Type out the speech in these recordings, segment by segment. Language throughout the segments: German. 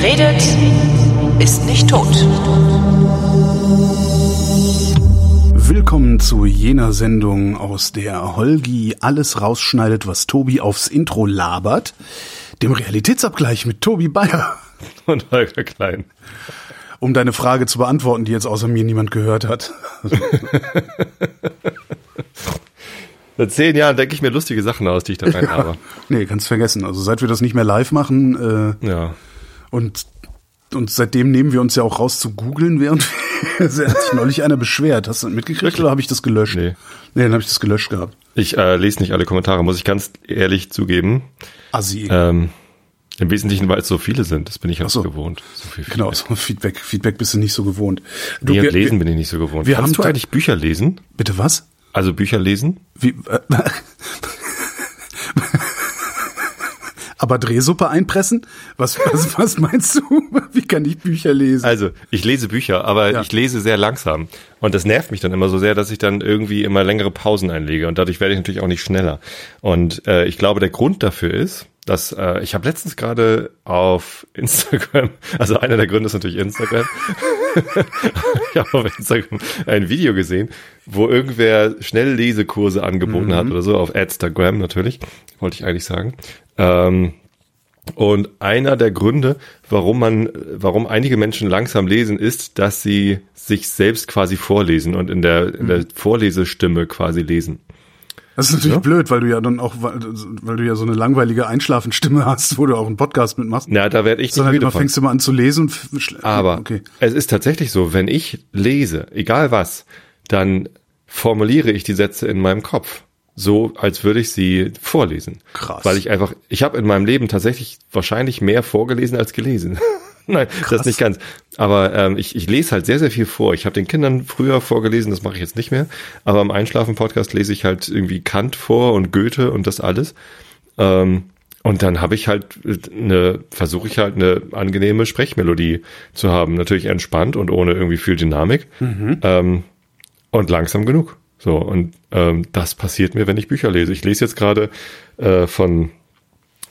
Wer redet, ist nicht tot. Willkommen zu jener Sendung, aus der Holgi alles rausschneidet, was Tobi aufs Intro labert. Dem Realitätsabgleich mit Tobi Bayer. Und Holger Klein. Um deine Frage zu beantworten, die jetzt außer mir niemand gehört hat. Seit zehn Jahren denke ich mir lustige Sachen aus, die ich da rein habe. nee, kannst vergessen. Also seit wir das nicht mehr live machen äh, Ja. Und und seitdem nehmen wir uns ja auch raus zu googeln, während wir, hat sich neulich einer beschwert. Hast du das mitgekriegt oder habe ich das gelöscht? Nee. Nee, dann habe ich das gelöscht gehabt. Ich äh, lese nicht alle Kommentare, muss ich ganz ehrlich zugeben. Assi. Ähm, Im Wesentlichen, weil es so viele sind. Das bin ich auch Ach so. gewohnt. So viel genau, so Feedback. Feedback bist du nicht so gewohnt. Du, Nee, wir- lesen wir- bin ich nicht so gewohnt. wir Kannst haben du eigentlich Bücher lesen? Bitte was? Also Bücher lesen? Wie, äh, aber Drehsuppe einpressen? Was, was, was meinst du? Wie kann ich Bücher lesen? Also, ich lese Bücher, aber Ja. ich lese sehr langsam. Und das nervt mich dann immer so sehr, dass ich dann irgendwie immer längere Pausen einlege. Und dadurch werde ich natürlich auch nicht schneller. Und äh, ich glaube, der Grund dafür ist, dass äh, ich habe letztens gerade auf Instagram, also einer der Gründe ist natürlich Instagram. Ich habe auf Instagram ein Video gesehen, wo irgendwer Schnelllesekurse angeboten hat oder so, auf Instagram natürlich, wollte ich eigentlich sagen. Ähm, und einer der Gründe, warum man, warum einige Menschen langsam lesen, ist, dass sie sich selbst quasi vorlesen und in der, in der Vorlesestimme quasi lesen. Das ist natürlich Ja. blöd, weil du ja dann auch, weil, du ja so eine langweilige Einschlafenstimme hast, wo du auch einen Podcast mitmachst. Na, da werde ich nicht Sondern müde immer fängst du mal an zu lesen Aber okay. es ist tatsächlich so, wenn ich lese, egal was, dann formuliere ich die Sätze in meinem Kopf. So, als würde ich sie vorlesen. Krass. Weil ich einfach, ich habe in meinem Leben tatsächlich wahrscheinlich mehr vorgelesen als gelesen. Nein, das nicht ganz. Aber ähm, ich, ich lese halt sehr, sehr viel vor. Ich habe den Kindern früher vorgelesen, das mache ich jetzt nicht mehr. Aber am Einschlafen-Podcast lese ich halt irgendwie Kant vor und Goethe und das alles. Ähm, und dann habe ich halt eine, versuche ich halt eine angenehme Sprechmelodie zu haben. Natürlich entspannt und ohne irgendwie viel Dynamik. Ähm, und langsam genug. So, und ähm, das passiert mir, wenn ich Bücher lese. Ich lese jetzt gerade äh, von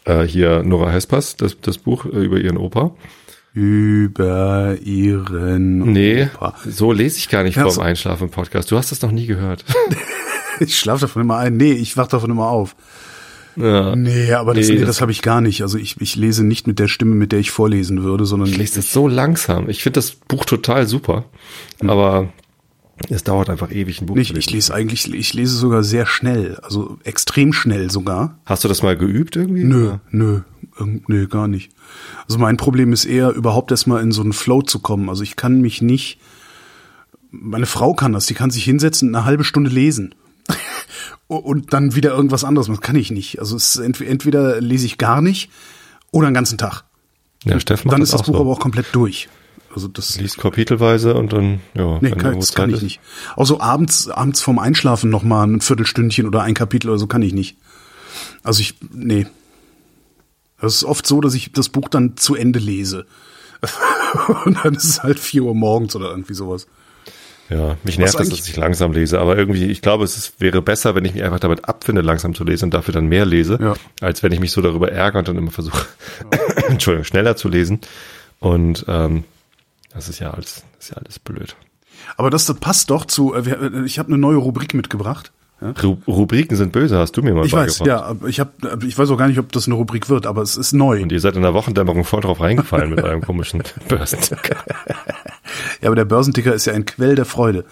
äh, hier Nora Hespers, das, das Buch äh, über ihren Opa. Über ihren Nee, Opa. so lese ich gar nicht Ja, vorm so- Einschlafen Podcast. Du hast das noch nie gehört. Ich schlafe davon immer ein. Nee, ich wach davon immer auf. ja. Nee, aber das, Nee, nee, das, habe ich gar nicht. Also ich, ich lese nicht mit der Stimme, mit der ich vorlesen würde, sondern Ich lese das so langsam. Ich finde das Buch total super, aber es dauert einfach ewig, ein Buch nicht. zu lesen. Ich lese eigentlich, ich lese sogar sehr schnell, also extrem schnell sogar. Hast du das mal geübt irgendwie? Nö, nö, nö, gar nicht. Also mein Problem ist eher, überhaupt erstmal in so einen Flow zu kommen. Also ich kann mich nicht, meine Frau kann das, die kann sich hinsetzen und eine halbe Stunde lesen. und dann wieder irgendwas anderes. Das kann ich nicht. Also es ent entweder lese ich gar nicht oder einen ganzen Tag. Ja, Steffen Dann ist das Buch so. aber auch komplett durch. Also das Liest kapitelweise und dann, ja. Nee, kann, das kann ich ist. nicht. Auch so abends, abends vorm Einschlafen noch mal ein Viertelstündchen oder ein Kapitel oder so kann ich nicht. Also ich, nee. Es ist oft so, dass ich das Buch dann zu Ende lese. Und dann ist es halt vier Uhr morgens oder irgendwie sowas. Ja, mich nervt eigentlich- dass ich langsam lese, aber irgendwie, ich glaube, es ist, wäre besser, wenn ich mich einfach damit abfinde, langsam zu lesen und dafür dann mehr lese, Ja. als wenn ich mich so darüber ärgere und dann immer versuche, Entschuldigung, schneller zu lesen. Und ähm, das ist ja alles, das ist ja alles blöd. Aber das, das passt doch zu, äh, äh, ich habe eine neue Rubrik mitgebracht. Ja? Ru Rubriken sind böse, hast du mir mal Ich weiß, beigebracht. ja, aber ich habe, ich weiß auch gar nicht, ob das eine Rubrik wird, aber es ist neu. Und ihr seid in der Wochendämmerung voll drauf reingefallen mit eurem komischen Börsenticker. Ja, aber der Börsenticker ist ja ein Quell der Freude.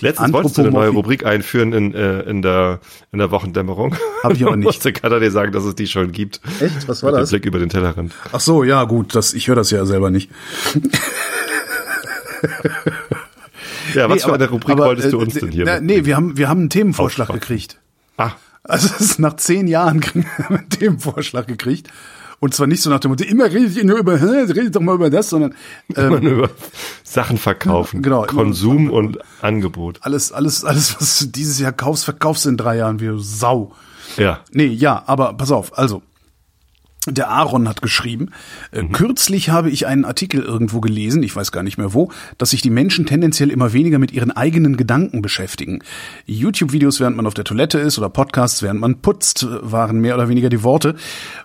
Letztens wolltest du eine neue Rubrik einführen in, äh, in, der, in der Wochendämmerung. Hab ich aber nicht. musste keiner dir sagen, dass es die schon gibt. Echt? Was war Mit das? Blick über den Tellerrand. Ach so, ja, gut, das, ich höre das ja selber nicht. Ja, was Nee, für eine Rubrik aber, wolltest du äh, uns denn hier? Na, nee, wir haben, wir haben einen Themenvorschlag Aufschlag. gekriegt. Ah, Also es ist nach zehn Jahren einen Themenvorschlag gekriegt. Und zwar nicht so nach dem Motto, immer redet ihr nur über, redet doch mal über das, sondern immer ähm, über Sachen verkaufen. Genau, immer- Konsum und Angebot. alles, alles, alles, was du dieses Jahr kaufst, verkaufst du in drei Jahren wie Sau. Ja. Nee, ja, aber pass auf, also. Der Aaron hat geschrieben, äh, kürzlich habe ich einen Artikel irgendwo gelesen, ich weiß gar nicht mehr wo, dass sich die Menschen tendenziell immer weniger mit ihren eigenen Gedanken beschäftigen. YouTube-Videos, während man auf der Toilette ist oder Podcasts, während man putzt, waren mehr oder weniger die Worte.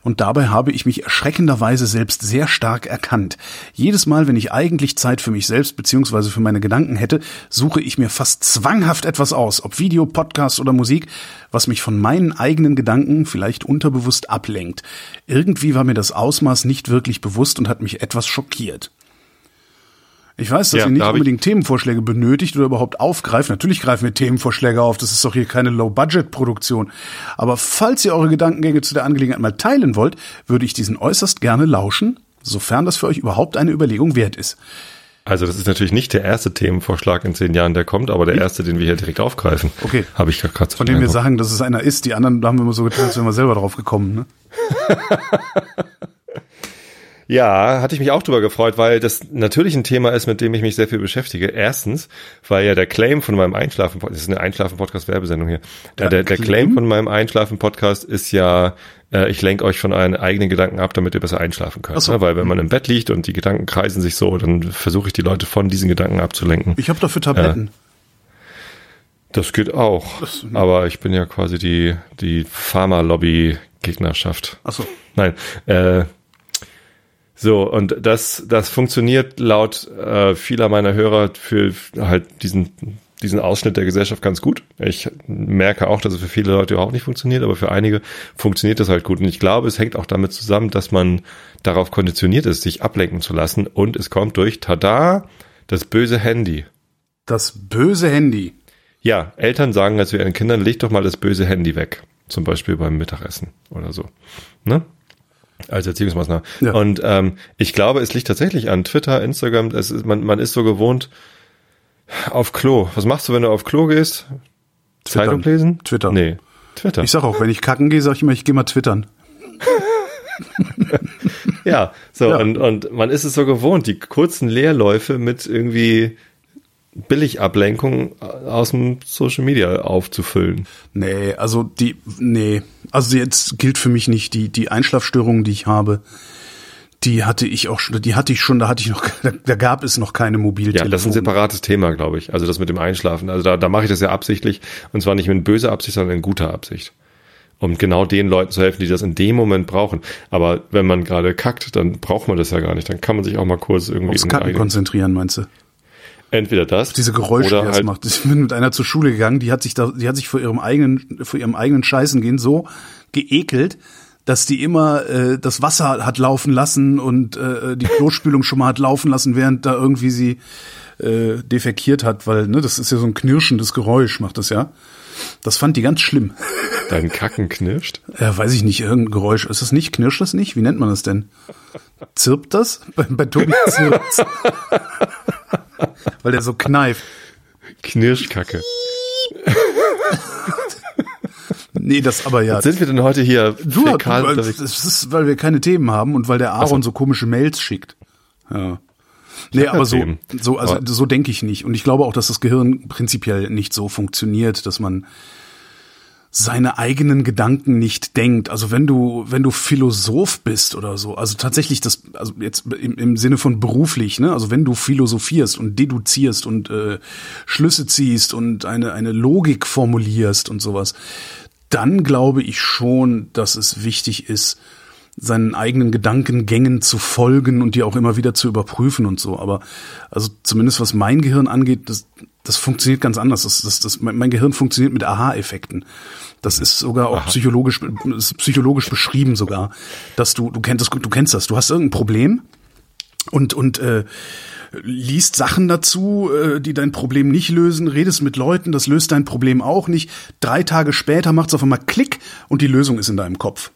Und dabei habe ich mich erschreckenderweise selbst sehr stark erkannt. Jedes Mal, wenn ich eigentlich Zeit für mich selbst beziehungsweise für meine Gedanken hätte, suche ich mir fast zwanghaft etwas aus, ob Video, Podcast oder Musik, was mich von meinen eigenen Gedanken vielleicht unterbewusst ablenkt. Irgendwie war mir das Ausmaß nicht wirklich bewusst und hat mich etwas schockiert. Ich weiß, dass Ja, ihr nicht da unbedingt Themenvorschläge benötigt oder überhaupt aufgreift. Natürlich greifen wir Themenvorschläge auf. Das ist doch hier keine Low-Budget-Produktion. Aber falls ihr eure Gedankengänge zu der Angelegenheit mal teilen wollt, würde ich diesen äußerst gerne lauschen, sofern das für euch überhaupt eine Überlegung wert ist. Also das ist natürlich nicht der erste Themenvorschlag in zehn Jahren, der kommt, aber der erste, den wir hier direkt aufgreifen. Okay. Habe ich gerade so Von dem wir sagen, dass es einer ist. Die anderen haben wir immer so getan, als wären wir selber drauf gekommen. Ne? Ja, hatte ich mich auch drüber gefreut, weil das natürlich ein Thema ist, mit dem ich mich sehr viel beschäftige. Erstens, weil ja der Claim von meinem Einschlafen, das ist eine Einschlafen-Podcast-Werbesendung hier. Der Der, der? Claim von meinem Einschlafen-Podcast ist ja, äh, ich lenke euch von euren eigenen Gedanken ab, damit ihr besser einschlafen könnt. So. Ne? Weil wenn man im Bett liegt und die Gedanken kreisen sich so, dann versuche ich die Leute von diesen Gedanken abzulenken. Ich habe dafür Tabletten. Das geht auch. Aber ich bin ja quasi die, die Pharma-Lobby-Gegnerschaft. Ach so. Nein. Äh, so, und das, das funktioniert laut äh, vieler meiner Hörer für halt diesen, diesen Ausschnitt der Gesellschaft ganz gut. Ich merke auch, dass es für viele Leute überhaupt nicht funktioniert, aber für einige funktioniert das halt gut. Und ich glaube, es hängt auch damit zusammen, dass man darauf konditioniert ist, sich ablenken zu lassen. Und es kommt durch, tada, das böse Handy. Das böse Handy. Ja, Eltern sagen also ihren Kindern, leg doch mal das böse Handy weg. Zum Beispiel beim Mittagessen oder so. Ne? Als Erziehungsmaßnahme. Ja. Und ähm, ich glaube, es liegt tatsächlich an Twitter, Instagram. Es ist, man, man ist so gewohnt auf Klo. Was machst du, wenn du auf Klo gehst? Twittern. Zeitung lesen? Twitter. Nee, Twitter. Ich sag auch, wenn ich kacken gehe, sag ich immer, ich gehe mal twittern. Ja, so, Ja. Und, und man ist es so gewohnt, die kurzen Leerläufe mit irgendwie Billigablenkung aus dem Social Media aufzufüllen. Nee, also die, nee, also jetzt gilt für mich nicht die, die Einschlafstörungen, die ich habe. Die hatte ich auch schon, die hatte ich schon, da hatte ich noch, da, gab es noch keine Ja, Mobiltelefone. das ist ein separates Thema, glaube ich. Also das mit dem Einschlafen. Also da, da mache ich das ja absichtlich. Und zwar nicht mit böser Absicht, sondern in guter Absicht. Um genau den Leuten zu helfen, die das in dem Moment brauchen. Aber wenn man gerade kackt, dann braucht man das ja gar nicht. Dann kann man sich auch mal kurz irgendwie Aufs Kacken konzentrieren, meinst du? entweder das Diese Geräusche, die oder das halt, macht. Ich bin mit einer zur Schule gegangen, die hat sich da, die hat sich vor ihrem eigenen, vor ihrem eigenen Scheißen gehen so geekelt, dass die immer äh, das Wasser hat laufen lassen und äh, die Klospülung schon mal hat laufen lassen, während da irgendwie sie äh, defekiert hat, weil ne, das ist ja so ein knirschendes Geräusch, macht das ja. Das fand die ganz schlimm. dein Kacken knirscht. Ja, weiß ich nicht, irgendein Geräusch. Ist das nicht? Knirscht das nicht? Wie nennt man das denn? Zirpt das? Bei, bei Tobi zirpt's. Weil der so kneift. Knirschkacke. Nee, das aber ja. Sind wir denn heute hier Du, fäkal weil, das ist, weil wir keine Themen haben und weil der Aaron so. komische Mails schickt. Ja. Nee, aber so, Themen. so, also Aber- so denke ich nicht. Und ich glaube auch, dass das Gehirn prinzipiell nicht so funktioniert, dass man seine eigenen Gedanken nicht denkt. Also wenn du, wenn du Philosoph bist oder so, also tatsächlich das, also jetzt im, im Sinne von beruflich, ne, also wenn du philosophierst und deduzierst und äh, Schlüsse ziehst und eine, eine Logik formulierst und sowas, dann glaube ich schon, dass es wichtig ist, seinen eigenen Gedankengängen zu folgen und die auch immer wieder zu überprüfen und so. Aber also zumindest was mein Gehirn angeht, das, das funktioniert ganz anders. Das, das, das, mein Gehirn funktioniert mit Aha-Effekten. Das ist sogar auch psychologisch, das ist psychologisch beschrieben sogar, dass du, du kennst das, du kennst das. Du hast irgendein Problem und und äh, liest Sachen dazu, äh, die dein Problem nicht lösen, redest mit Leuten, das löst dein Problem auch nicht. Drei Tage später macht es auf einmal Klick und die Lösung ist in deinem Kopf.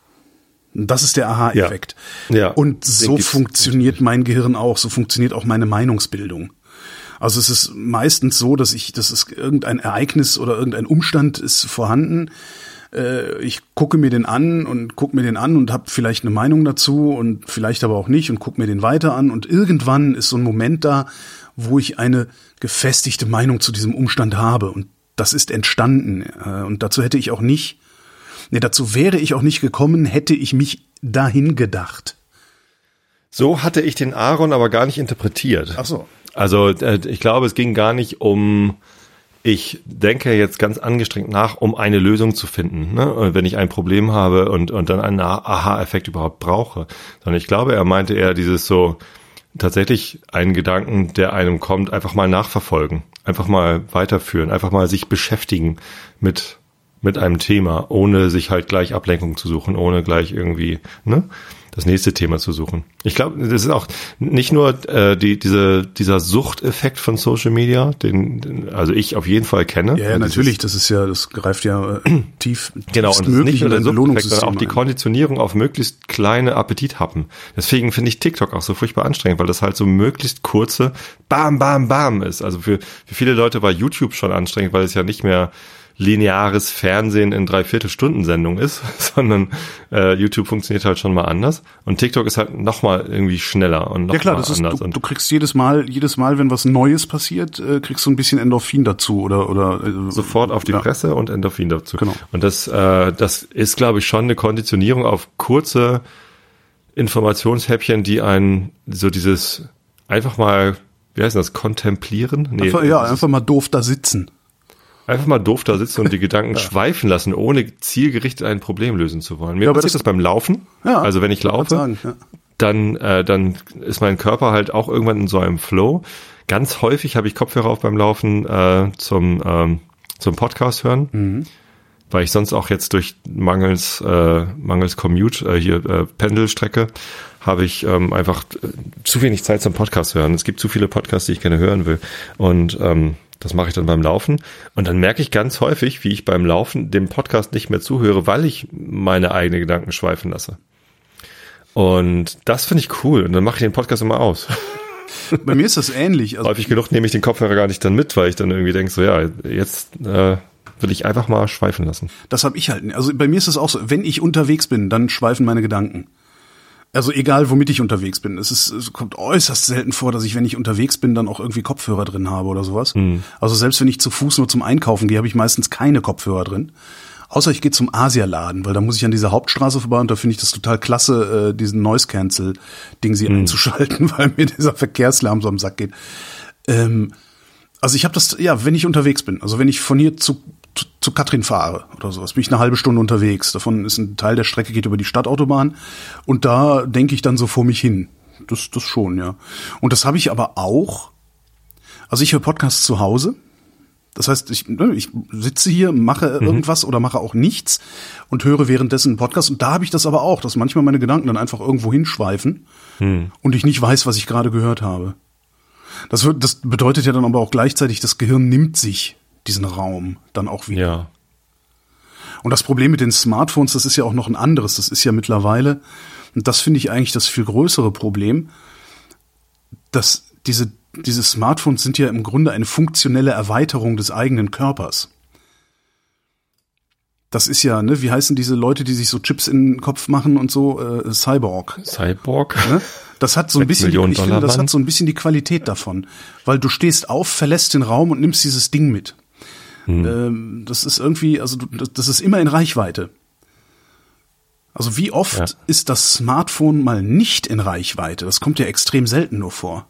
Und Das ist der Aha-Effekt. Ja. Ja. Und so funktioniert mein Gehirn auch, so funktioniert auch meine Meinungsbildung. Also es ist meistens so, dass ich, das ist irgendein Ereignis oder irgendein Umstand ist vorhanden. Äh, Ich gucke mir den an und gucke mir den an und habe vielleicht eine Meinung dazu und vielleicht aber auch nicht und gucke mir den weiter an. Und irgendwann ist so ein Moment da, wo ich eine gefestigte Meinung zu diesem Umstand habe. Und das ist entstanden. Äh, Und dazu hätte ich auch nicht Nee, dazu wäre ich auch nicht gekommen, hätte ich mich dahin gedacht. So hatte ich den Aaron aber gar nicht interpretiert. Ach so. Also äh, ich glaube, es ging gar nicht um, ich denke jetzt ganz angestrengt nach, um eine Lösung zu finden, ne? Wenn ich ein Problem habe und, und dann einen Aha-Effekt überhaupt brauche. Sondern ich glaube, er meinte eher dieses so, tatsächlich einen Gedanken, der einem kommt, einfach mal nachverfolgen, einfach mal weiterführen, einfach mal sich beschäftigen mit mit einem Thema, ohne sich halt gleich Ablenkung zu suchen, ohne gleich irgendwie, ne? Das nächste Thema zu suchen. Ich glaube, das ist auch nicht nur äh, die, diese, dieser Suchteffekt von Social Media, den, den also ich auf jeden Fall kenne. Ja, ja natürlich, das ist ja, das greift ja äh, tief genau und möglich nicht nur der Suchteffekt, sondern auch die Konditionierung auf möglichst kleine Appetithappen. Deswegen finde ich TikTok auch so furchtbar anstrengend, weil das halt so möglichst kurze Bam, Bam, Bam ist. Also für, für viele Leute war YouTube schon anstrengend, weil es ja nicht mehr lineares Fernsehen in Dreiviertelstunden-Sendung ist, sondern äh, YouTube funktioniert halt schon mal anders. Und TikTok ist halt noch mal irgendwie schneller und noch ja klar, mal das ist, anders. Du, du kriegst jedes Mal, jedes Mal, wenn was Neues passiert, äh, kriegst du ein bisschen Endorphin dazu oder oder äh, sofort auf die ja. Presse und Endorphin dazu. Genau. Und das, äh, das ist, glaube ich, schon eine Konditionierung auf kurze Informationshäppchen, die einen so dieses einfach mal, wie heißt das, kontemplieren? Nee, einfach, ja, einfach mal doof da sitzen. Einfach mal doof da sitzen und die Gedanken ja. schweifen lassen, ohne zielgerichtet ein Problem lösen zu wollen. Mir ja, passiert das, beim Laufen. Ja, also wenn ich laufe, sagen, ja. dann, äh, dann ist mein Körper halt auch irgendwann in so einem Flow. Ganz häufig habe ich Kopfhörer auf beim Laufen äh, zum, ähm, zum Podcast hören. Mhm. Weil ich sonst auch jetzt durch mangels äh, mangels Commute äh, hier äh, Pendelstrecke habe ich ähm, einfach äh, zu wenig Zeit zum Podcast hören. Es gibt zu viele Podcasts, die ich gerne hören will und ähm, das mache ich dann beim Laufen. Und dann merke ich ganz häufig, wie ich beim Laufen dem Podcast nicht mehr zuhöre, weil ich meine eigenen Gedanken schweifen lasse. Und das finde ich cool. Und dann mache ich den Podcast immer aus. Bei mir ist das ähnlich. Also Häufig genug nehme ich den Kopfhörer gar nicht dann mit, weil ich dann irgendwie denke, so ja, jetzt äh, will ich einfach mal schweifen lassen. Das habe ich halt. Also bei mir ist es auch so, wenn ich unterwegs bin, dann schweifen meine Gedanken. Also egal, womit ich unterwegs bin. Es, ist, es kommt äußerst selten vor, dass ich, wenn ich unterwegs bin, dann auch irgendwie Kopfhörer drin habe oder sowas. Mhm. Also selbst wenn ich zu Fuß nur zum Einkaufen gehe, habe ich meistens keine Kopfhörer drin. Außer ich gehe zum Asialaden, weil da muss ich an dieser Hauptstraße vorbei und da finde ich das total klasse, äh, diesen Noise Cancel Ding sie mhm. einzuschalten, weil mir dieser Verkehrslärm so am Sack geht. Ähm, also ich habe das, ja, wenn ich unterwegs bin, also wenn ich von hier zu zu Katrin fahre oder sowas, bin ich eine halbe Stunde unterwegs. Davon ist ein Teil der Strecke geht über die Stadtautobahn und da denke ich dann so vor mich hin. Das, das schon, ja. Und das habe ich aber auch. Also ich höre Podcasts zu Hause. Das heißt, ich, ne, ich sitze hier, mache mhm. irgendwas oder mache auch nichts und höre währenddessen einen Podcast. Und da habe ich das aber auch, dass manchmal meine Gedanken dann einfach irgendwo hinschweifen mhm. und ich nicht weiß, was ich gerade gehört habe. Das, wird, das bedeutet ja dann aber auch gleichzeitig, das Gehirn nimmt sich diesen Raum dann auch wieder. Ja. Und das Problem mit den Smartphones, das ist ja auch noch ein anderes. Das ist ja mittlerweile, und das finde ich eigentlich das viel größere Problem, dass diese, diese Smartphones sind ja im Grunde eine funktionelle Erweiterung des eigenen Körpers. Das ist ja, ne, wie heißen diese Leute, die sich so Chips in den Kopf machen und so, äh, Cyborg. Cyborg? Ne? Das hat so ein bisschen, die, ich finde, das hat so ein bisschen die Qualität davon, weil du stehst auf, verlässt den Raum und nimmst dieses Ding mit. Hm. Ähm, das ist irgendwie, also das ist immer in Reichweite. Also wie oft ja. ist das Smartphone mal nicht in Reichweite? Das kommt ja extrem selten nur vor.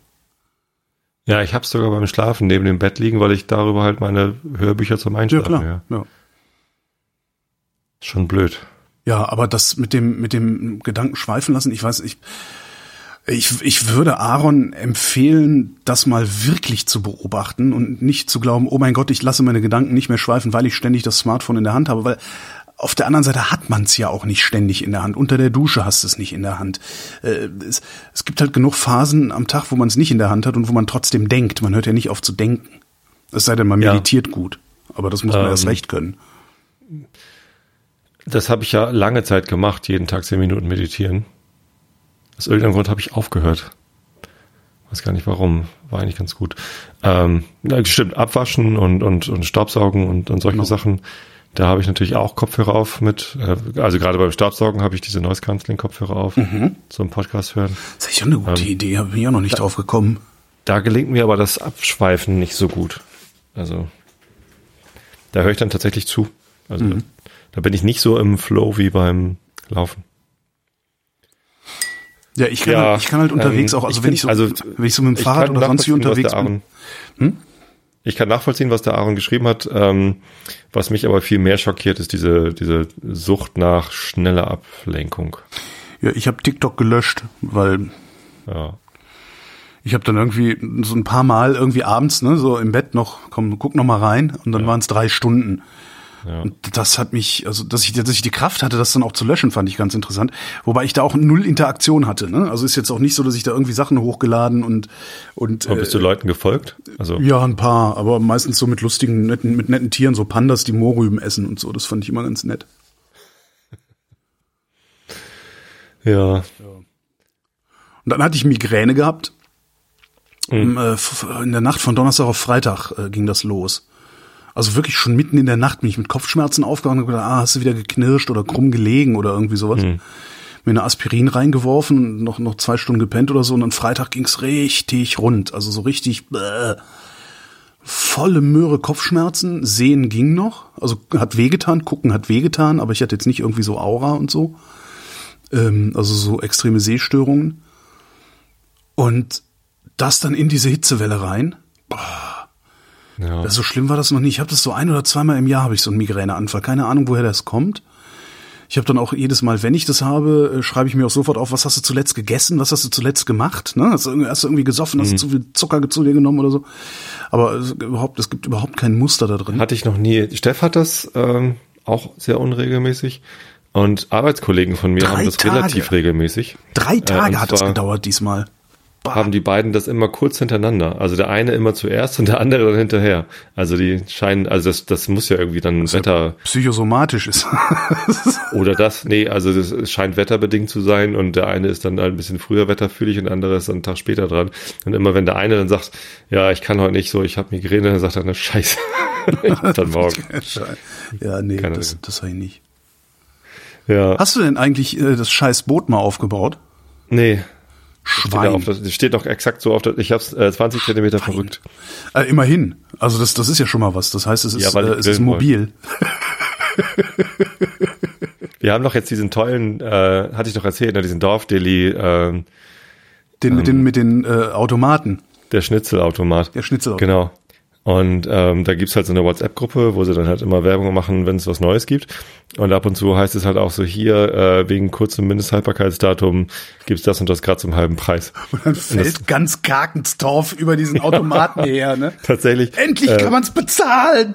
Ja, ich habe es sogar beim Schlafen neben dem Bett liegen, weil ich darüber halt meine Hörbücher zum Einschlafen ja, klar. Ja. Schon blöd. Ja, aber das mit dem mit dem Gedanken schweifen lassen, ich weiß, ich ich, ich würde Aaron empfehlen, das mal wirklich zu beobachten und nicht zu glauben, oh mein Gott, ich lasse meine Gedanken nicht mehr schweifen, weil ich ständig das Smartphone in der Hand habe, weil auf der anderen Seite hat man es ja auch nicht ständig in der Hand. Unter der Dusche hast du es nicht in der Hand. Äh, es, es gibt halt genug Phasen am Tag, wo man es nicht in der Hand hat und wo man trotzdem denkt. Man hört ja nicht auf zu denken. Es sei denn, man meditiert ja. gut. Aber das muss man ähm, erst recht können. Das habe ich ja lange Zeit gemacht, jeden Tag zehn Minuten meditieren. Aus irgendeinem Grund habe ich aufgehört. Weiß gar nicht warum. War eigentlich ganz gut. Ähm, ja, stimmt, abwaschen und, und, und Staubsaugen und, und solche genau. Sachen. Da habe ich natürlich auch Kopfhörer auf mit, äh, also gerade beim Staubsaugen habe ich diese Noise Cancelling Kopfhörer auf mhm. zum Podcast hören. Das ist sicher eine gute ähm, Idee, habe ich auch noch nicht da, drauf gekommen. Da gelingt mir aber das Abschweifen nicht so gut. Also da höre ich dann tatsächlich zu. Also mhm. Da bin ich nicht so im Flow wie beim Laufen. Ja, ich kann, Ja, halt, ich kann halt unterwegs ähm, auch, also wenn ich so, also, wenn ich so mit dem Fahrrad oder sonst wie unterwegs bin. Aaron- Ich kann nachvollziehen, was der Aaron geschrieben hat. Ähm, was mich aber viel mehr schockiert, ist diese, diese Sucht nach schneller Ablenkung. Ja, ich habe TikTok gelöscht, weil Ja. ich habe dann irgendwie so ein paar Mal irgendwie abends, ne, so im Bett noch, komm, guck noch mal rein und dann waren es drei Stunden. Ja. Und das hat mich, also dass ich, dass ich die Kraft hatte, das dann auch zu löschen, fand ich ganz interessant. Wobei ich da auch null Interaktion hatte. Ne? Also ist jetzt auch nicht so, dass ich da irgendwie Sachen hochgeladen und und Aber bist du äh, Leuten gefolgt? Also, ja ein paar, aber meistens so mit lustigen, netten, mit netten Tieren, so Pandas, die Mohrrüben essen und so. Das fand ich immer ganz nett. ja. Und dann hatte ich Migräne gehabt. Mhm. Um, äh, In der Nacht von Donnerstag auf Freitag äh, ging das los. Also wirklich schon mitten in der Nacht bin ich mit Kopfschmerzen aufgewacht und gedacht, ah, hast du wieder geknirscht oder krumm gelegen oder irgendwie sowas. Mhm. Mir eine Aspirin reingeworfen, noch, noch zwei Stunden gepennt oder so und am Freitag ging's richtig rund. Also so richtig bäh. volle Möhre Kopfschmerzen, sehen ging noch, also hat wehgetan, gucken hat wehgetan, aber ich hatte jetzt nicht irgendwie so Aura und so. Ähm, also so extreme Sehstörungen. Und das dann in diese Hitzewelle rein. Ja. Das, so schlimm war das noch nie. Ich habe das so ein oder zweimal im Jahr habe ich so einen Migräneanfall. Keine Ahnung, woher das kommt. Ich habe dann auch jedes Mal, wenn ich das habe, äh, schreibe ich mir auch sofort auf, was hast du zuletzt gegessen, was hast du zuletzt gemacht, ne? Hast du irgendwie, hast du irgendwie gesoffen, hast du zu viel Zucker zu dir genommen oder so? Aber es, überhaupt, es gibt überhaupt kein Muster da drin. Hatte ich noch nie. Steff hat das ähm, auch sehr unregelmäßig. Und Arbeitskollegen von mir Drei haben das Tage. relativ regelmäßig. Drei Tage und hat das zwar- gedauert diesmal. Haben die beiden das immer kurz hintereinander. Also der eine immer zuerst und der andere dann hinterher. Also die scheinen, also das, das muss ja irgendwie dann Wetter Psychosomatisch ist. oder das, nee, also das es scheint wetterbedingt zu sein und der eine ist dann ein bisschen früher wetterfühlig und der andere ist dann einen Tag später dran. Und immer wenn der eine dann sagt, ja, ich kann heute nicht so, ich habe Migräne, dann sagt er, na scheiße, dann morgen. ja, nee, Keine das, das habe ich nicht. Ja, Hast du denn eigentlich äh, das scheiß Boot mal aufgebaut? nee. Steht, Schwein. auf, das steht doch exakt so auf, der- ich hab's äh, 20 Zentimeter verrückt. Äh, immerhin. Also das, das ist ja schon mal was. Das heißt, es ist, Ja, äh, es ist mobil. Wir haben doch jetzt diesen tollen, äh, hatte ich doch erzählt, ne, diesen Dorfdeli, äh, Den mit Ähm. den, mit den äh, Automaten. der Schnitzelautomat. Der Schnitzelautomat. Genau. Und ähm, da gibt's halt so eine WhatsApp-Gruppe, wo sie dann halt immer Werbung machen, wenn es was Neues gibt. Und ab und zu heißt es halt auch so, hier, äh, wegen kurzem Mindesthaltbarkeitsdatum gibt's das und das gerade zum halben Preis. Und dann fällt ganz Karkensdorf über diesen Automaten her, ne? Tatsächlich. Endlich äh, kann man's bezahlen!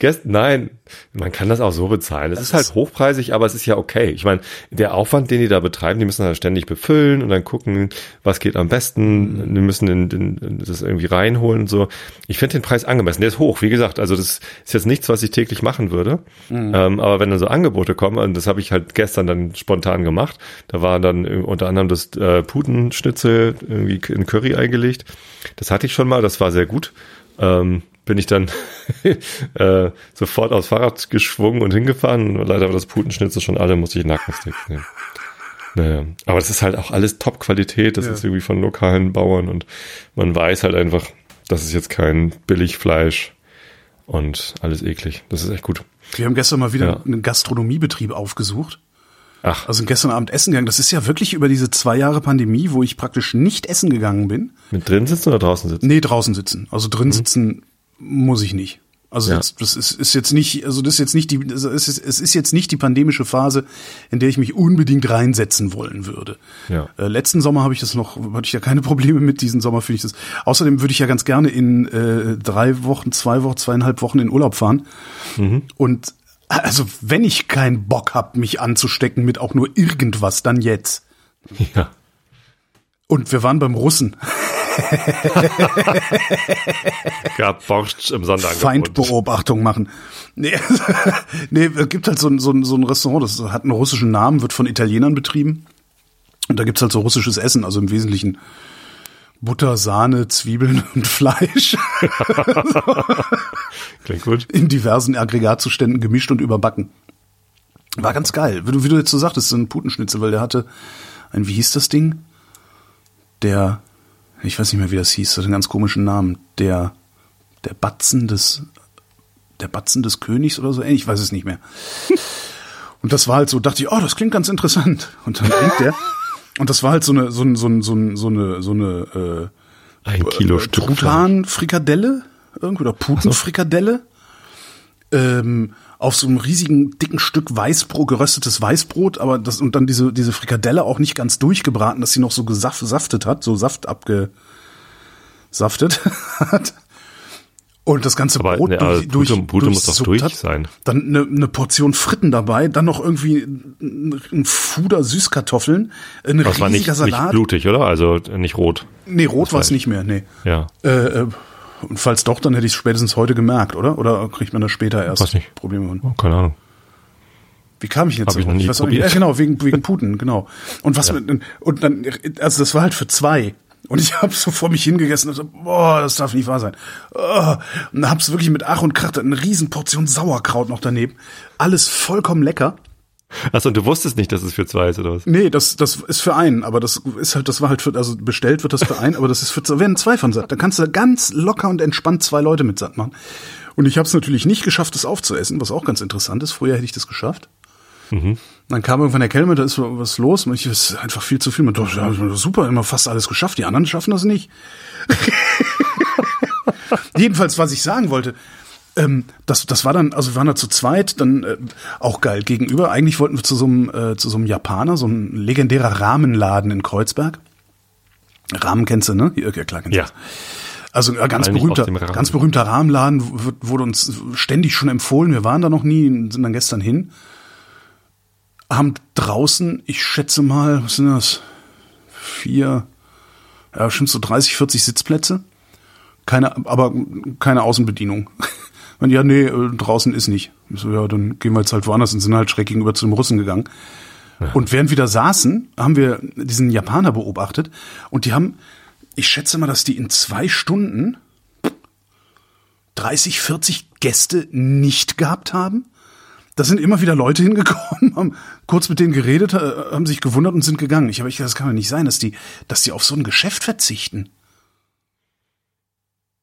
Gest Nein, man kann das auch so bezahlen. Es ist halt hochpreisig, aber es ist ja okay. Ich meine, der Aufwand, den die da betreiben, die müssen halt ständig befüllen und dann gucken, was geht am besten. Die müssen den, den, das irgendwie reinholen und so. Ich finde den Preis angemessen. Der ist hoch, wie gesagt. Also das ist jetzt nichts, was ich täglich machen würde. Ähm, aber wenn dann so Angebote kommen, und das habe ich halt gestern dann spontan gemacht, da war dann unter anderem das äh, Putenschnitzel irgendwie in Curry eingelegt. Das hatte ich schon mal, das war sehr gut. Ähm, bin ich dann äh, sofort aufs Fahrrad geschwungen und hingefahren. Leider war das Putenschnitzel schon alle, musste ich Nackensticks nehmen. Naja, aber das ist halt auch alles Top-Qualität. Das Ja. ist irgendwie von lokalen Bauern und man weiß halt einfach, das ist jetzt kein Billigfleisch und alles eklig. Das ist echt gut. Wir haben gestern mal wieder Ja. einen Gastronomiebetrieb aufgesucht. Ach, Also gestern Abend essen gegangen. Das ist ja wirklich über diese zwei Jahre Pandemie, wo ich praktisch nicht essen gegangen bin. mit drin sitzen oder draußen sitzen? Nee, draußen sitzen. Also drin sitzen muss ich nicht. Also Ja. das, das ist, ist jetzt nicht, also das ist jetzt nicht die, also es ist, es ist jetzt nicht die pandemische Phase, in der ich mich unbedingt reinsetzen wollen würde. Ja. Äh, letzten Sommer habe ich das noch, hatte ich ja keine Probleme mit. Diesen Sommer finde ich das. Außerdem würde ich ja ganz gerne in äh, drei Wochen, zwei Wochen, zweieinhalb Wochen in Urlaub fahren. Und also wenn ich keinen Bock hab, mich anzustecken mit auch nur irgendwas, dann jetzt. Ja. Und wir waren beim Russen. Gab Borscht im Sonderangebot. Feindbeobachtung machen. Nee, nee, es gibt halt so ein, so, ein, so ein Restaurant, das hat einen russischen Namen, wird von Italienern betrieben. Und da gibt's halt so russisches Essen, also im Wesentlichen Butter, Sahne, Zwiebeln und Fleisch Klingt gut. in diversen Aggregatzuständen gemischt und überbacken. War ganz geil. Wie du, wie du jetzt so sagtest, so ein Putenschnitzel, weil der hatte ein, wie hieß das Ding? Der, ich weiß nicht mehr, wie das hieß, das hat einen ganz komischen Namen. Der, der Batzen des der Batzen des Königs oder so, ich weiß es nicht mehr. Und das war halt so, dachte ich, oh, das klingt ganz interessant. Und dann denkt der, und das war halt so eine, so, ein, so, ein, so, ein, so eine, so eine äh, Ein Kilo Stück. Truthahn-Frikadelle, irgendwie, oder Putenfrikadelle, ähm, auf so einem riesigen, dicken Stück Weißbrot, geröstetes Weißbrot, aber das, und dann diese, diese Frikadelle auch nicht ganz durchgebraten, dass sie noch so gesaftet hat, so Saft abgesaftet hat. Und das ganze Aber, Brot ne, durch, durch, Pute, Pute muss doch durch hat. sein. Dann eine, eine Portion Fritten dabei, dann noch irgendwie ein Fuder Süßkartoffeln, ein Das war nicht, riesiger nicht Salat. blutig, oder? Also nicht rot. nee, rot war es nicht mehr, nee. Ja. Äh, äh, und falls doch, dann hätte ich es spätestens heute gemerkt, oder? Oder kriegt man das später erst Weiß nicht. Probleme? Oh, keine Ahnung. Wie kam ich jetzt Hab ich noch nie weiß auch nicht. probiert. Ja, genau, wegen, wegen Putin, genau. Und was mit, und dann, also das war halt für zwei. Und ich habe so vor mich hingegessen und so, boah, das darf nicht wahr sein. Oh. Und dann hab's wirklich mit Ach und Krach, eine riesen Portion Sauerkraut noch daneben. Alles vollkommen lecker. Achso, und du wusstest nicht, dass es für zwei ist, oder was? Nee, das, das ist für einen, aber das ist halt, das war halt für, also bestellt wird das für einen, aber das ist für, da werden zwei von satt. Da kannst du ganz locker und entspannt zwei Leute mit satt machen. Und ich habe es natürlich nicht geschafft, das aufzuessen, was auch ganz interessant ist. Früher hätte ich das geschafft. Dann kam irgendwann der Kellner, da ist was los. Und ich, das ist einfach viel zu viel. Man dachte, ja, super, immer fast alles geschafft. Die anderen schaffen das nicht. Jedenfalls, was ich sagen wollte, ähm, das, das war dann, also wir waren da zu zweit, dann äh, auch geil gegenüber. Eigentlich wollten wir zu so einem, äh, zu so einem Japaner, so ein legendärer Rahmenladen in Kreuzberg. Rahmen kennst du, ne? Ja, klar kennst du Ja. das. Also ein ganz berühmter, ganz berühmter Rahmenladen wurde uns ständig schon empfohlen. Wir waren da noch nie, sind dann gestern hin. Haben draußen, ich schätze mal, was sind das? Vier, ja, bestimmt so 30, 40 Sitzplätze. Keine, aber keine Außenbedienung. Und ja, nee, äh, draußen ist nicht. Ich so, ja, dann gehen wir jetzt halt woanders und sind halt schräg gegenüber zu dem Russen gegangen. Und während wir da saßen, haben wir diesen Japaner beobachtet und die haben, ich schätze mal, dass die in zwei Stunden 30, 40 Gäste nicht gehabt haben. Da sind immer wieder Leute hingekommen, haben kurz mit denen geredet, äh, haben sich gewundert und sind gegangen. Ich habe echt gedacht, das kann doch nicht sein, dass die, dass die auf so ein Geschäft verzichten.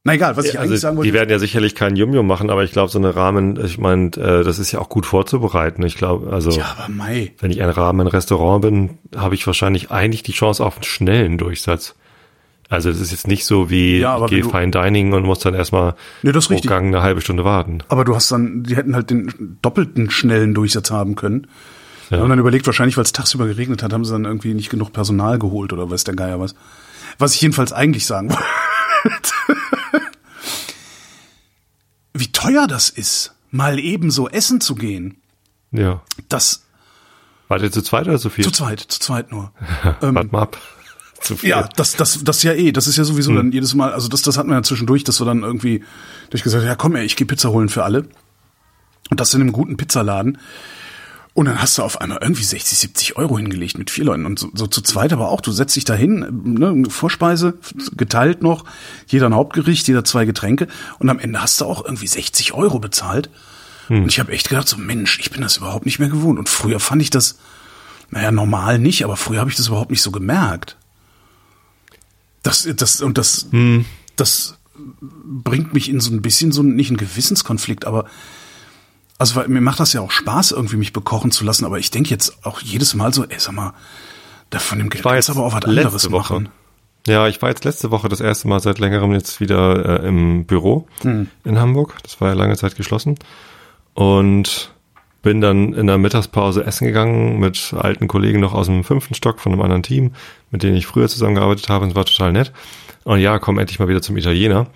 Na egal, was ich eigentlich sagen Also, wollte. die werden ja sicherlich keinen Yum-Yum machen, aber ich glaube, so eine Rahmen, ich meine, äh, das ist ja auch gut vorzubereiten. Ich glaube, also ja, aber Mai. wenn ich ein Ramen-Restaurant bin, habe ich wahrscheinlich eigentlich die Chance auf einen schnellen Durchsatz. Also das ist jetzt nicht so wie Ja, ich gehe Fine Dining und muss dann erstmal Nee, das pro richtig. Gang eine halbe Stunde warten. Aber du hast dann, die hätten halt den doppelten schnellen Durchsatz haben können. Ja. Ja. Und dann überlegt, wahrscheinlich, weil es tagsüber geregnet hat, haben sie dann irgendwie nicht genug Personal geholt oder weiß der Geier was. Was ich jedenfalls eigentlich sagen wollte. Wie teuer das ist, mal eben so essen zu gehen. Ja. Das Wart ihr zu zweit oder zu viel? zu zweit, zu zweit nur. Warte mal ab. Ja, das, das, das ja eh. Das ist ja sowieso dann jedes Mal, also das, das hatten wir ja zwischendurch, dass wir dann irgendwie durch gesagt, ja komm ey, ich gehe Pizza holen für alle. Und das in einem guten Pizzaladen. Und dann hast du auf einmal irgendwie 60, 70 Euro hingelegt mit vier Leuten. Und so, so zu zweit aber auch. Du setzt dich da hin, ne, Vorspeise, geteilt noch, jeder ein Hauptgericht, jeder zwei Getränke. Und am Ende hast du auch irgendwie 60 Euro bezahlt. Und ich habe echt gedacht, so Mensch, ich bin das überhaupt nicht mehr gewohnt. Und früher fand ich das, naja, normal nicht, aber früher habe ich das überhaupt nicht so gemerkt. Das, das, und das, das bringt mich in so ein bisschen so, nicht einen Gewissenskonflikt, aber, also, weil mir macht das ja auch Spaß, irgendwie mich bekochen zu lassen, aber ich denke jetzt auch jedes Mal so, ey, sag mal, da von dem Geld kannst aber auch was anderes Woche. machen. Ja, ich war jetzt letzte Woche das erste Mal seit längerem jetzt wieder äh, im Büro Hm. in Hamburg. Das war ja lange Zeit geschlossen. Und bin dann in der Mittagspause essen gegangen mit alten Kollegen noch aus dem fünften Stock von einem anderen Team, mit denen ich früher zusammengearbeitet habe. Und es war total nett. Und ja, komm endlich mal wieder zum Italiener.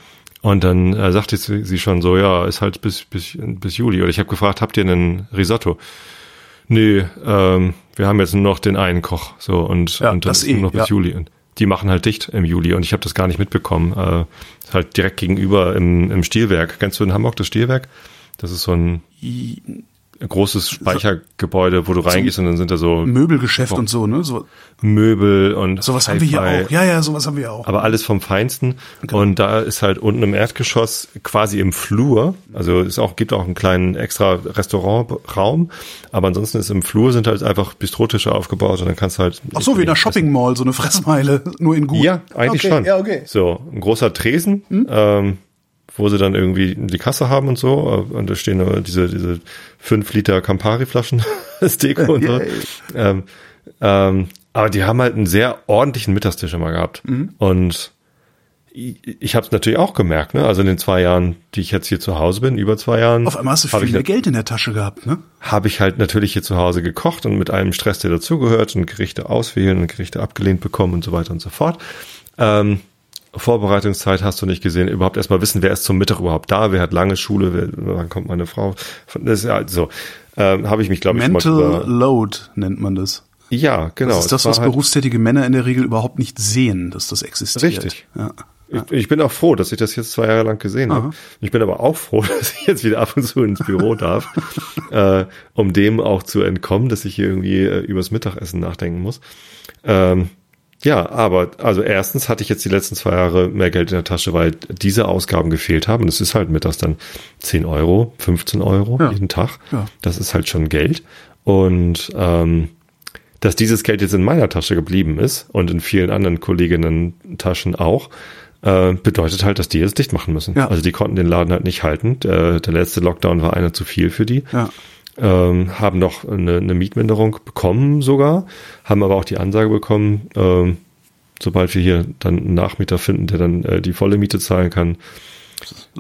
Und dann äh, sagte sie, sie schon so, ja, ist halt bis, bis, bis Juli. Oder ich habe gefragt, habt ihr einen Risotto? Nö, ähm, wir haben jetzt nur noch den einen Koch. So und, Ja, und das ist eh, nur noch bis ja. Juli. Und die machen halt dicht im Juli und ich habe das gar nicht mitbekommen. Äh, halt direkt gegenüber im, im Stilwerk. Kennst du in Hamburg das Stilwerk? Das ist so ein großes Speichergebäude, wo du reingehst und dann sind da so Möbelgeschäft und so, ne? So, Möbel und sowas haben wir hier auch. Ja, ja, sowas haben wir auch. Aber alles vom Feinsten. Und da ist halt unten im Erdgeschoss quasi im Flur, also es auch, gibt auch einen kleinen extra Restaurantraum, aber ansonsten ist im Flur sind halt einfach Bistrotische aufgebaut und dann kannst du halt. Ach so, wie in einer Shopping Mall, so eine Fressmeile, nur in gut. Ja, eigentlich okay, schon. Ja, okay. So, ein großer Tresen, ähm, wo sie dann irgendwie die Kasse haben und so. Und da stehen nur diese, diese fünf Liter Campari-Flaschen als Deko und so. Ähm, ähm, aber die haben halt einen sehr ordentlichen Mittagstisch immer gehabt. Mhm. Und ich, habe es natürlich auch gemerkt, ne? Also in den zwei Jahren, die ich jetzt hier zu Hause bin, über zwei Jahren, Auf einmal hast du viel ich mehr Geld in der Tasche gehabt, ne? habe ich halt natürlich hier zu Hause gekocht und mit einem Stress, der dazugehört und Gerichte auswählen und Gerichte abgelehnt bekommen und so weiter und so fort. Ähm, Vorbereitungszeit hast du nicht gesehen, überhaupt erstmal wissen, wer ist zum Mittag überhaupt da, wer hat lange Schule, wer, wann kommt meine Frau. Das ist ja so. Ähm, habe ich mich, glaube ich, Mental drüber- Load nennt man das. Ja, genau. Das ist das, was halt- berufstätige Männer in der Regel überhaupt nicht sehen, dass das existiert. Richtig. Ja. Ich, ich bin auch froh, dass ich das jetzt zwei Jahre lang gesehen habe. Ich bin aber auch froh, dass ich jetzt wieder ab und zu ins Büro darf, äh, um dem auch zu entkommen, dass ich hier irgendwie äh, übers Mittagessen nachdenken muss. Ähm, ja, aber also erstens hatte ich jetzt die letzten zwei Jahre mehr Geld in der Tasche, weil diese Ausgaben gefehlt haben. Das ist halt mittags dann 10 Euro, 15 Euro Ja. jeden Tag. Ja. Das ist halt schon Geld. Und ähm, dass dieses Geld jetzt in meiner Tasche geblieben ist und in vielen anderen Kolleginnen Taschen auch, äh, bedeutet halt, dass die jetzt dicht machen müssen. Ja. Also die konnten den Laden halt nicht halten. Der, der letzte Lockdown war einer zu viel für die. Ja. Ähm, haben noch eine, eine Mietminderung bekommen sogar, haben aber auch die Ansage bekommen, ähm, sobald wir hier dann einen Nachmieter finden, der dann äh, die volle Miete zahlen kann,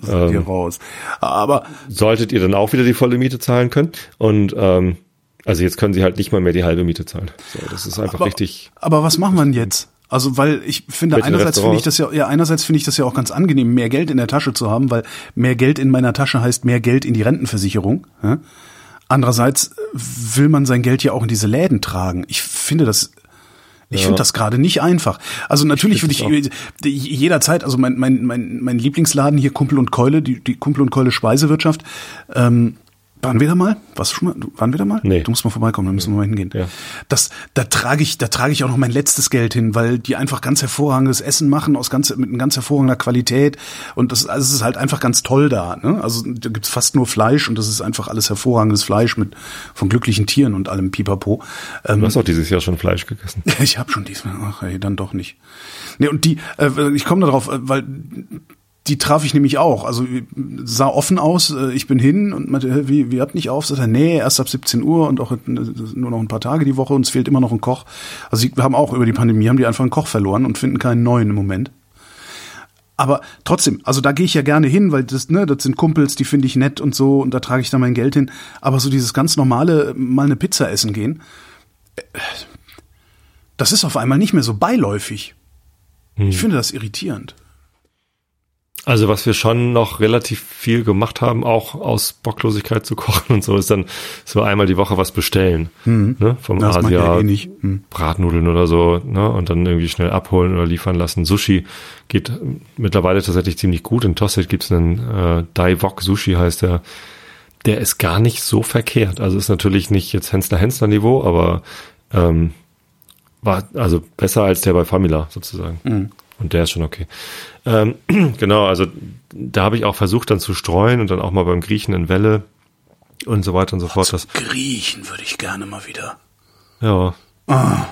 Ähm. raus. Aber solltet ihr dann auch wieder die volle Miete zahlen können. Und ähm, also jetzt können sie halt nicht mal mehr die halbe Miete zahlen. So, das ist einfach aber, richtig. aber was wir denn jetzt? Also, weil ich finde, einerseits finde ich das ja, ja, einerseits finde ich das ja auch ganz angenehm, mehr Geld in der Tasche zu haben, weil mehr Geld in meiner Tasche heißt mehr Geld in die Rentenversicherung. Ja? Andererseits will man sein Geld ja auch in diese Läden tragen. Ich finde das, ich Ja. finde das gerade nicht einfach. Also natürlich würde find ich jederzeit, also mein, mein, mein, mein Lieblingsladen hier, Kumpel und Keule, die, die Kumpel und Keule Speisewirtschaft, ähm, waren wir da mal? Du schon mal? Waren wir da mal? Nee. Du musst mal vorbeikommen, dann müssen wir mal hingehen. Ja. Das, da trage ich, da trage ich auch noch mein letztes Geld hin, weil die einfach ganz hervorragendes Essen machen aus ganz, mit ganz hervorragender Qualität. Und das, also es ist halt einfach ganz toll da. Ne? Also da gibt's fast nur Fleisch und das ist einfach alles hervorragendes Fleisch mit von glücklichen Tieren und allem Pipapo. Ähm, Du hast auch dieses Jahr schon Fleisch gegessen. ich habe schon diesmal, ach ey, dann doch nicht. Nee, und die, äh, ich komme darauf, äh, weil die traf ich nämlich auch. Also sah offen aus, äh, ich bin hin und meinte, wie, wie habt nicht auf? Sagt er, nee, erst ab 17 Uhr und auch äh, nur noch ein paar Tage die Woche, uns fehlt immer noch ein Koch. Also sie haben auch über die Pandemie, haben die einfach einen Koch verloren und finden keinen neuen im Moment. Aber trotzdem, also da gehe ich ja gerne hin, weil das, ne, das sind Kumpels, die finde ich nett und so und da trage ich dann mein Geld hin. Aber so dieses ganz normale, mal eine Pizza essen gehen, äh, das ist auf einmal nicht mehr so beiläufig. Ich finde das irritierend. Also was wir schon noch relativ viel gemacht haben, auch aus Bocklosigkeit zu kochen und so, ist dann so einmal die Woche was bestellen. Ne? Vom Das ich ja Asia, eh nicht. Hm. Bratnudeln oder so, ne? Und dann irgendwie schnell abholen oder liefern lassen. Sushi geht mittlerweile tatsächlich ziemlich gut. In Tosset gibt's einen äh, Dai Wok Sushi heißt der. Der ist gar nicht so verkehrt. Also ist natürlich nicht jetzt Hensler Hensler Niveau, aber ähm, war also besser als der bei Famila sozusagen. Und der ist schon okay. Ähm, genau, also da habe ich auch versucht dann zu streuen und dann auch mal beim Griechen in Welle und so weiter und so fort. Das, Griechen würde ich gerne mal wieder. ja. Ah,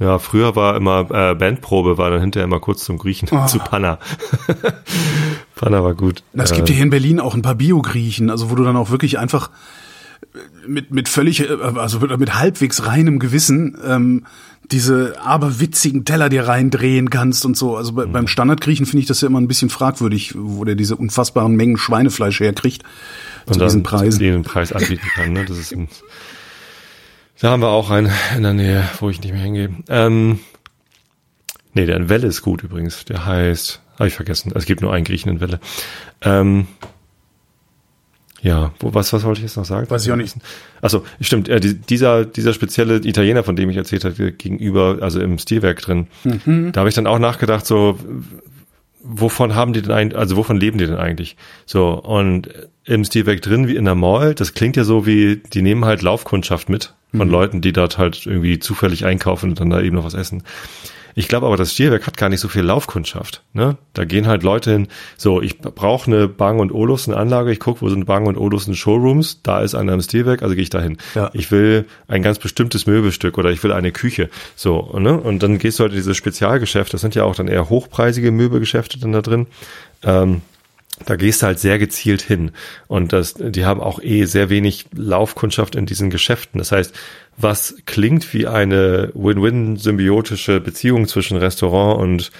Ja, früher war immer äh, Bandprobe, war dann hinterher immer kurz zum Griechen, zu Panna. Panna war gut. es Äh, gibt ja hier in Berlin auch ein paar Bio-Griechen, also wo du dann auch wirklich einfach mit, mit völlig, äh, also mit, halbwegs reinem Gewissen ähm, diese aberwitzigen Teller dir reindrehen kannst und so. Also bei, Mhm. beim Standardgriechen finde ich das ja immer ein bisschen fragwürdig, wo der diese unfassbaren Mengen Schweinefleisch herkriegt und zu diesen Preisen. den Preis anbieten kann. Ne? Das ist ein, da haben wir auch einen in der Nähe, wo ich nicht mehr hingehe. Ähm, nee, der in Welle ist gut übrigens. Der heißt, habe ich vergessen. Es gibt nur einen Griechen in Welle. Ähm, ja, wo, was, was wollte ich jetzt noch sagen? Weiß ich auch nicht. Achso, stimmt. Äh, die, dieser, dieser spezielle Italiener, von dem ich erzählt hatte, gegenüber, also im Stilwerk drin, Mhm. da habe ich dann auch nachgedacht, so, wovon haben die denn eigentlich, also wovon leben die denn eigentlich? So, und im Stilwerk drin, wie in der Mall, das klingt ja so wie, die nehmen halt Laufkundschaft mit von Leuten, die dort halt irgendwie zufällig einkaufen und dann da eben noch was essen. Ich glaube aber, das Stilwerk hat gar nicht so viel Laufkundschaft. Ne? Da gehen halt Leute hin, so, ich brauche eine Bang und Olufsen Anlage, ich gucke, wo sind Bang und Olufsen Showrooms, da ist einer im Stilwerk, also gehe ich dahin. Ja. Ich will ein ganz bestimmtes Möbelstück oder ich will eine Küche. So, ne? Und dann gehst du halt in diese Spezialgeschäfte, das sind ja auch dann eher hochpreisige Möbelgeschäfte dann da drin. Ähm, da gehst du halt sehr gezielt hin. Und das, die haben auch eh sehr wenig Laufkundschaft in diesen Geschäften. Das heißt, was klingt wie eine Win-Win-symbiotische Beziehung zwischen Restaurant und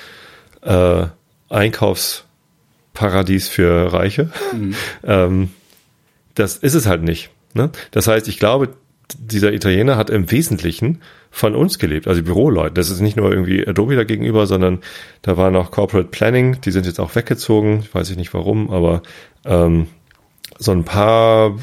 äh, Einkaufsparadies für Reiche, ähm, das ist es halt nicht. Ne? Das heißt, ich glaube, dieser Italiener hat im Wesentlichen von uns gelebt, also Büroleute. Das ist nicht nur irgendwie Adobe da gegenüber, sondern da war noch Corporate Planning, die sind jetzt auch weggezogen, ich weiß nicht warum, aber ähm, so ein paar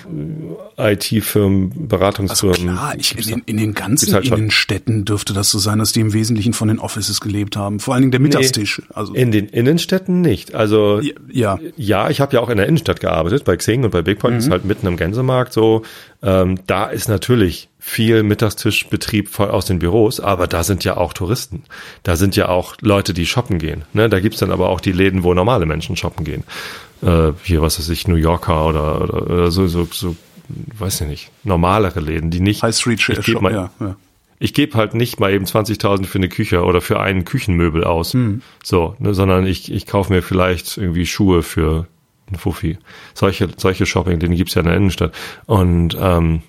IT-Firmen, Also Beratungsfirmen. klar, ich, in, den, in den ganzen halt. Innenstädten dürfte das so sein, dass die im Wesentlichen von den Offices gelebt haben. Vor allen Dingen der Mittagstisch. Also In den Innenstädten nicht. Also ja, ja, ich habe ja auch in der Innenstadt gearbeitet, bei Xing und bei Bigpoint ist halt mitten im Gänsemarkt so. Ähm, da ist natürlich viel Mittagstischbetrieb voll aus den Büros, aber da sind ja auch Touristen. Da sind ja auch Leute, die shoppen gehen. Ne? Da gibt's dann aber auch die Läden, wo normale Menschen shoppen gehen. Äh, hier, was weiß ich, New Yorker oder, oder, oder so, so, so, weiß ich nicht, normalere Läden, die nicht. High Street ich geb mal, ja, ja. ich gebe halt nicht mal eben 20.000 für eine Küche oder für einen Küchenmöbel aus, Hm. so, ne, sondern ich, ich kaufe mir vielleicht irgendwie Schuhe für einen Fuffi. Solche, solche Shopping, den gibt's ja in der Innenstadt. Und ähm,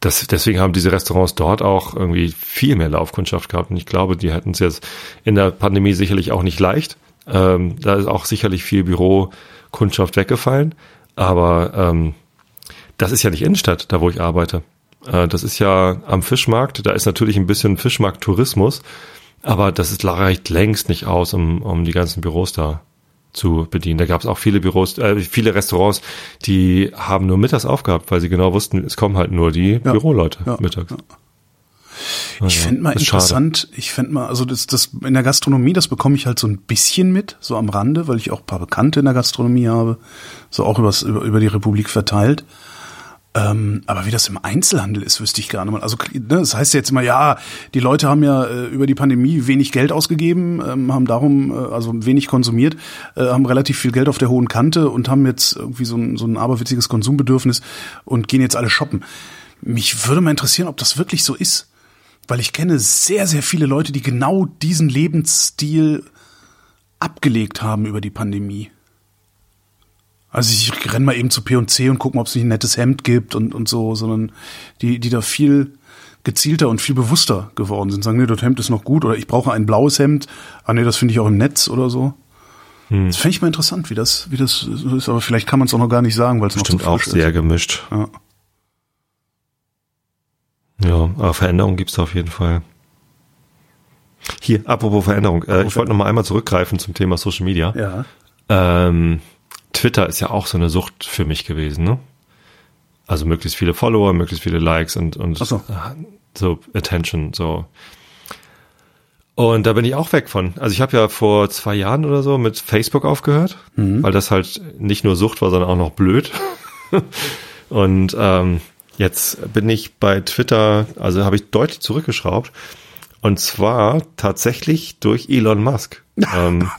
das, deswegen haben diese Restaurants dort auch irgendwie viel mehr Laufkundschaft gehabt. Und ich glaube, die hätten es jetzt in der Pandemie sicherlich auch nicht leicht. Ähm, da ist auch sicherlich viel Bürokundschaft weggefallen. Aber ähm, das ist ja nicht Innenstadt, da wo ich arbeite. Äh, das ist ja am Fischmarkt. Da ist natürlich ein bisschen Fischmarkt-Tourismus. Aber das ist, reicht längst nicht aus, um, um die ganzen Büros da zu bedienen. Da gab es auch viele Büros, äh, viele Restaurants, die haben nur mittags aufgehabt, weil sie genau wussten, es kommen halt nur die Ja. Büroleute Ja. mittags. Ich fänd mal ist schade. interessant, ich fänd mal, also das, das in der Gastronomie, das bekomme ich halt so ein bisschen mit, so am Rande, weil ich auch ein paar Bekannte in der Gastronomie habe, so auch übers, über, über die Republik verteilt. Ähm, aber wie das im Einzelhandel ist, wüsste ich gar nicht mal. Also ne, das heißt jetzt immer, ja, die Leute haben ja äh, über die Pandemie wenig Geld ausgegeben, ähm, haben darum äh, also wenig konsumiert, äh, haben relativ viel Geld auf der hohen Kante und haben jetzt irgendwie so ein, so ein aberwitziges Konsumbedürfnis und gehen jetzt alle shoppen. Mich würde mal interessieren, ob das wirklich so ist. Weil ich kenne sehr, sehr viele Leute, die genau diesen Lebensstil abgelegt haben über die Pandemie. Also ich renn mal eben zu P&C und guck mal, ob es nicht ein nettes Hemd gibt und, und so, sondern die, die da viel gezielter und viel bewusster geworden sind. Sagen, nee, das Hemd ist noch gut oder ich brauche ein blaues Hemd. Ah nee, das finde ich auch im Netz oder so. Hm. Das fände ich mal interessant, wie das, wie das ist, aber vielleicht kann man es auch noch gar nicht sagen, weil es noch Stimmt zu auch frisch sehr ist. gemischt. Ja. Ja, aber Veränderung gibt's da auf jeden Fall. Hier, apropos Veränderung. Äh, ich wollte noch mal einmal zurückgreifen zum Thema Social Media. ja. Ähm, Twitter ist ja auch so eine Sucht für mich gewesen, ne? Also möglichst viele Follower, möglichst viele Likes und, und so. so Attention, so. Und da bin ich auch weg von. Also ich habe ja vor zwei Jahren oder so mit Facebook aufgehört, weil das halt nicht nur Sucht war, sondern auch noch blöd. und ähm, jetzt bin ich bei Twitter, also habe ich deutlich zurückgeschraubt. Und zwar tatsächlich durch Elon Musk. ähm,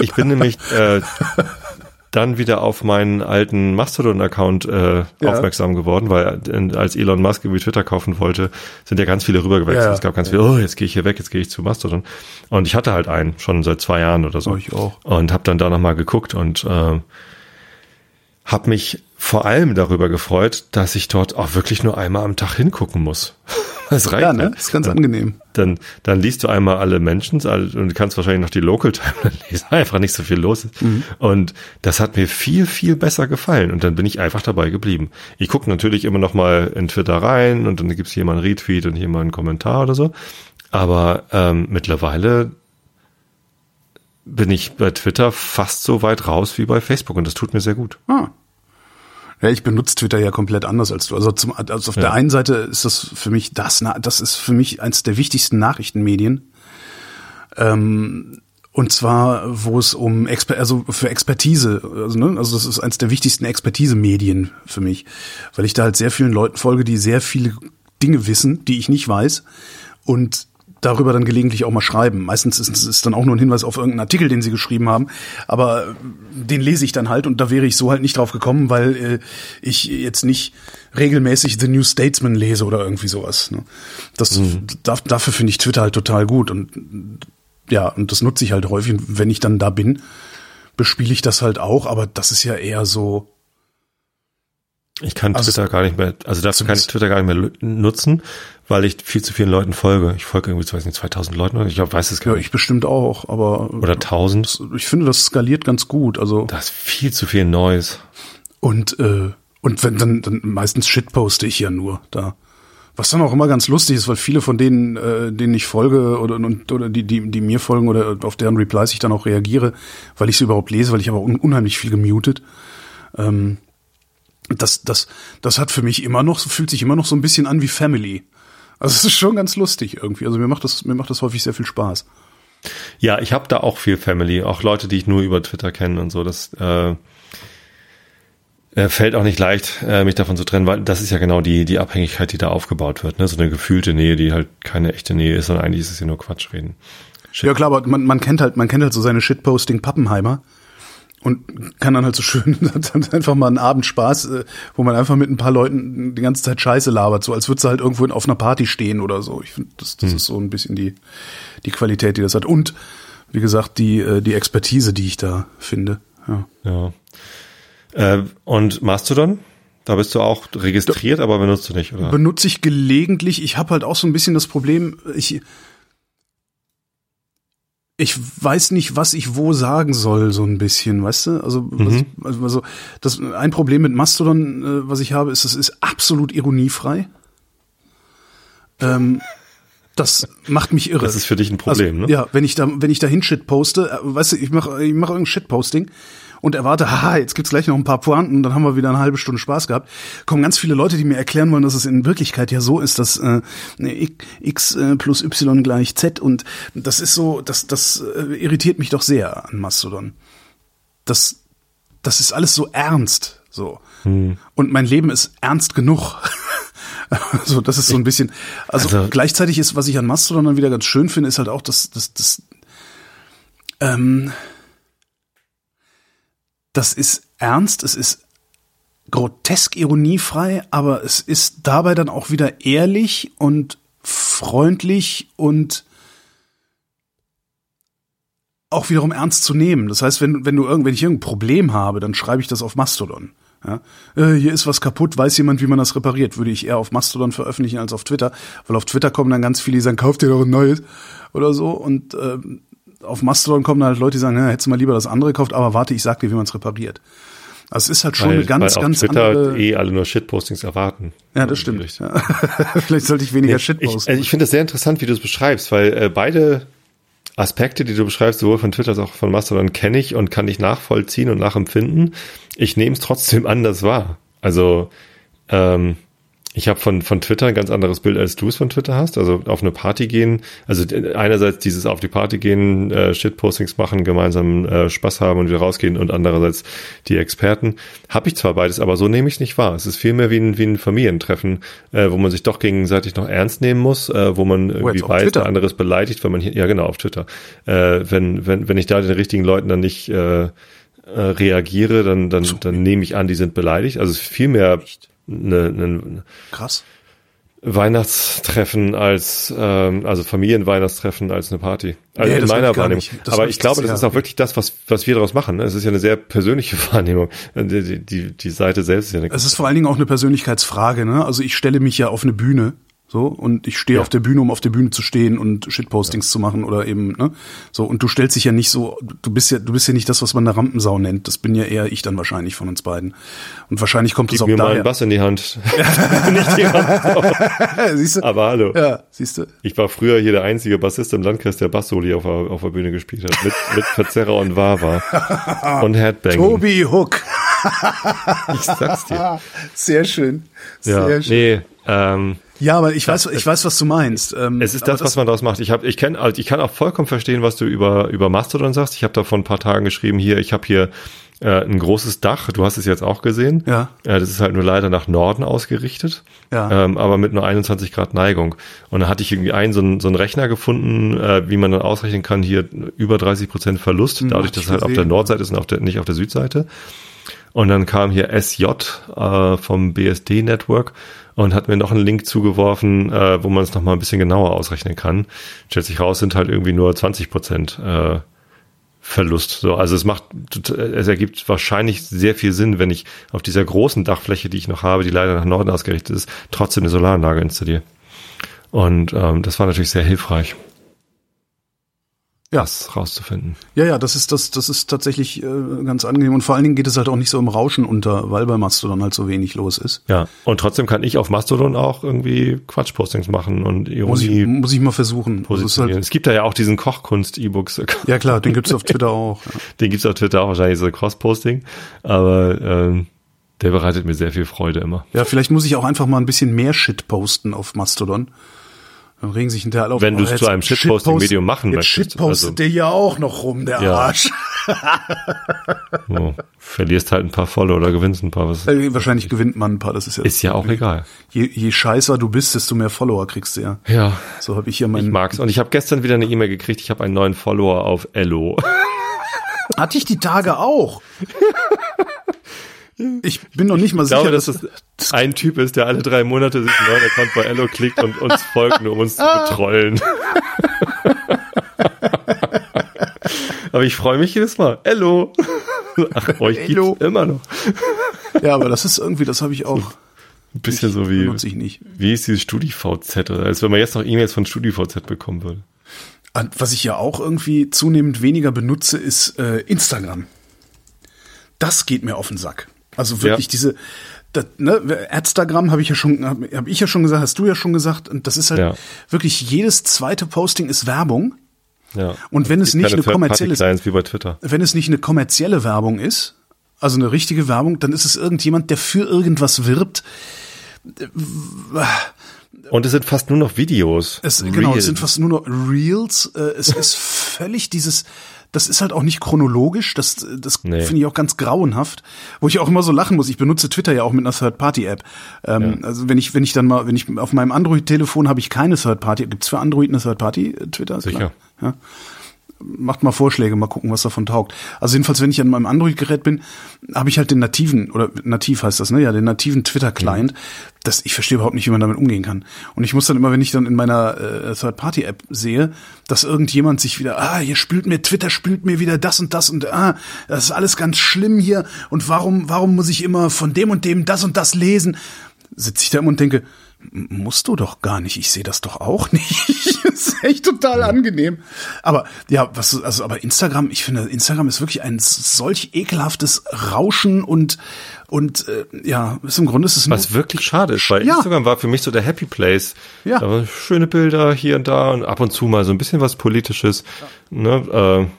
ich bin nämlich äh, dann wieder auf meinen alten Mastodon-Account äh, Ja. aufmerksam geworden, weil als Elon Musk irgendwie Twitter kaufen wollte, sind ja ganz viele rübergewechselt. Ja, ja. Es gab ganz viele, oh, jetzt gehe ich hier weg, jetzt gehe ich zu Mastodon. Und ich hatte halt einen, schon seit zwei Jahren oder so. Oh, ich auch. Und habe dann da nochmal geguckt und äh, habe mich vor allem darüber gefreut, dass ich dort auch wirklich nur einmal am Tag hingucken muss. Das reicht Ja, ne? Ist ganz angenehm. Dann, dann liest du einmal alle Menschen und kannst wahrscheinlich noch die Local Timeline lesen, einfach nicht so viel los ist. Mhm. Und das hat mir viel, viel besser gefallen. Und dann bin ich einfach dabei geblieben. Ich gucke natürlich immer noch mal in Twitter rein und dann gibt's hier mal einen Retweet und hier mal einen Kommentar oder so. Aber ähm, mittlerweile bin ich bei Twitter fast so weit raus wie bei Facebook und das tut mir sehr gut. Ah. Ja, ich benutze Twitter ja komplett anders als du. Also, zum, also auf Ja. der einen Seite ist das für mich das, das ist für mich eins der wichtigsten Nachrichtenmedien. Ähm, und zwar, wo es um Exper also für Expertise, also, ne, also das ist eins der wichtigsten Expertise-Medien für mich, weil ich da halt sehr vielen Leuten folge, die sehr viele Dinge wissen, die ich nicht weiß und darüber dann gelegentlich auch mal schreiben. Meistens ist es dann auch nur ein Hinweis auf irgendeinen Artikel, den sie geschrieben haben, aber äh, den lese ich dann halt und da wäre ich so halt nicht drauf gekommen, weil äh, ich jetzt nicht regelmäßig The New Statesman lese oder irgendwie sowas. Ne? Das mhm. da, dafür finde ich Twitter halt total gut und ja, und das nutze ich halt häufig. Wenn ich dann da bin, bespiele ich das halt auch, aber das ist ja eher so ich kann also Twitter gar nicht mehr, also dafür kann ich Twitter gar nicht mehr nutzen, weil ich viel zu vielen Leuten folge. Ich folge irgendwie, weiß nicht, 2000 Leuten, ich glaube, weiß es gar nicht. Ja, ich bestimmt auch, aber. Oder 1000. Ich finde, das skaliert ganz gut, also. Das ist viel zu viel Neues. Und, äh, und wenn dann, dann meistens shitposte ich ja nur da. Was dann auch immer ganz lustig ist, weil viele von denen, äh, denen ich folge oder, und, oder die, die, die mir folgen oder auf deren Replies ich dann auch reagiere, weil ich sie überhaupt lese, weil ich habe un unheimlich viel gemutet. Ähm, das, das, das hat für mich immer noch, fühlt sich immer noch so ein bisschen an wie Family. Also es ist schon ganz lustig irgendwie. Also mir macht das, mir macht das häufig sehr viel Spaß. Ja, ich habe da auch viel Family, auch Leute, die ich nur über Twitter kenne und so. Das äh, äh, fällt auch nicht leicht, äh, mich davon zu trennen, weil das ist ja genau die die Abhängigkeit, die da aufgebaut wird. Ne? So eine gefühlte Nähe, die halt keine echte Nähe ist, sondern eigentlich ist es ja nur Quatschreden. Shit. Ja klar, aber man, man kennt halt, man kennt halt so seine Shitposting Pappenheimer und kann dann halt so schön dann einfach mal einen Abend Spaß, äh, wo man einfach mit ein paar Leuten die ganze Zeit Scheiße labert, so als würde sie halt irgendwo auf einer Party stehen oder so. Ich finde, das, das hm. ist so ein bisschen die, die Qualität, die das hat. Und wie gesagt, die, äh, die Expertise, die ich da finde. Ja. ja. Äh, und Mastodon? Da bist du auch registriert, da, aber benutzt du nicht, oder? Benutze ich gelegentlich. Ich habe halt auch so ein bisschen das Problem, ich ich weiß nicht, was ich wo sagen soll, so ein bisschen, weißt du? Also, mhm. was, also das ein Problem mit Mastodon, äh, was ich habe, ist, es ist absolut ironiefrei. Ähm, das macht mich irre. Das ist für dich ein Problem, also, ne? Ja, wenn ich da, wenn ich dahin Shit poste, äh, weißt du, ich mache, ich mache irgendein Shit-Posting und erwarte, haha, jetzt gibt's gleich noch ein paar Pointen und dann haben wir wieder eine halbe Stunde Spaß gehabt, kommen ganz viele Leute, die mir erklären wollen, dass es in Wirklichkeit ja so ist, dass äh, x äh, plus y gleich z und das ist so, das, das äh, irritiert mich doch sehr an Mastodon. Das, das ist alles so ernst, so. Hm. Und mein Leben ist ernst genug. Also das ist so ein bisschen, also, also, gleichzeitig ist, was ich an Mastodon dann wieder ganz schön finde, ist halt auch, dass, dass, dass ähm, das ist ernst, es ist grotesk ironiefrei, aber es ist dabei dann auch wieder ehrlich und freundlich und auch wiederum ernst zu nehmen. Das heißt, wenn, wenn du irgend, wenn ich irgendein Problem habe, dann schreibe ich das auf Mastodon. Ja? Äh, hier ist was kaputt, weiß jemand, wie man das repariert? Würde ich eher auf Mastodon veröffentlichen als auf Twitter, weil auf Twitter kommen dann ganz viele, die sagen, kauft dir doch ein neues oder so. Und ähm, auf Mastodon kommen halt Leute, die sagen, ja, hättest du mal lieber das andere gekauft, aber warte, ich sag dir, wie man es repariert. Also es ist halt schon weil, eine ganz, weil ganz Twitter andere. eh alle nur Shitpostings erwarten. Ja, das stimmt. Ja. Vielleicht sollte ich weniger nee, Shitposten. Ich, also ich finde es sehr interessant, wie du es beschreibst, weil äh, beide Aspekte, die du beschreibst, sowohl von Twitter als auch von Mastodon, kenne ich und kann ich nachvollziehen und nachempfinden. Ich nehme es trotzdem anders wahr. Also ähm, ich habe von, von Twitter ein ganz anderes Bild, als du es von Twitter hast. Also auf eine Party gehen, also einerseits dieses auf die Party gehen, äh, Shitpostings machen, gemeinsam äh, Spaß haben und wieder rausgehen und andererseits die Experten. Habe ich zwar beides, aber so nehme ich es nicht wahr. Es ist vielmehr wie ein, wie ein Familientreffen, äh, wo man sich doch gegenseitig noch ernst nehmen muss, äh, wo man irgendwie oh, weiß, der andere ist beleidigt, wenn man hier, ja genau, auf Twitter. Äh, wenn, wenn, wenn ich da den richtigen Leuten dann nicht äh, äh, reagiere, dann, dann, dann nehme ich an, die sind beleidigt. Also es ist vielmehr eine, eine krass Weihnachtstreffen als ähm, also Familienweihnachtstreffen als eine Party. Also nee, in meiner Wahrnehmung. Aber ich glaube, das ist auch wirklich das, was was wir daraus machen. Ne? Es ist ja eine sehr persönliche Wahrnehmung. Die, die, die Seite selbst ist ja eine Es ist vor allen Dingen auch eine Persönlichkeitsfrage. Ne? Also ich stelle mich ja auf eine Bühne so, und ich stehe ja. auf der Bühne, um auf der Bühne zu stehen und Shitpostings ja. zu machen oder eben, ne? So, und du stellst dich ja nicht so, du bist ja, du bist ja nicht das, was man eine Rampensau nennt. Das bin ja eher ich dann wahrscheinlich von uns beiden. Und wahrscheinlich kommt Gib es auch mir daher. mal einen Bass in die Hand. nicht die Rampensau. siehst du? Aber hallo. Ja, siehst du. Ich war früher hier der einzige Bassist im Landkreis, der Bassoli auf der, auf der Bühne gespielt hat. Mit, mit Verzerrer und Wawa. und Headbanging. Tobi Hook. ich sag's dir. Sehr schön. Sehr ja, schön. Nee, ähm, ja, aber ich weiß, ich weiß, was du meinst. Ähm, es ist das, das, was man daraus macht. Ich habe, ich kenne, also ich kann auch vollkommen verstehen, was du über über Mastodon sagst. Ich habe da vor ein paar Tagen geschrieben hier. Ich habe hier äh, ein großes Dach. Du hast es jetzt auch gesehen. Ja. Äh, das ist halt nur leider nach Norden ausgerichtet. Ja. Ähm, aber mit nur 21 Grad Neigung. Und da hatte ich irgendwie einen so einen, so einen Rechner gefunden, äh, wie man dann ausrechnen kann, hier über 30 Prozent Verlust, Hm, dadurch, hab dass es halt auf der. Nordseite ist und auf der, nicht auf der Südseite. Und dann kam hier SJ äh, vom BSD Network und hat mir noch einen Link zugeworfen, äh, wo man es nochmal ein bisschen genauer ausrechnen kann. Stellt sich raus, sind halt irgendwie nur 20 Prozent äh, Verlust. So, also es macht, es ergibt wahrscheinlich sehr viel Sinn, wenn ich auf dieser großen Dachfläche, die ich noch habe, die leider nach Norden ausgerichtet ist, trotzdem eine Solaranlage installiere. Und ähm, das war natürlich sehr hilfreich, Ja. das rauszufinden. Ja, ja, das ist das, das ist tatsächlich äh, ganz angenehm und vor allen Dingen geht es halt auch nicht so im Rauschen unter, weil bei Mastodon halt so wenig los ist. Ja, und trotzdem kann ich auf Mastodon auch irgendwie Quatschpostings machen und Muss ich, Ironie muss ich mal versuchen. Es ist positionieren. halt, es gibt da ja auch diesen Kochkunst-E-Books. ja klar, den gibt's auf Twitter auch. Ja. Den gibt's auf Twitter auch wahrscheinlich so Cross-Posting. Aber ähm, der bereitet mir sehr viel Freude immer. ja, vielleicht muss ich auch einfach mal ein bisschen mehr Shit posten auf Mastodon. Dann regen sich hinterher alle auf. Wenn du es zu einem Shitposting-Medium machen jetzt möchtest, Shitpostet also- der hier auch noch rum, der Ja. Arsch. So, verlierst halt ein paar Follower oder gewinnst ein paar. Was Äh, Wahrscheinlich gewinnt man ein paar, das ist ja. ist ja auch egal. Je, je scheißer du bist, desto mehr Follower kriegst du ja. Ja, So habe ich hier ich meinen. mag's. Und ich habe gestern wieder eine E-Mail gekriegt. Ich habe einen neuen Follower auf Ello. Hatte ich die Tage auch. Ich bin noch nicht mal Ich sicher, glaube, dass es ein Typ ist, der alle drei Monate sich einen neuen Account bei Ello klickt und uns folgt, nur um uns zu betrollen. Aber ich freue mich jedes Mal. Ello. Ach, euch Ello. gibt's immer noch. Ja, aber das ist irgendwie, das habe ich auch. Ein bisschen so wie, Benutze ich nicht. wie ist dieses StudiVZ? Als wenn man jetzt noch E-Mails von StudiVZ bekommen würde. Was ich ja auch irgendwie zunehmend weniger benutze, ist äh, Instagram. Das geht mir auf den Sack. Also wirklich Ja. diese, das, ne, Instagram habe ich ja schon, habe hab ich ja schon gesagt, hast du ja schon gesagt, und das ist halt Ja. wirklich jedes zweite Posting ist Werbung. Ja. Und wenn es nicht eine kommerzielle, wenn es nicht eine kommerzielle Werbung ist, also eine richtige Werbung, dann ist es irgendjemand, der für irgendwas wirbt. Und es sind fast nur noch Videos. Es, genau, es sind fast nur noch Reels. Äh, es ist völlig dieses, das ist halt auch nicht chronologisch. Das, das Nee. finde ich auch ganz grauenhaft. Wo ich auch immer so lachen muss. Ich benutze Twitter ja auch mit einer Third-Party-App. Ähm, Also wenn ich, wenn ich dann mal, wenn ich auf meinem Android-Telefon habe ich keine Third-Party. Gibt's für Android eine Third-Party-Twitter? Sicher. klar. Ja. Macht mal Vorschläge, mal gucken, was davon taugt. Also jedenfalls, wenn ich an meinem Android-Gerät bin, habe ich halt den nativen, oder nativ heißt das, ne? Ja, den nativen Twitter-Client. Das, ich verstehe überhaupt nicht, wie man damit umgehen kann. Und ich muss dann immer, wenn ich dann in meiner äh, Third-Party-App sehe, dass irgendjemand sich wieder, ah, hier spült mir, Twitter spült mir wieder das und das und ah, das ist alles ganz schlimm hier und warum, warum muss ich immer von dem und dem das und das lesen? Sitze ich da immer und denke, musst du doch gar nicht. Ich sehe das doch auch nicht. das ist echt total angenehm. Aber ja, was also aber Instagram, ich finde Instagram ist wirklich ein solch ekelhaftes Rauschen und und äh, ja, ist im Grunde ist es Was wirklich schade ist, weil Ja. Instagram war für mich so der Happy Place. Ja. Da waren schöne Bilder hier und da und ab und zu mal so ein bisschen was Politisches. Ne, äh,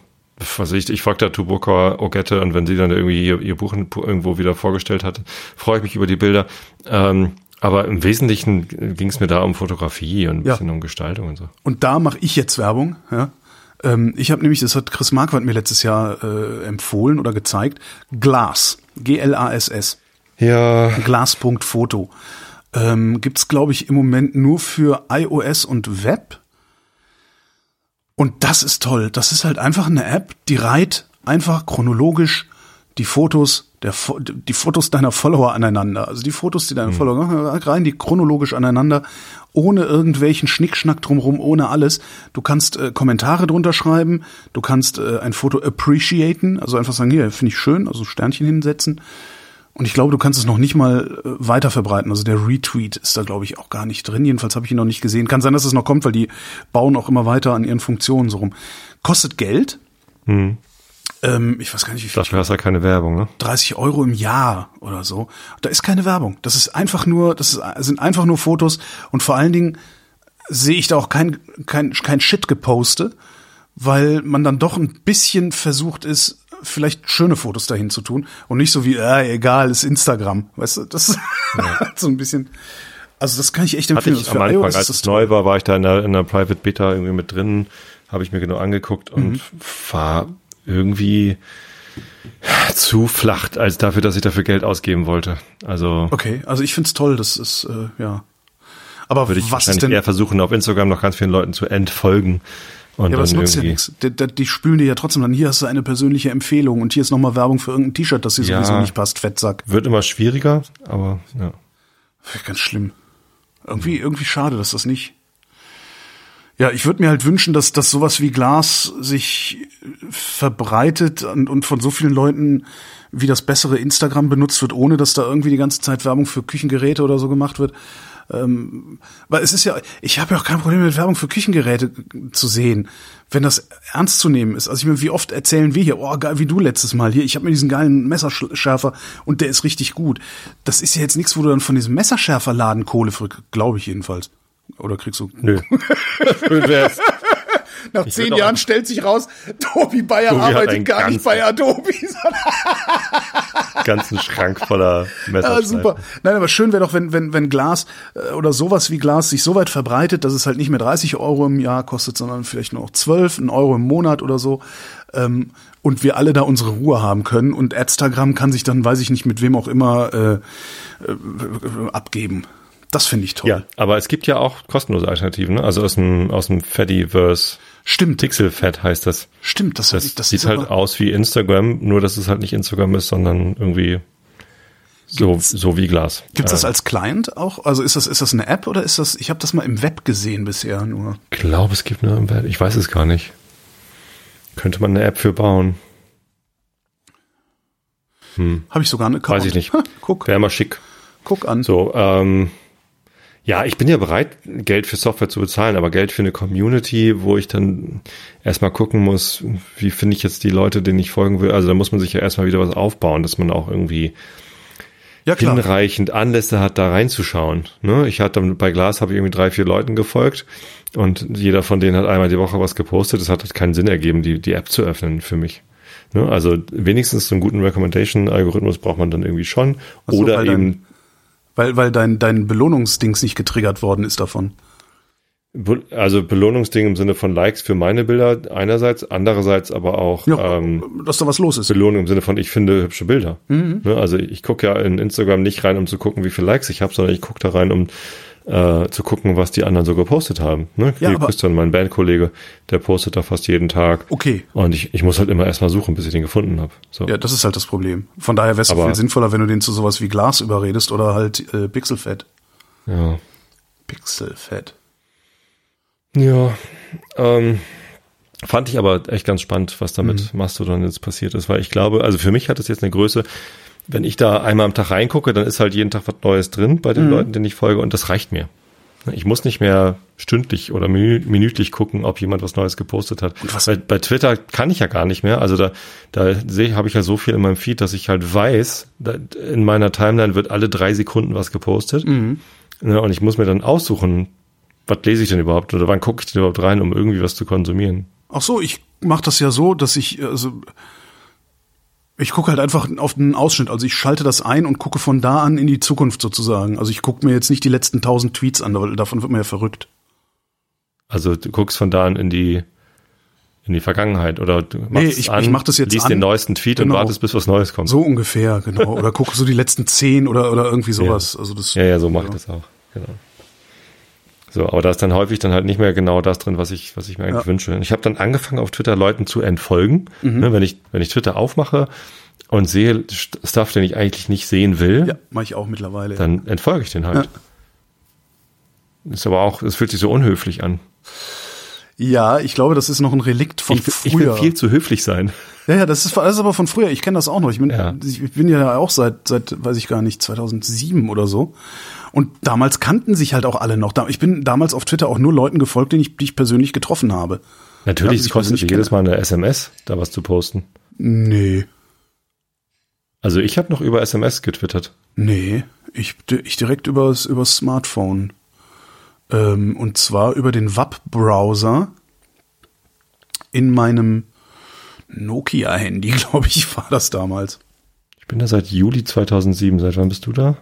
was ich, ich da Tubuka Ogette und wenn sie dann irgendwie ihr, ihr Buch irgendwo wieder vorgestellt hat, freue ich mich über die Bilder. Ähm, aber im Wesentlichen ging es mir da um Fotografie und ein Ja. bisschen um Gestaltung und so. und da mache ich jetzt Werbung, ja. Ähm, ich habe nämlich, das hat Chris Marquardt mir letztes Jahr äh, empfohlen oder gezeigt, Glas, G-L-A-S-S. Ja, Glas.foto. Ähm, gibt's glaube ich, im Moment nur für iOS und Web. Und das ist toll. Das ist halt einfach eine App, die reiht einfach chronologisch die Fotos der die Fotos deiner Follower aneinander. Also die Fotos, die deine Follower machen, reihen die chronologisch aneinander, ohne irgendwelchen Schnickschnack drumrum, ohne alles. Du kannst äh, Kommentare drunter schreiben, du kannst äh, ein Foto appreciaten, also einfach sagen, hier, finde ich schön, also Sternchen hinsetzen. Und ich glaube, du kannst es noch nicht mal äh, weiter verbreiten. Also der Retweet ist da, glaube ich, auch gar nicht drin. Jedenfalls habe ich ihn noch nicht gesehen. Kann sein, dass es noch kommt, weil die bauen auch immer weiter an ihren Funktionen so rum. Kostet Geld. Ähm, ich weiß gar nicht, wie viel. dafür hast du ja keine Werbung, ne? 30 Euro im Jahr oder so. Da ist keine Werbung. Das ist einfach nur, das ist, sind einfach nur Fotos und vor allen Dingen sehe ich da auch kein, kein, kein Shit geposte, weil man dann doch ein bisschen versucht ist, vielleicht schöne Fotos dahin zu tun und nicht so wie, äh, egal, ist Instagram. Weißt du, das so ein bisschen. Also das kann ich echt Hatte empfehlen. ich Also am Anfang, als es neu war, war ich da in der, in der Private Beta irgendwie mit drin, habe ich mir genau angeguckt und Mhm. war irgendwie zu flach, als dafür, dass ich dafür Geld ausgeben wollte. Also Okay, also ich find's toll, das ist, äh, ja. Aber würde ich was wahrscheinlich denn, eher versuchen, auf Instagram noch ganz vielen Leuten zu entfolgen. Und ja, aber das nutzt ja nichts. Die, die, die spülen dir ja trotzdem dann, hier hast du eine persönliche Empfehlung und hier ist nochmal Werbung für irgendein T-Shirt, das dir Ja. sowieso nicht passt, Fettsack. Wird immer schwieriger, aber ja. Ganz schlimm. Irgendwie, irgendwie schade, dass das nicht. Ja, ich würde mir halt wünschen, dass, dass sowas wie Glas sich verbreitet und, und von so vielen Leuten wie das bessere Instagram benutzt wird, ohne dass da irgendwie die ganze Zeit Werbung für Küchengeräte oder so gemacht wird. Ähm, weil es ist ja, ich habe ja auch kein Problem mit Werbung für Küchengeräte zu sehen, wenn das ernst zu nehmen ist. Also ich meine, wie oft erzählen wir hier, oh geil, wie du letztes Mal hier, ich habe mir diesen geilen Messerschärfer und der ist richtig gut. Das ist ja jetzt nichts, wo du dann von diesem Messerschärferladen Kohle für, glaube ich jedenfalls. Oder kriegst du? Nö. Schön wär's. Nach Ich zehn Jahren stellt sich raus, Tobi Bayer Tobi arbeitet gar nicht bei Adobe. sondern ganzen Schrank voller Messer. Ah, super. Nein, aber schön wäre doch, wenn, wenn, wenn Glas äh, oder sowas wie Glas sich so weit verbreitet, dass es halt nicht mehr 30 Euro im Jahr kostet, sondern vielleicht nur noch 12, ein Euro im Monat oder so. Ähm, und wir alle da unsere Ruhe haben können. Und Instagram kann sich dann, weiß ich nicht, mit wem auch immer äh, äh, abgeben. Das finde ich toll. Ja, aber es gibt ja auch kostenlose Alternativen, ne? Also aus dem, aus dem Fediverse. Stimmt, Pixelfed heißt das. stimmt. Das, Das, das sieht ist halt aus wie Instagram, nur dass es halt nicht Instagram ist, sondern irgendwie so, so wie Glas. Gibt's das Äh, als Client auch? Also ist das ist das eine App oder ist das? Ich habe das mal im Web gesehen bisher nur. Ich glaube, es gibt eine im Web. Ich weiß es gar nicht. Könnte man eine App für bauen. Habe ich sogar eine Account. Weiß ich nicht. Guck, Wäre mal schick. guck an. So, ähm, ja, ich bin ja bereit, Geld für Software zu bezahlen, aber Geld für eine Community, wo ich dann erstmal gucken muss, wie finde ich jetzt die Leute, denen ich folgen will. Also da muss man sich ja erstmal wieder was aufbauen, dass man auch irgendwie Ja klar. hinreichend Anlässe hat, da reinzuschauen. Ne? Ich hatte bei Glas habe ich irgendwie drei, vier Leuten gefolgt und jeder von denen hat einmal die Woche was gepostet. Das hat halt keinen Sinn ergeben, die, die App zu öffnen für mich. Ne? Also wenigstens so einen guten Recommendation-Algorithmus braucht man dann irgendwie schon. So, Oder eben Weil, weil dein, dein Belohnungsdings nicht getriggert worden ist davon. Be- Also Belohnungsding im Sinne von Likes für meine Bilder einerseits, andererseits aber auch Ja, ähm, dass da was los ist. Belohnung im Sinne von ich finde hübsche Bilder. Mhm. Ne, also ich gucke ja in Instagram nicht rein, um zu gucken, wie viele Likes ich habe, sondern ich gucke da rein, um äh, zu gucken, was die anderen so gepostet haben. Ne? Ja, Wie aber- Christian, mein Bandkollege, der postet da fast jeden Tag. Okay. Und ich, ich muss halt immer erstmal suchen, bis ich den gefunden habe. So. Ja, das ist halt das Problem. Von daher wäre es viel sinnvoller, wenn du den zu sowas wie Glas überredest oder halt äh, Pixelfett. ja. Pixelfett. Ja, ähm, fand ich aber echt ganz spannend, was damit Mhm. Mastodon jetzt passiert ist, weil ich glaube, also für mich hat es jetzt eine Größe, wenn ich da einmal am Tag reingucke, dann ist halt jeden Tag was Neues drin bei den Mhm. Leuten, denen ich folge und das reicht mir. Ich muss nicht mehr stündlich oder minü- minütlich gucken, ob jemand was Neues gepostet hat. was- Bei, bei Twitter kann ich ja gar nicht mehr. Also da, da sehe, habe ich ja so viel in meinem Feed, dass ich halt weiß, da, in meiner Timeline wird alle drei Sekunden was gepostet. Mhm. Ja, und ich muss mir dann aussuchen, was lese ich denn überhaupt oder wann gucke ich denn überhaupt rein, um irgendwie was zu konsumieren. Ach so, ich mache das ja so, dass ich also ich gucke halt einfach auf den Ausschnitt. Also ich schalte das ein und gucke von da an in die Zukunft sozusagen. Also ich gucke mir jetzt nicht die letzten tausend Tweets an, weil davon wird man ja verrückt. Also du guckst von da an in die in die Vergangenheit oder du machst Nee, es ich- an, ich mach das jetzt liest an. den neuesten Tweet Genau. und wartest, bis was Neues kommt. So ungefähr, genau. Oder gucke so die letzten zehn oder oder irgendwie sowas. Also das. Ja, ja, so mache ich das auch. Genau. So, aber da ist dann häufig dann halt nicht mehr genau das drin, was ich, was ich mir eigentlich Ja. wünsche. Und ich habe dann angefangen, auf Twitter Leuten zu entfolgen. Mhm. Ne, wenn ich, wenn ich Twitter aufmache und sehe St- Stuff, den ich eigentlich nicht sehen will, Ja, mache ich auch mittlerweile. ja. dann entfolge ich den halt. Ist aber auch, es fühlt sich so unhöflich an. Ja, ich glaube, das ist noch ein Relikt von Ich, ich will früher. viel zu höflich sein. ja, ja, das ist, das ist aber von früher. Ich kenne das auch noch. Ich bin, Ja. ich bin ja auch seit, seit, weiß ich gar nicht, 2007 oder so. Und damals kannten sich halt auch alle noch. Ich bin damals auf Twitter auch nur Leuten gefolgt, die ich, die ich persönlich getroffen habe. Natürlich, es ich kostet persönlich jedes. Mal eine SMS, da was zu posten. Nee, Also ich habe noch über SMS getwittert. nee. Ich, ich direkt übers, übers Smartphone. Ähm, und zwar über den WAP-Browser in meinem Nokia-Handy, glaube ich, war das damals. Ich bin da seit Juli 2007. Seit wann bist du da?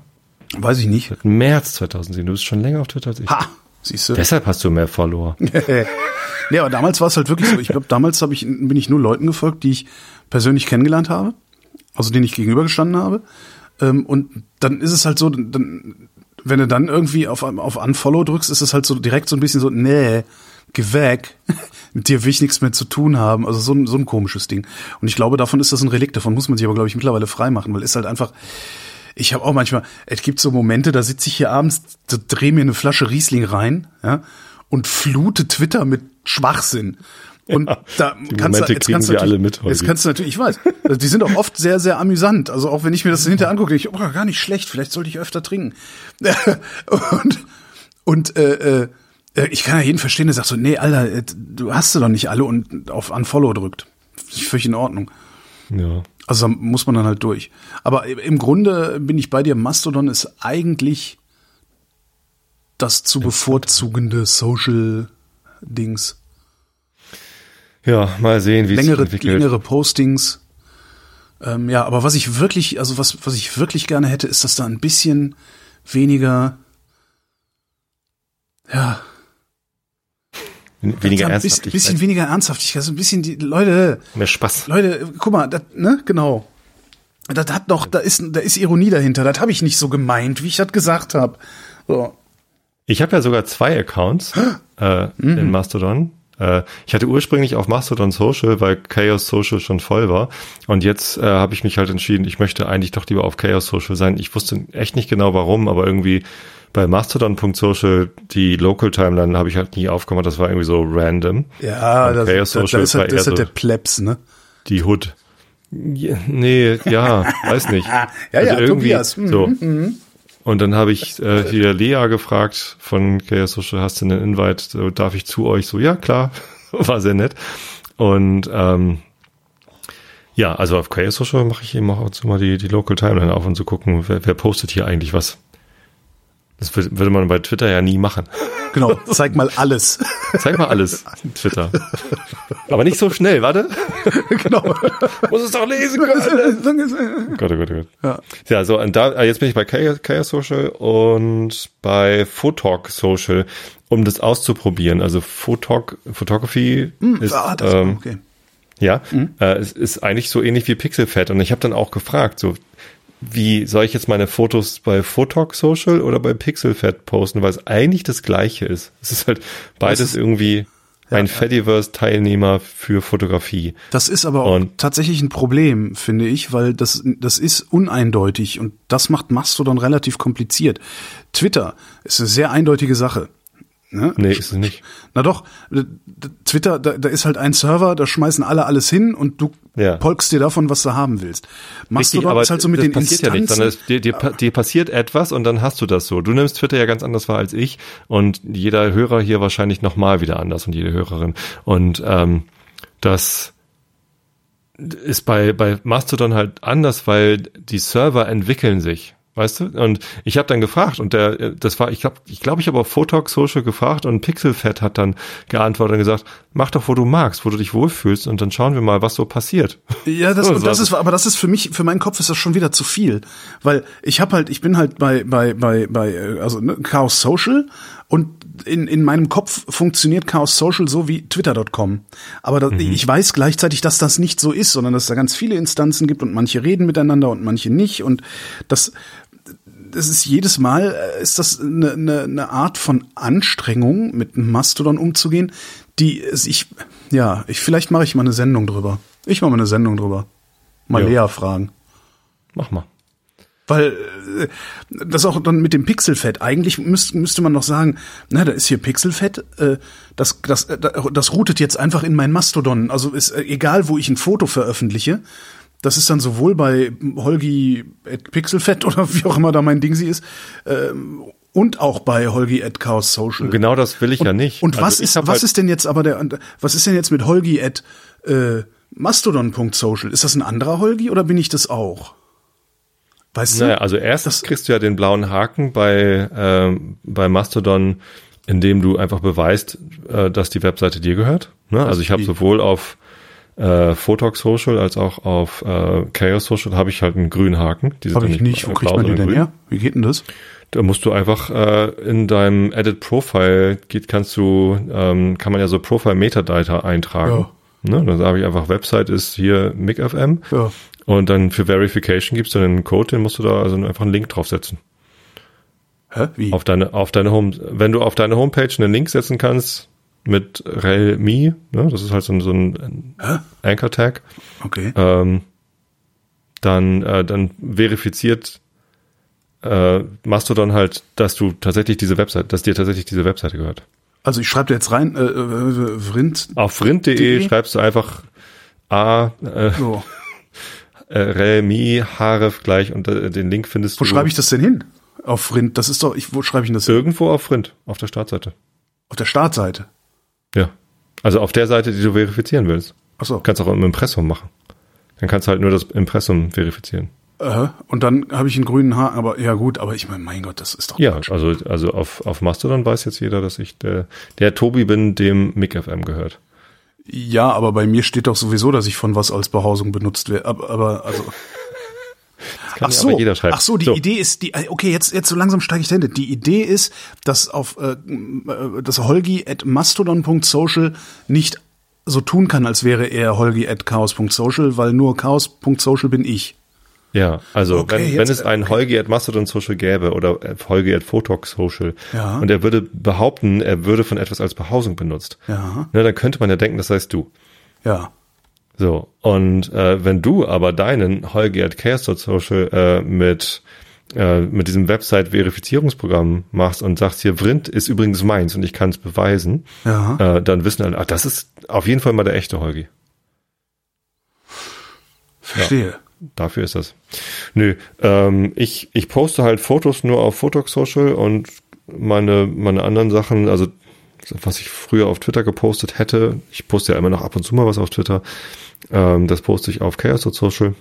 Weiß ich nicht. März 2007. Du bist schon länger auf Twitter als ich. Ha! Siehst du? Deshalb hast du mehr Follower. Nee, aber damals war es halt wirklich so. Ich glaube, damals hab ich, bin ich nur Leuten gefolgt, die ich persönlich kennengelernt habe, also denen ich gegenübergestanden habe. Ähm, und dann ist es halt so, dann, wenn du dann irgendwie auf, auf Unfollow drückst, ist es halt so direkt so ein bisschen so, nee, geh weg. Mit dir will ich nichts mehr zu tun haben. Also so ein, so ein komisches Ding. Und ich glaube, davon ist das ein Relikt. Davon muss man sich aber, glaube ich, mittlerweile frei machen, weil ist halt einfach, ich habe auch manchmal, es gibt so Momente, da sitze ich hier abends, da dreh mir eine Flasche Riesling rein, ja, und flute Twitter mit Schwachsinn. Und ja, da kannst du, jetzt kannst du alle mit heute. Jetzt kannst du natürlich, ich weiß, also die sind auch oft sehr, sehr amüsant. Also auch wenn ich mir das hinterher angucke, denke ich, oh, gar nicht schlecht, vielleicht sollte ich öfter trinken. und und äh, äh, ich kann ja jeden verstehen, der sagt so, nee, Alter, äh, du hast sie doch nicht alle und auf Unfollow drückt. Völlig in Ordnung. Ja. Also muss man dann halt durch. Aber im Grunde bin ich bei dir, Mastodon ist eigentlich das zu bevorzugende Social-Dings. Ja, mal sehen, wie längere, es sich entwickelt. Längere Postings. Ähm, ja, aber was ich wirklich, also was, was ich wirklich gerne hätte, ist, dass da ein bisschen weniger, ja, weniger Ernsthaftigkeit. Ein bisschen weniger Ernsthaftigkeit, so ein bisschen die Leute. Mehr Spaß. Leute, guck mal, das, ne, genau. Das hat noch, da ist, da ist Ironie dahinter. Das habe ich nicht so gemeint, wie ich das gesagt habe. So. Ich habe ja sogar zwei Accounts äh, mhm. in Mastodon. Äh, ich hatte ursprünglich auf Mastodon Social, weil Chaos Social schon voll war. Und jetzt äh, habe ich mich halt entschieden, ich möchte eigentlich doch lieber auf Chaos Social sein. Ich wusste echt nicht genau warum, aber irgendwie bei Mastodon.social die Local Timeline habe ich halt nie aufgemacht, das war irgendwie so random. Ja, das, das, das, das, ist, halt, das ist der Plebs, ne? Die Hood. Ja, nee, ja, weiß nicht. ja, also ja, irgendwie Tobias. Mhm, so. Mhm. Und dann habe ich äh, hier Lea gefragt von Chaos Social, hast du einen Invite, darf ich zu euch? So, ja, klar, war sehr nett. Und ähm, ja, also auf Chaos Social mache ich eben auch zu mal die, die Local Timeline auf und zu so gucken, wer, wer postet hier eigentlich was. Das würde man bei Twitter ja nie machen. Genau, zeig mal alles. Zeig mal alles, Twitter. Aber nicht so schnell, warte. Genau. Muss es doch lesen können. Gott, oh Gott, oh Gott. Ja, ja so, und da, jetzt bin ich bei Chaos Social und bei Photalk Social, um das auszuprobieren. Also Photalk, Photography hm, ist, ah, ähm, okay. Ja, mhm. äh, es ist eigentlich so ähnlich wie Pixelfed. Und ich habe dann auch gefragt, so wie soll ich jetzt meine Fotos bei Photalk Social oder bei Pixelfed posten, weil es eigentlich das gleiche ist. Es ist halt beides ist, irgendwie ja, ein Fediverse-Teilnehmer für Fotografie. Das ist aber auch und, tatsächlich ein Problem, finde ich, weil das, das ist uneindeutig und das macht Mastodon relativ kompliziert. Twitter ist eine sehr eindeutige Sache. Ne? Nee, ist es nicht. Na doch, Twitter, da, da ist halt ein Server, da schmeißen alle alles hin und du ja. polkst dir davon, was du haben willst. Mastodon Richtig, ist halt so mit das den passiert Instanzen. Ja nicht, sondern dir, dir, dir passiert etwas und dann hast du das so. Du nimmst Twitter ja ganz anders wahr als ich und jeder Hörer hier wahrscheinlich nochmal wieder anders und jede Hörerin. Und ähm, das ist bei, bei Mastodon halt anders, weil die Server entwickeln sich. Weißt du? Und ich habe dann gefragt und der, das war, ich glaube, ich glaube, ich habe auf Photalk Social gefragt und Pixelfed hat dann geantwortet und gesagt, mach doch, wo du magst, wo du dich wohlfühlst und dann schauen wir mal, was so passiert. Ja, das, so, das ist, aber das ist für mich, für meinen Kopf ist das schon wieder zu viel, weil ich habe halt, ich bin halt bei, bei, bei, bei, also ne, Chaos Social und in, in meinem Kopf funktioniert Chaos Social so wie Twitter.com. Aber das, mhm. ich weiß gleichzeitig, dass das nicht so ist, sondern dass es da ganz viele Instanzen gibt und manche reden miteinander und manche nicht und das das ist jedes Mal, äh, ist das eine, eine, eine Art von Anstrengung, mit Mastodon umzugehen, die ich, ja, ich, vielleicht mache ich mal eine Sendung drüber. Ich mache mal eine Sendung drüber. Mal jo. Lea fragen. Mach mal. Weil äh, das auch dann mit dem Pixelfett, eigentlich müsste, müsste man noch sagen, na, da ist hier Pixelfett, äh, das, das, das routet jetzt einfach in mein Mastodon. Also ist egal, wo ich ein Foto veröffentliche, das ist dann sowohl bei Holgi at Pixelfett oder wie auch immer da mein Ding sie ist, ähm, und auch bei Holgi at Chaos Social. Genau das will ich und, ja nicht. Und also was ist, was halt ist denn jetzt aber der, was ist denn jetzt mit Holgi at äh, Mastodon.social? Ist das ein anderer Holgi oder bin ich das auch? Weißt du? Naja, also erstens kriegst du ja den blauen Haken bei, ähm, bei Mastodon, indem du einfach beweist, äh, dass die Webseite dir gehört. Ne? Also ich habe sowohl auf äh, Photox Social als auch auf äh, Chaos Social habe ich halt einen grünen Haken. Habe ich nicht. Wo kriegt man die denn her? Wie geht denn das? Da musst du einfach äh, in deinem Edit Profile geht, kannst du, ähm, kann man ja so Profile Metadata eintragen. Ne? Dann habe ich einfach Website ist hier MIGFM Ja. und dann für Verification gibst du einen Code, den musst du da also einfach einen Link draufsetzen. Hä? Wie? Auf deine, auf deine Home, wenn du auf deine Homepage einen Link setzen kannst mit rel.me, ne, das ist halt so ein, so ein Hä? Anchor-Tag, Okay. ähm, dann, äh, dann verifiziert äh, Mastodon halt, dass du tatsächlich diese Website, dass dir tatsächlich diese Webseite gehört. Also ich schreibe jetzt rein, äh, äh, Vrind. Auf vrind.de De? schreibst du einfach A, äh, So. äh, rel.me, href gleich und äh, den Link findest Wo du schreibe ich das denn hin? Auf Vrind. Das ist doch, ich, wo schreibe ich denn das hin? irgendwo auf vrind, auf der Startseite. Auf der Startseite. Ja. Also auf der Seite, die du verifizieren willst. Achso. Kannst auch im Impressum machen. Dann kannst du halt nur das Impressum verifizieren. Äh, und dann habe ich einen grünen Haar, aber ja gut, aber ich meine, mein Gott, das ist doch Ja, Quatsch. also, also auf, auf Mastodon weiß jetzt jeder, dass ich der, der Tobi bin, dem MIG-FM gehört. Ja, aber bei mir steht doch sowieso, dass ich von was als Behausung benutzt werde. Aber, aber also. Ach so, jeder schreiben. ach so, die Idee ist, die, okay, jetzt, jetzt so langsam steige ich dahinter. Die Idee ist, dass auf, äh, äh, dass Holgi at mastodon.social nicht so tun kann, als wäre er Holgi at chaos.social, weil nur chaos.social bin ich. Ja, also Okay, wenn, jetzt- wenn es einen Holgi at Mastodon Social gäbe oder äh, Holgi at Photox Social Ja. und er würde behaupten, er würde von etwas als Behausung benutzt, Ja. ne, dann könnte man ja denken, das heißt du. Ja. So, und äh, wenn du aber deinen Holgi at Chaos.social äh, mit, äh, mit diesem Website-Verifizierungsprogramm machst und sagst, hier, Vrind ist übrigens meins und ich kann es beweisen, Ja. äh, dann wissen alle, ach, das ist auf jeden Fall mal der echte Holgi. Verstehe. Dafür ist das. Nö, ähm, ich, ich poste halt Fotos nur auf Photox Social und meine, meine anderen Sachen, also was ich früher auf Twitter gepostet hätte, ich poste ja immer noch ab und zu mal was auf Twitter, ähm, das poste ich auf Chaos Social.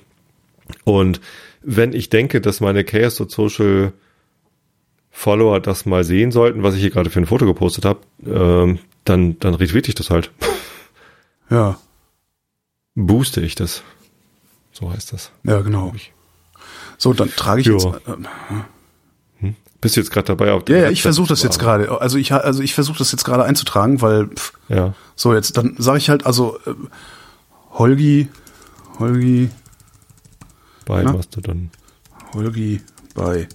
Und wenn ich denke, dass meine Chaos Social Follower das mal sehen sollten, was ich hier gerade für ein Foto gepostet habe, ähm, dann, dann retweete ich das halt. Ja. Booste ich das. So heißt das. Ja, genau. So, dann trage ich Ja. jetzt. Äh, Bist du jetzt gerade dabei auf ja, ja, ich versuche das jetzt gerade. Also ich, also ich versuche das jetzt gerade einzutragen, weil pff, Ja. so jetzt dann sage ich halt also äh, Holgi, Holgi, Bei Na? Mastodon. Holgi bei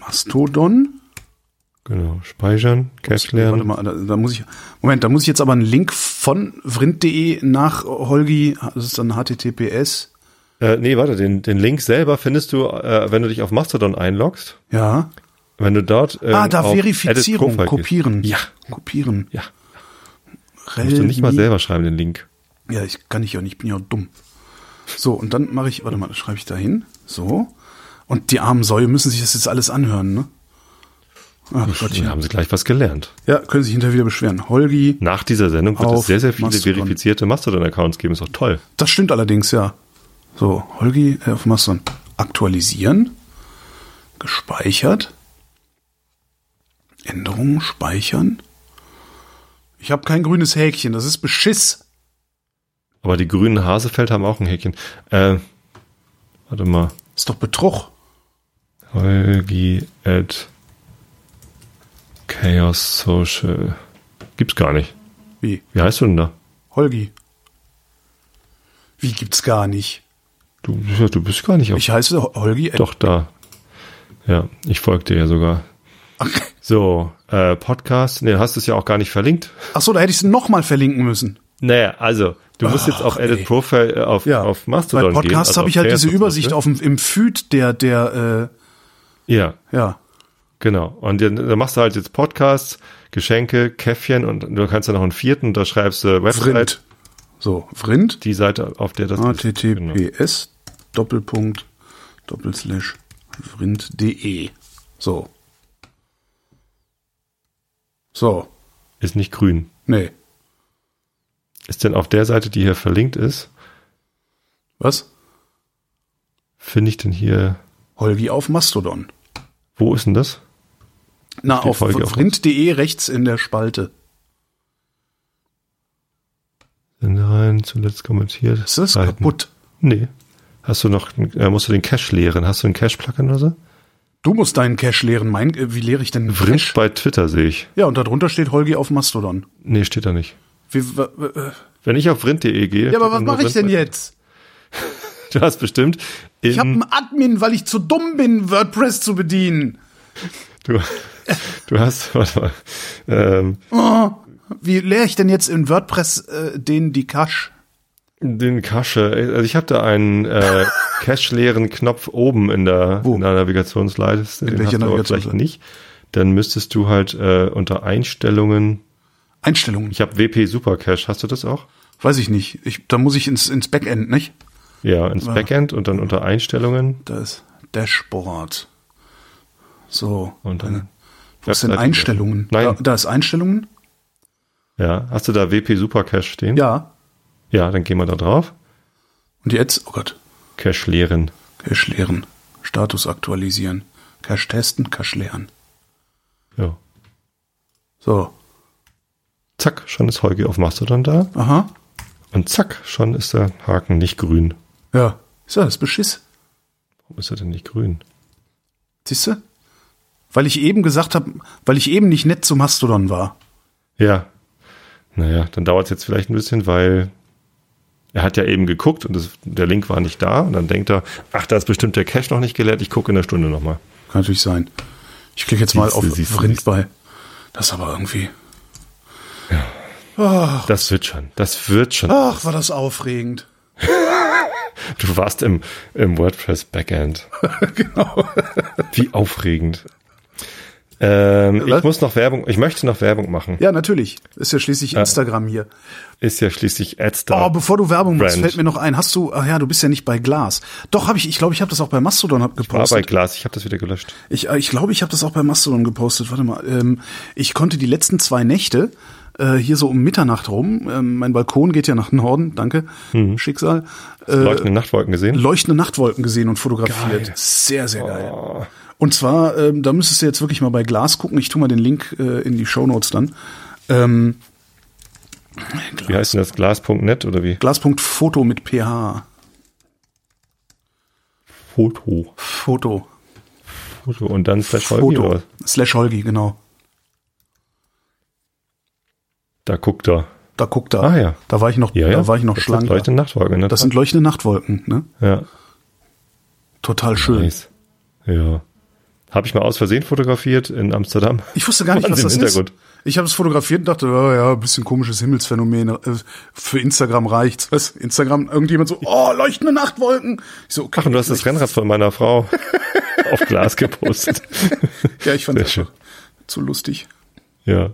Mastodon. Genau. Speichern, Cache Warte mal, da, da muss ich Moment, da muss ich jetzt aber einen Link von vrind.de nach Holgi, das ist dann HTTPS. Äh, nee, warte, den, den Link selber findest du, äh, wenn du dich auf Mastodon einloggst. Ja. Wenn du dort. ähm, ah, da Verifizierung, kopieren. Ja. Kopieren. gehst. Ja. Musst du nicht mal selber schreiben, den Link. Ja, ich kann ich ja nicht, ich bin ja dumm. So, und dann mache ich, warte mal, schreibe ich da hin. So. Und die armen Säue müssen sich das jetzt alles anhören, ne? Ach Hier Gottchen. haben sie gleich was gelernt. Ja, können sich hinterher wieder beschweren. Holgi, Nach dieser Sendung wird es sehr, sehr viele Mastodon. verifizierte Mastodon-Accounts geben. Ist doch toll. das stimmt allerdings, ja. So, Holgi äh, auf Mastodon. Aktualisieren. Gespeichert. Änderungen speichern. Ich habe kein grünes Häkchen, das ist Beschiss. Aber die grünen Hasefeld haben auch ein Häkchen. Äh, warte mal. Ist doch Betrug. Holgi at Chaos Social. Gibt's gar nicht. Wie? Wie heißt du denn da? Holgi. Wie gibt's gar nicht? Du, du bist gar nicht auf Ich heiße Holgi. Doch, da. Ja, ich folge dir ja sogar. So, äh, Podcast, nee, hast du es ja auch gar nicht verlinkt. Ach so, da hätte ich es nochmal verlinken müssen. Naja, also, du musst jetzt auf Ach, Edit ey. Profile äh, auf, Ja. auf Mastodon Bei gehen. Podcasts also habe ich halt diese Übersicht so. auf dem, im Feed der, der, Ja, äh, ja. genau. Und dann, dann machst du halt jetzt Podcasts, Geschenke, Käffchen und du kannst dann noch einen vierten, da schreibst du Website, Vrind. So, Vrind. die Seite, auf der das. Genau. https Doppelpunkt Doppelslash vrind.de. So. So. Ist nicht grün. Nee. Ist denn auf der Seite, die hier verlinkt ist, Was? finde ich denn hier, Holgi auf Mastodon. wo ist denn das? Na, Steht auf vrind.de rechts in der Spalte. Sind rein, zuletzt kommentiert. Ist das Seiten. kaputt? Nee. Hast du noch, äh, musst du den Cache leeren? Hast du einen Cache-Plugin oder so? Du musst deinen Cache leeren. Mein, äh, wie leere ich denn einen Vrind Cache? bei Twitter sehe ich. Ja, und darunter steht Holgi auf Mastodon. Nee, steht da nicht. Wie, w- äh, Wenn ich auf vrind.de gehe. ja, aber was mache ich denn jetzt? Du hast bestimmt. Ich habe einen Admin, weil ich zu dumm bin, WordPress zu bedienen. du, du hast, warte mal. Ähm, Wie leere ich denn jetzt in WordPress äh, den die Cache? Den Cache. Also ich habe da einen äh, Cache-leeren Knopf oben in der, Wo? in der Navigationsleiste. Den welcher Navigationsleiste? vielleicht nicht. Dann müsstest du halt äh, unter Einstellungen. Einstellungen. Ich habe WP Super Cache. Hast du das auch? Weiß ich nicht. Ich, da muss ich ins, ins Backend, nicht? Ja, ins Backend und dann unter Einstellungen Da ist Dashboard. So. und dann. Wo ist denn Webseite- Einstellungen? Nein. Da, da ist Einstellungen? Ja, hast du da WP Super Cache stehen? Ja. Ja, dann gehen wir da drauf. Und jetzt, oh Gott, Cache leeren. Cache leeren. Status aktualisieren. Cache testen, Cache leeren. Ja. So. Zack, schon ist Holgi auf Mastodon da. Aha. Und zack, schon ist der Haken nicht grün. Ja. Ist ja das Beschiss. Warum ist er denn nicht grün? Siehst du? Weil ich eben gesagt habe, weil ich eben nicht nett zu Mastodon war. Ja. Naja, dann dauert es jetzt vielleicht ein bisschen, weil er hat ja eben geguckt und das, der Link war nicht da. Und dann denkt er, ach, da ist bestimmt der Cache noch nicht geleert. Ich gucke in der Stunde nochmal. Kann natürlich sein. Ich klicke jetzt mal Siehste, auf siehste, Vrind siehste. bei. Das ist aber irgendwie. Das wird schon. Das wird schon. Ach, war das aufregend. Du warst im, im WordPress Backend. genau. Wie aufregend. Ähm, ich muss noch Werbung, ich möchte noch Werbung machen. Ja, natürlich. Ist ja schließlich Instagram hier. Ist ja schließlich AdStar. Oh, bevor du Werbung machst, Brand. fällt mir noch ein. Hast du, ach ja, du bist ja nicht bei Glas. Doch, habe ich, ich glaube, ich habe das auch bei Mastodon hab war bei gepostet. Glas, ich habe das wieder gelöscht. Ich, äh, ich glaube, ich habe das auch bei Mastodon gepostet. Warte mal. Ähm, ich konnte die letzten zwei Nächte äh, hier so um Mitternacht rum, ähm, mein Balkon geht ja nach Norden, danke, Mhm. Schicksal, äh, Leuchtende Nachtwolken gesehen? leuchtende Nachtwolken gesehen und fotografiert. Geil. Sehr, sehr geil. Und zwar, ähm, da müsstest du jetzt wirklich mal bei Glas gucken. Ich tue mal den Link äh, in die Shownotes dann. Ähm, Wie heißt denn das? Glas.net oder wie? Glas.foto mit PH. Foto. Foto. Foto und dann slash Holgi Foto. oder? Slash Holgi, genau. Da guckt er. Da guckt er. Ah, ja. Da war ich noch, Ja, ja. da war ich noch das schlank. Sind leuchtende Nachtwolken, ne? Das sind leuchtende Nachtwolken, ne? ja. Total schön. Nice. Ja. Habe ich mal aus Versehen fotografiert in Amsterdam. Ich wusste gar nicht, was das ist. Ich habe es fotografiert und dachte, oh, ja, ein bisschen komisches Himmelsphänomen. Äh, Für Instagram reicht's. Was? Instagram, irgendjemand so, oh, leuchtende Nachtwolken. Ich so, okay. Ach, und du hast das Rennrad von meiner Frau auf Glas gepostet. Ja, ich fand Sehr das schön. zu lustig. Ja.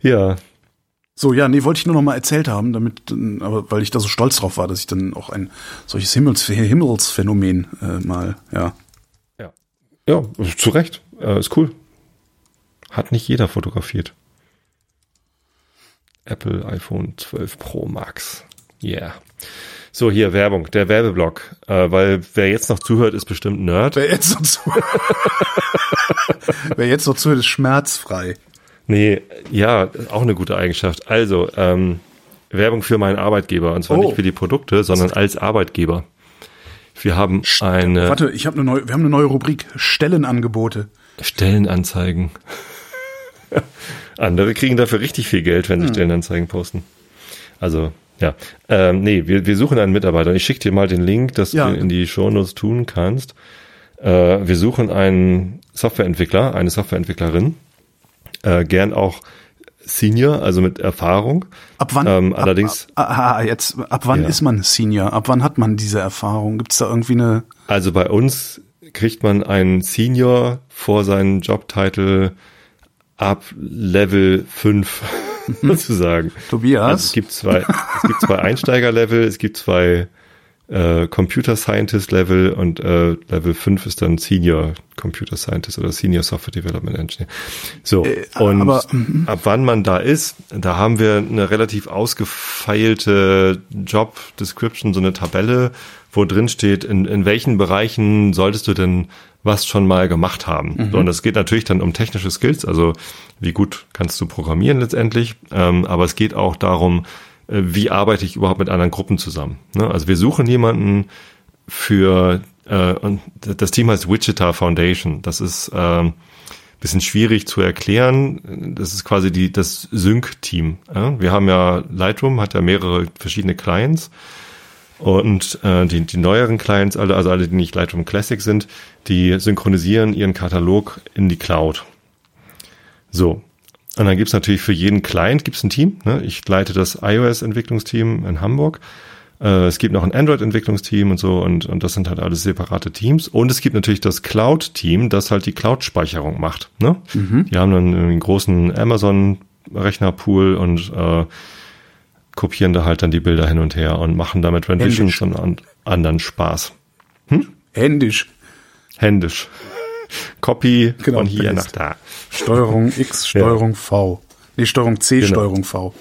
Ja. So, ja, nee, wollte ich nur noch mal erzählt haben, damit, äh, aber weil ich da so stolz drauf war, dass ich dann auch ein solches Himmels Himmelsphänomen äh, mal. Ja. Ja, zu Recht. Äh, ist cool. Hat nicht jeder fotografiert. Apple iPhone 12 Pro Max. Yeah. So, hier Werbung, der Werbeblock. Äh, weil wer jetzt noch zuhört, ist bestimmt Nerd. Wer jetzt noch zu, wer jetzt noch zuhört, ist schmerzfrei. Nee, ja, auch eine gute Eigenschaft. Also, ähm, Werbung für meinen Arbeitgeber. Und zwar Oh. nicht für die Produkte, sondern als Arbeitgeber. Wir haben eine Warte, ich habe eine neue, wir haben eine neue Rubrik Stellenangebote. Stellenanzeigen. Andere kriegen dafür richtig viel Geld, wenn sie Hm. Stellenanzeigen posten. Also, ja. Ähm, nee, wir, wir suchen einen Mitarbeiter. Ich schicke dir mal den Link, dass Ja. du in die Shownotes tun kannst. Äh, wir suchen einen Softwareentwickler, eine Softwareentwicklerin. Äh, gern auch Senior, also mit Erfahrung. Ab wann? Ähm, ab, allerdings- Ab, ah, jetzt, ab wann Ja. ist man Senior? Ab wann hat man diese Erfahrung? Gibt's da irgendwie eine? Also bei uns kriegt man einen Senior vor seinen Jobtitel ab Level 5 sozusagen. Tobias? Also es gibt zwei, es gibt zwei Einsteigerlevel, es gibt zwei äh, Computer Scientist Level und äh, Level 5 ist dann Senior Computer Scientist oder Senior Software Development Engineer. So, und aber, mhm. ab wann man da ist, da haben wir eine relativ ausgefeilte Job Description, so eine Tabelle, wo drin steht, in, in welchen Bereichen solltest du denn was schon mal gemacht haben. So, und es geht natürlich dann um technische Skills, also wie gut kannst du programmieren letztendlich, ähm, aber es geht auch darum, äh, wie arbeite ich überhaupt mit anderen Gruppen zusammen. Ne? Also wir suchen jemanden für äh, und das Team heißt Wichita Foundation. Das ist ähm, bisschen schwierig zu erklären. Das ist quasi die, das Sync-Team. Ja? Wir haben ja Lightroom, hat ja mehrere verschiedene Clients. Und äh, die, die neueren Clients, alle, also alle, die nicht Lightroom Classic sind, die synchronisieren ihren Katalog in die Cloud. So. Und dann gibt's natürlich für jeden Client gibt's ein Team. Ne? Ich leite das iOS-Entwicklungsteam in Hamburg. Äh, es gibt noch ein Android-Entwicklungsteam und so und, und das sind halt alles separate Teams. Und es gibt natürlich das Cloud-Team, das halt die Cloud-Speicherung macht. Ne? Mhm. Die haben dann einen großen Amazon-Rechnerpool und äh, kopieren da halt dann die Bilder hin und her und machen damit Renditions und an, anderen Spaß. Hm? Händisch. Händisch. Copy genau, von hier nach da. Steuerung X, Steuerung ja. V. Nee, Steuerung C, genau. Steuerung V.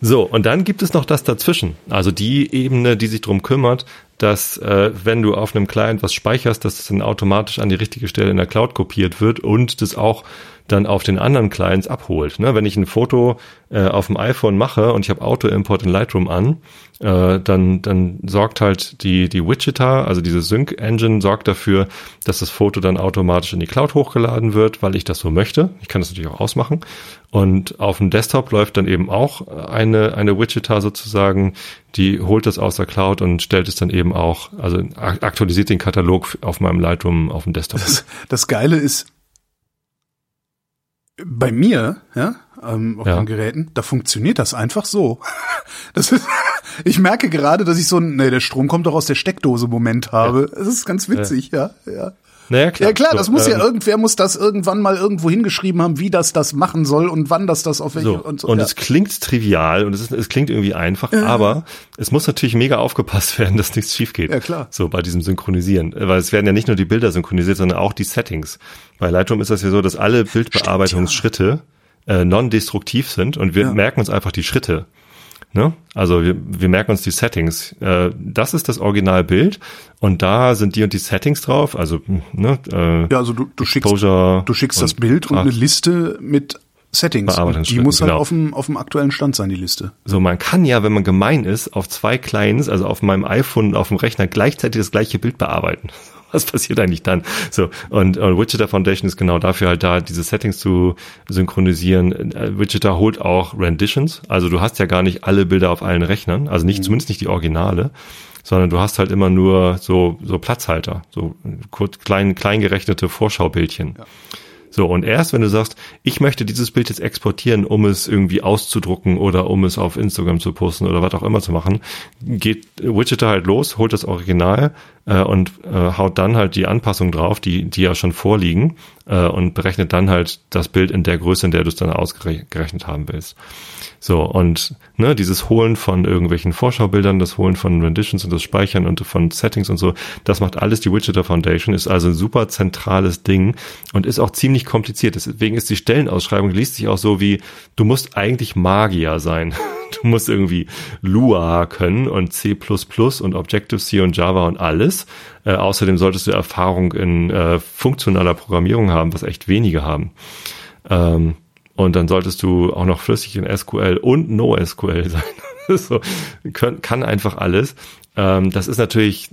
So, und dann gibt es noch das dazwischen. Also die Ebene, die sich drum kümmert, dass äh, wenn du auf einem Client was speicherst, dass es dann automatisch an die richtige Stelle in der Cloud kopiert wird und das auch dann auf den anderen Clients abholt. Ne? Wenn ich ein Foto äh, auf dem iPhone mache und ich habe Auto-Import in Lightroom an, äh, dann, dann sorgt halt die, die Widgeter, also diese Sync-Engine, sorgt dafür, dass das Foto dann automatisch in die Cloud hochgeladen wird, weil ich das so möchte. Ich kann das natürlich auch ausmachen. Und auf dem Desktop läuft dann eben auch eine, eine Widgeter sozusagen, die holt das aus der Cloud und stellt es dann eben auch, also aktualisiert den Katalog auf meinem Lightroom auf dem Desktop. Das, das Geile ist, bei mir, ja, ähm, auf ja. den Geräten, da funktioniert das einfach so. Das ist, ich merke gerade, dass ich so ein, nee, der Strom kommt doch aus der Steckdose Moment habe. Ja. Das ist ganz witzig, ja, ja. ja. Naja, klar. Ja klar, das so, muss ähm, ja irgendwer muss das irgendwann mal irgendwo hingeschrieben haben, wie das das machen soll und wann das das auf welche so, und so. Und ja. es klingt trivial und es, ist, es klingt irgendwie einfach, ja. aber es muss natürlich mega aufgepasst werden, dass nichts schief geht. Ja klar. So bei diesem Synchronisieren, weil es werden ja nicht nur die Bilder synchronisiert, sondern auch die Settings. Bei Lightroom ist das ja so, dass alle Bildbearbeitungsschritte äh, non-destruktiv sind und wir ja. merken uns einfach die Schritte. Ne? Also wir, wir merken uns die Settings. Äh, das ist das Originalbild und da sind die und die Settings drauf. Also ne, äh, ja, also du, du schickst, du schickst das Bild und eine Liste mit Settings. Und die muss halt genau. auf, dem, auf dem aktuellen Stand sein, die Liste. So, man kann ja, wenn man gemein ist, auf zwei Clients, also auf meinem iPhone und auf dem Rechner, gleichzeitig das gleiche Bild bearbeiten. was passiert eigentlich dann? So, und, und Wichita Foundation ist genau dafür halt da, diese Settings zu synchronisieren. Äh, Wichita holt auch Renditions, also du hast ja gar nicht alle Bilder auf allen Rechnern, also nicht, mhm. zumindest nicht die Originale sondern du hast halt immer nur so, so Platzhalter, so kurz klein, klein gerechnete Vorschaubildchen. Ja. So, und erst wenn du sagst, ich möchte dieses Bild jetzt exportieren, um es irgendwie auszudrucken oder um es auf Instagram zu posten oder was auch immer zu machen, geht Widgeter halt los, holt das Original äh, und äh, haut dann halt die Anpassung drauf, die, die ja schon vorliegen äh, und berechnet dann halt das Bild in der Größe, in der du es dann ausgerechnet haben willst. So, und ne, dieses Holen von irgendwelchen Vorschaubildern, das Holen von Renditions und das Speichern und von Settings und so, das macht alles die Widgeter Foundation, ist also ein super zentrales Ding und ist auch ziemlich kompliziert. Deswegen ist die Stellenausschreibung, liest sich auch so wie, du musst eigentlich Magier sein. Du musst irgendwie Lua können und C++ und Objective-C und Java und alles. Äh, außerdem solltest du Erfahrung in äh, funktionaler Programmierung haben, was echt wenige haben. Ähm, und dann solltest du auch noch flüssig in SQL und NoSQL sein. so, kann, kann einfach alles. Ähm, das ist natürlich,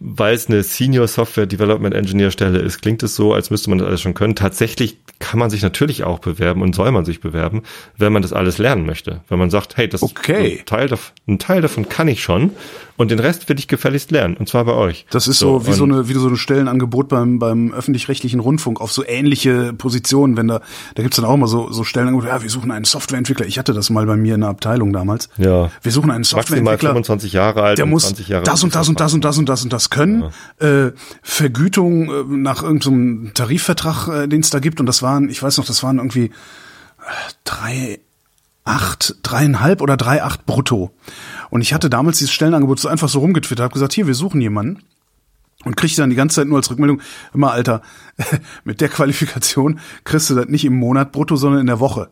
weil es eine Senior Software Development Engineer Stelle ist, klingt es so, als müsste man das alles schon können. Tatsächlich kann man sich natürlich auch bewerben und soll man sich bewerben, wenn man das alles lernen möchte. Wenn man sagt, hey, das okay. ein, Teil davon, ein Teil davon kann ich schon und den Rest will ich gefälligst lernen und zwar bei euch. Das ist so, so wie so eine wie so ein Stellenangebot beim beim öffentlich-rechtlichen Rundfunk auf so ähnliche Positionen, wenn da da gibt's dann auch mal so so Stellenangebote, ja, wir suchen einen Softwareentwickler. Ich hatte das mal bei mir in der Abteilung damals. Ja. Wir suchen einen Softwareentwickler, 25 Jahre alt, der muss das und das und das und das und das und das können. Ja. Äh, Vergütung äh, nach irgendeinem so Tarifvertrag, äh, den es da gibt und das waren, ich weiß noch, das waren irgendwie äh, drei acht, dreieinhalb oder drei acht brutto. Und ich hatte damals dieses Stellenangebot so einfach so rumgetwittert, habe gesagt, hier, wir suchen jemanden. Und kriegte dann die ganze Zeit nur als Rückmeldung, immer Alter, mit der Qualifikation kriegst du das nicht im Monat brutto, sondern in der Woche.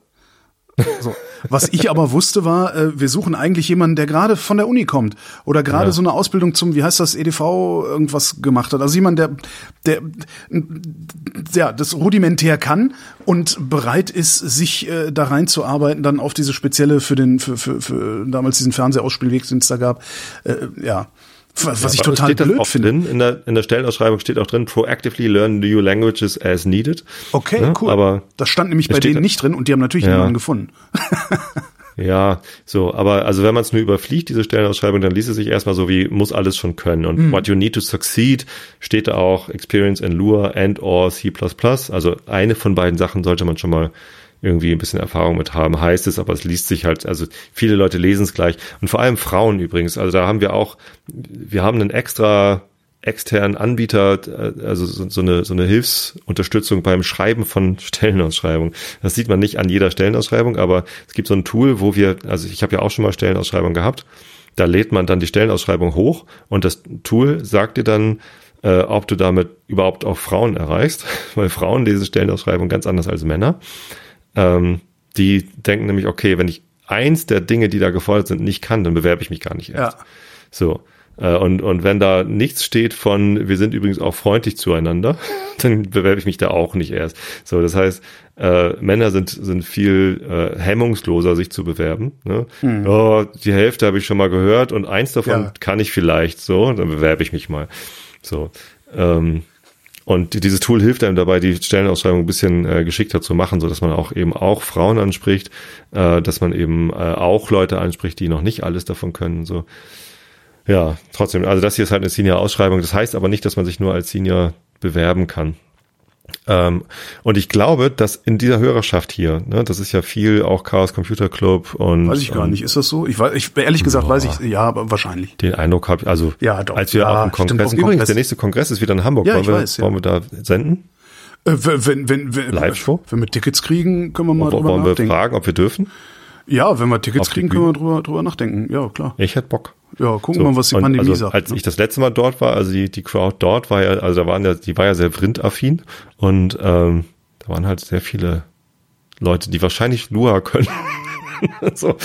So. Was ich aber wusste war, äh, wir suchen eigentlich jemanden, der gerade von der Uni kommt oder gerade ja. so eine Ausbildung zum, wie heißt das, EDV irgendwas gemacht hat. Also jemand, der, der, ja, das rudimentär kann und bereit ist, sich äh, da reinzuarbeiten, dann auf diese spezielle für den, für, für, für damals diesen Fernsehausspielweg, den es da gab, äh, ja Was, was ich total blöd finde. Drin, in, der, in der Stellenausschreibung steht auch drin, proactively learn new languages as needed. Okay, Ja, cool. aber das stand nämlich bei denen nicht drin und die haben natürlich Ja. niemanden gefunden. Ja, so, aber also wenn man es nur überfliegt, diese Stellenausschreibung, dann liest es sich erstmal so wie, muss alles schon können. Und what you need to succeed steht da auch Experience in Lua and or C++. Also eine von beiden Sachen sollte man schon mal irgendwie ein bisschen Erfahrung mit haben, heißt es, aber es liest sich halt, also viele Leute lesen es gleich. Und vor allem Frauen übrigens. Also da haben wir auch, wir haben einen extra externen Anbieter, äh, also so, so, eine, so eine Hilfsunterstützung beim Schreiben von Stellenausschreibungen. Das sieht man nicht an jeder Stellenausschreibung, aber es gibt so ein Tool, wo wir, also ich habe ja auch schon mal Stellenausschreibungen gehabt, da lädt man dann die Stellenausschreibung hoch und das Tool sagt dir dann, äh, ob du damit überhaupt auch Frauen erreichst, weil Frauen lesen Stellenausschreibungen ganz anders als Männer. Ähm, die denken nämlich, okay, wenn ich eins der Dinge, die da gefordert sind, nicht kann, dann bewerbe ich mich gar nicht erst. Ja. So. Äh, Und, und wenn da nichts steht von, wir sind übrigens auch freundlich zueinander, dann bewerbe ich mich da auch nicht erst. So, das heißt, äh, Männer sind, sind viel äh, hemmungsloser, sich zu bewerben. Ne? Oh, die Hälfte habe ich schon mal gehört und eins davon Ja. kann ich vielleicht so, dann bewerbe ich mich mal. So. Ähm, und die- dieses Tool hilft einem dabei, die Stellenausschreibung ein bisschen äh, geschickter zu machen, so dass man auch eben auch Frauen anspricht, äh, dass man eben äh, auch Leute anspricht, die noch nicht alles davon können. So, ja, trotzdem. Also das hier ist halt eine Senior-Ausschreibung. Das heißt aber nicht, dass man sich nur als Senior bewerben kann. Ähm, und ich glaube, dass in dieser Hörerschaft hier, ne, das ist ja viel auch Chaos Computer Club und Weiß ich gar und nicht. Ist das so? Ich weiß, ich ehrlich gesagt weiß ich, ja, aber wahrscheinlich. Den Eindruck habe ich, also Ja, doch. als wir Ja, auf dem stimmt, Kongress, auf dem übrigens, Kongress. der nächste Kongress ist wieder in Hamburg. Ja, wollen ich wir, weiß, ja. wollen wir da senden? Äh, wenn, wenn, wenn, Live-Show? wenn wir Tickets kriegen, können wir mal drüber wollen wir nachdenken. fragen, ob wir dürfen? Ja, wenn wir Tickets Auf kriegen, können wir drüber, drüber nachdenken. Ja, klar. Ich hätte Bock. Ja, gucken So, wir mal, was die Pandemie also, sagt. Als ne? ich das letzte Mal dort war, also die, die Crowd dort war ja, also da waren ja, die war ja sehr Vrind-affin und ähm, da waren halt sehr viele Leute, die wahrscheinlich Lua können. so,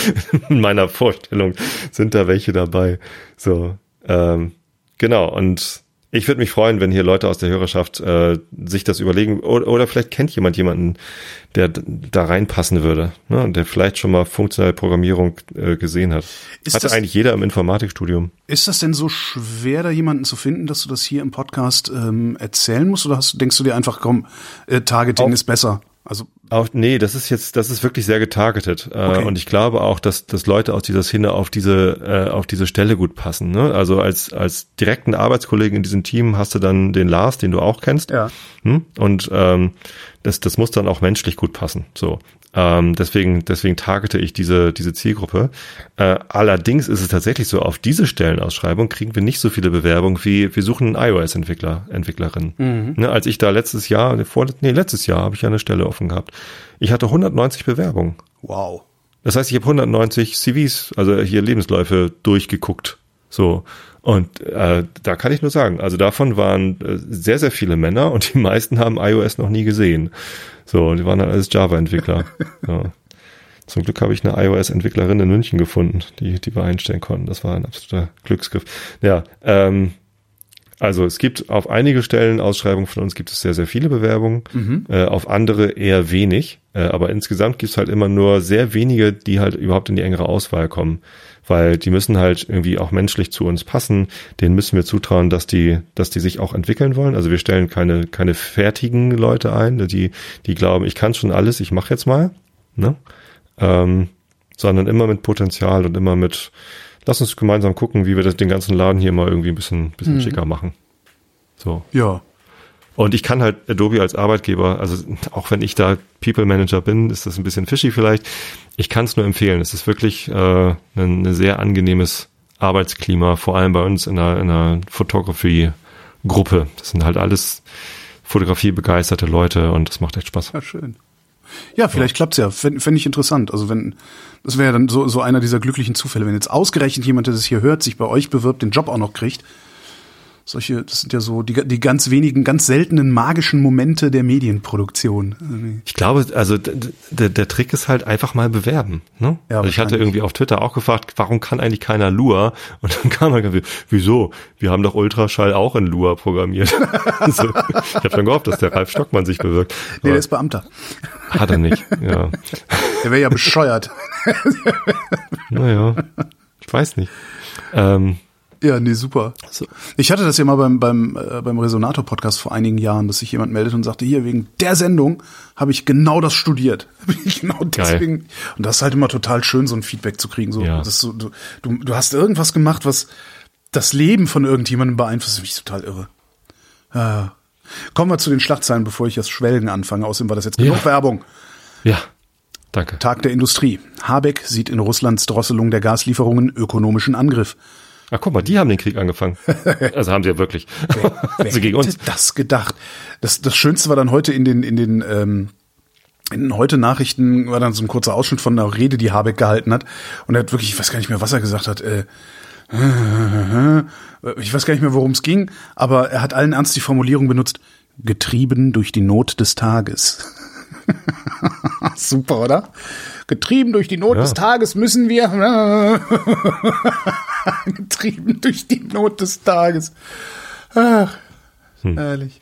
in meiner Vorstellung sind da welche dabei. So, ähm, genau, und ich würde mich freuen, wenn hier Leute aus der Hörerschaft äh, sich das überlegen oder, oder vielleicht kennt jemand jemanden, der da reinpassen würde, ne, der vielleicht schon mal funktionelle Programmierung äh, gesehen hat. Ist Hatte das- eigentlich jeder im Informatikstudium. Ist das denn so schwer, da jemanden zu finden, dass du das hier im Podcast ähm, erzählen musst? Oder hast, denkst du dir einfach, komm, äh, Targeting Auf- ist besser? Also, Auch, nee, das ist jetzt, das ist wirklich sehr getargetet. Äh, Okay. Und ich glaube auch, dass, dass Leute aus dieser Szene auf diese, äh, auf diese Stelle gut passen. Ne? Also als, als direkten Arbeitskollegen in diesem Team hast du dann den Lars, den du auch kennst. Ja. Hm? Und ähm, das, das muss dann auch menschlich gut passen. So. Ähm, deswegen, deswegen targete ich diese, diese Zielgruppe. Äh, allerdings ist es tatsächlich so, auf diese Stellenausschreibung kriegen wir nicht so viele Bewerbungen wie wir suchen einen iOS-Entwickler, Entwicklerin. Ne, als ich da letztes Jahr, vor, nee, letztes Jahr habe ich ja eine Stelle offen gehabt. Ich hatte 190 Bewerbungen. wow. Das heißt, ich habe 190 CVs, also hier Lebensläufe durchgeguckt. So. Und äh, da kann ich nur sagen, also davon waren äh, sehr, sehr viele Männer und die meisten haben iOS noch nie gesehen. So, die waren dann alles Java-Entwickler. ja. Zum Glück habe ich eine iOS-Entwicklerin in München gefunden, die, die wir einstellen konnten. Das war ein absoluter Glücksgriff. Ja, ähm, also es gibt auf einige Stellen Ausschreibungen von uns gibt es sehr, sehr viele Bewerbungen, äh, auf andere eher wenig. Äh, aber insgesamt gibt es halt immer nur sehr wenige, die halt überhaupt in die engere Auswahl kommen. Weil die müssen halt irgendwie auch menschlich zu uns passen. Denen müssen wir zutrauen, dass die, dass die sich auch entwickeln wollen. Also wir stellen keine, keine fertigen Leute ein, die, die glauben, ich kann schon alles, ich mache jetzt mal. Ne? Ähm, sondern immer mit Potenzial und immer mit, lass uns gemeinsam gucken, wie wir das, den ganzen Laden hier mal irgendwie ein bisschen, bisschen schicker machen. So. Ja. Und ich kann halt Adobe als Arbeitgeber, also auch wenn ich da People Manager bin, ist das ein bisschen fishy vielleicht. Ich kann es nur empfehlen. Es ist wirklich äh, ein, ein sehr angenehmes Arbeitsklima, vor allem bei uns in einer, in einer Photography-Gruppe. Das sind halt alles fotografiebegeisterte Leute und das macht echt Spaß. Ja, schön. Ja, vielleicht klappt's ja. Fände fänd ich interessant. Also wenn, das wäre ja dann so, so einer dieser glücklichen Zufälle, wenn jetzt ausgerechnet jemand, der das hier hört, sich bei euch bewirbt, den Job auch noch kriegt. Solche, das sind ja so die, die ganz wenigen, ganz seltenen magischen Momente der Medienproduktion. Ich glaube, also d- d- der Trick ist halt einfach mal bewerben. Ne? Ja, also ich hatte irgendwie auf Twitter auch gefragt, warum kann eigentlich keiner Lua? Und dann kam man, wieso? Wir haben doch Ultraschall auch in Lua programmiert. so, ich habe dann gehofft, dass der Ralf Stockmann sich bewirkt. Nee, der ist Beamter. hat er nicht. Ja. Der wäre ja bescheuert. Naja, ich weiß nicht. Ähm, Ja, nee, super. So. Ich hatte das ja mal beim, beim, äh, beim Resonator-Podcast vor einigen Jahren, dass sich jemand meldet und sagte, hier, wegen der Sendung habe ich genau das studiert. genau deswegen. Und das ist halt immer total schön, so ein Feedback zu kriegen. So, Ja. so, du, du, du hast irgendwas gemacht, was das Leben von irgendjemandem beeinflusst. Das ist total irre. Ah. Kommen wir zu den Schlagzeilen, bevor ich das Schwelgen anfange. Außerdem war das jetzt genug Ja. Werbung. Ja, danke. Tag der Industrie. Habeck sieht in Russlands Drosselung der Gaslieferungen ökonomischen Angriff. Ach, guck mal, die haben den Krieg angefangen. Also haben sie ja wirklich. also gegen uns. hätte das gedacht? Das, das Schönste war dann heute in den, in den, ähm, in heute Nachrichten war dann so ein kurzer Ausschnitt von einer Rede, die Habeck gehalten hat. Und er hat wirklich, ich weiß gar nicht mehr, was er gesagt hat. Äh, ich weiß gar nicht mehr, worum es ging, aber er hat allen Ernst die Formulierung benutzt, getrieben durch die Not des Tages. Super, oder? Getrieben durch die Not Ja. des Tages müssen wir. getrieben durch die Not des Tages. Ach, herrlich.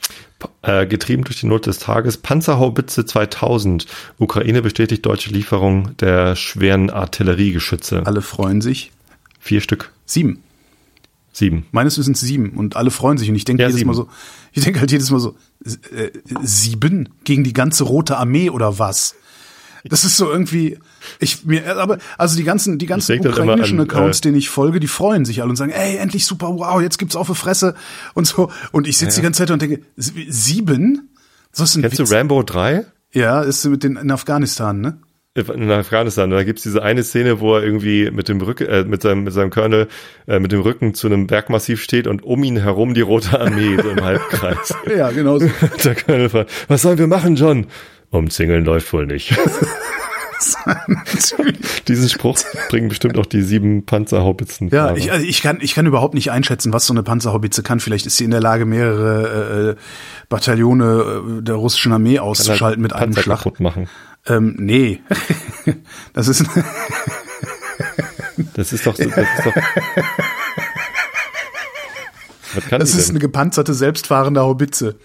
Äh, getrieben durch die Not des Tages. Panzerhaubitze 2000. Ukraine bestätigt deutsche Lieferung der schweren Artilleriegeschütze. Alle freuen sich. Vier Stück. Sieben. Sieben. Meines Wissens sieben. Und alle freuen sich. Und ich denke Ja, jedes sieben. Mal so, ich denke halt jedes Mal so, äh, sieben gegen die ganze Rote Armee oder was? Das ist so irgendwie, ich mir, aber also die ganzen, die ganzen ukrainischen an, Accounts, äh, denen ich folge, die freuen sich alle und sagen, ey, endlich super, wow, jetzt gibt's auf die Fresse und so. Und ich sitze die ganze Zeit und denke, sieben? So ist ein Kennst Witz. du Rambo 3? Ja, ist mit den in Afghanistan, ne? In Afghanistan. Da gibt's diese eine Szene, wo er irgendwie mit dem Rücken, äh, mit seinem, mit seinem Colonel, äh, mit dem Rücken zu einem Bergmassiv steht und um ihn herum die Rote Armee so im Halbkreis. Ja, genau so. Der Colonel fragt, was sollen wir machen, John? Umzingeln läuft wohl nicht. Diesen Spruch bringen bestimmt auch die sieben Panzerhaubitzen. Ja, ich, also ich, kann, ich kann überhaupt nicht einschätzen, was so eine Panzerhaubitze kann. Vielleicht ist sie in der Lage, mehrere äh, Bataillone äh, der russischen Armee auszuschalten mit einem Panzer Schlag. kaputt machen. Ähm, nee. das ist Das ist doch, so- das ist doch. Was kann das ist eine gepanzerte, selbstfahrende Haubitze.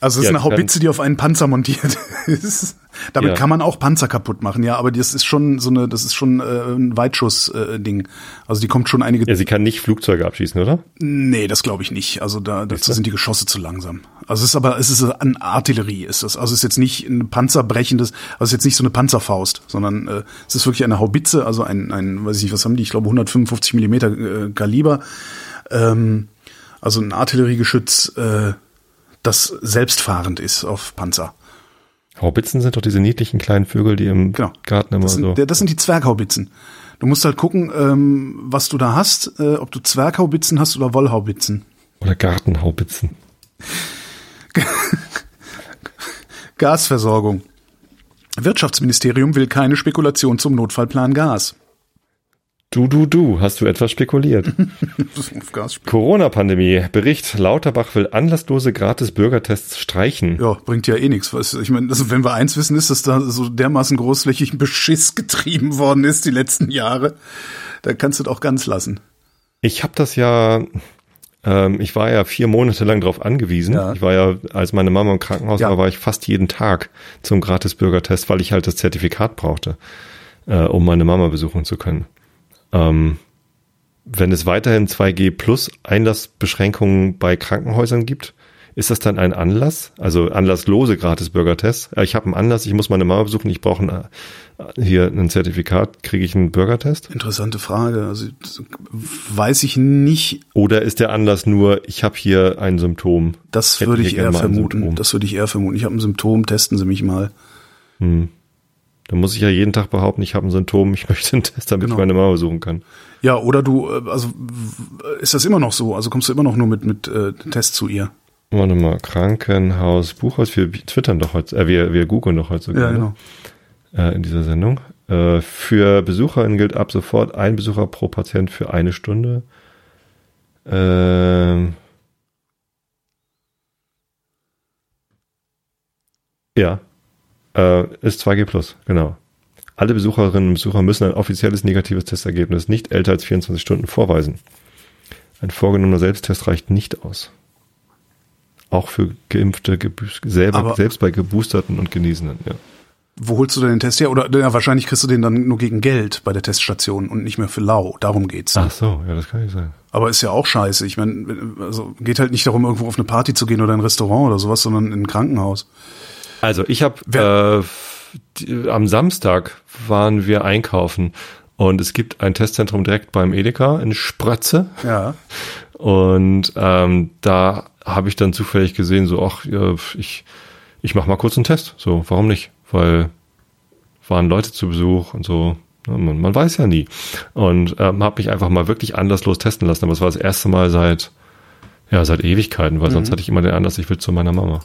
Also es ist Ja, eine die kann- Haubitze, die auf einen Panzer montiert ist. Damit Ja. kann man auch Panzer kaputt machen, ja, aber das ist schon so eine, das ist schon äh, ein Weitschuss-Ding. also die kommt schon einige Ja, sie kann nicht Flugzeuge abschießen, oder? Nee, das glaube ich nicht. Also da, dazu sind die Geschosse zu langsam. Also es ist aber, es ist an Artillerie, ist das. Also es ist jetzt nicht ein panzerbrechendes, also es ist jetzt nicht so eine Panzerfaust, sondern äh, es ist wirklich eine Haubitze, also ein, ein, weiß ich nicht, was haben die? Ich glaube 155 Millimeter äh, Kaliber. Ähm, also ein Artilleriegeschütz, äh, das selbstfahrend ist auf Panzer. Haubitzen sind doch diese niedlichen kleinen Vögel, die im Genau. Garten immer Das sind, so. das sind die Zwerghaubitzen. Du musst halt gucken, ähm, was du da hast, äh, ob du Zwerghaubitzen hast oder Wollhaubitzen. Oder Gartenhaubitzen. Gasversorgung. Wirtschaftsministerium will keine Spekulation zum Notfallplan Gas. Du, du, du, hast du etwas spekuliert? Corona-Pandemie. Bericht, Lauterbach will anlasslose Gratis-Bürgertests streichen. Ja, bringt ja eh nichts. Ich meine, also wenn wir eins wissen, ist, dass da so dermaßen großflächig Beschiss getrieben worden ist die letzten Jahre. Da kannst du auch ganz lassen. Ich habe das ja, ähm, ich war ja vier Monate lang darauf angewiesen. Ja. Ich war ja, als meine Mama im Krankenhaus Ja. war, war ich fast jeden Tag zum Gratis-Bürgertest, weil ich halt das Zertifikat brauchte, äh, um meine Mama besuchen zu können. Ähm, wenn es weiterhin 2G plus Einlassbeschränkungen bei Krankenhäusern gibt, ist das dann ein Anlass? Also anlasslose Gratis-Bürgertests? Äh, Ich habe einen Anlass, ich muss meine Mama besuchen, ich brauche ein, äh, hier ein Zertifikat, kriege ich einen Bürgertest? Interessante Frage. Also weiß ich nicht. Oder ist der Anlass nur, ich habe hier ein Symptom? Das würde ich eher vermuten. Das würde ich eher vermuten. Ich habe ein Symptom, testen Sie mich mal. Da muss ich ja jeden Tag behaupten, ich habe ein Symptom, ich möchte einen Test, damit Genau. ich meine Mama besuchen kann. Ja, oder du, äh, also ist das immer noch so? Also kommst du immer noch nur mit mit äh, Test zu ihr? Warte mal, Krankenhaus, Buchhaus, wir twittern doch heute, äh, wir, wir googeln doch heute sogar Ja, genau. ne? Äh, in dieser Sendung. Äh, für BesucherInnen gilt ab sofort ein Besucher pro Patient für eine Stunde. Ähm, ja, äh, ist 2G+, plus, genau. Alle Besucherinnen und Besucher müssen ein offizielles negatives Testergebnis nicht älter als 24 Stunden vorweisen. Ein vorgenommener Selbsttest reicht nicht aus. Auch für Geimpfte, selber, selbst bei Geboosterten und Genesenen, ja. Wo holst du denn den Test her? Oder ja, wahrscheinlich kriegst du den dann nur gegen Geld bei der Teststation und nicht mehr für lau. Darum geht's. Ach so, ja, das kann nicht sein. Aber ist ja auch scheiße. Ich meine, also geht halt nicht darum, irgendwo auf eine Party zu gehen oder ein Restaurant oder sowas, sondern in ein Krankenhaus. Also ich habe äh, am Samstag waren wir einkaufen und es gibt ein Testzentrum direkt beim Edeka in Sprötze Ja. und ähm, da habe ich dann zufällig gesehen, so ach ich ich mache mal kurz einen Test. So, warum nicht? Weil waren Leute zu Besuch und so. Man, man weiß ja nie. Und ähm, habe mich einfach mal wirklich anlasslos testen lassen. Aber es war das erste Mal seit ja seit Ewigkeiten, weil sonst hatte ich immer den Anlass, ich will zu meiner Mama.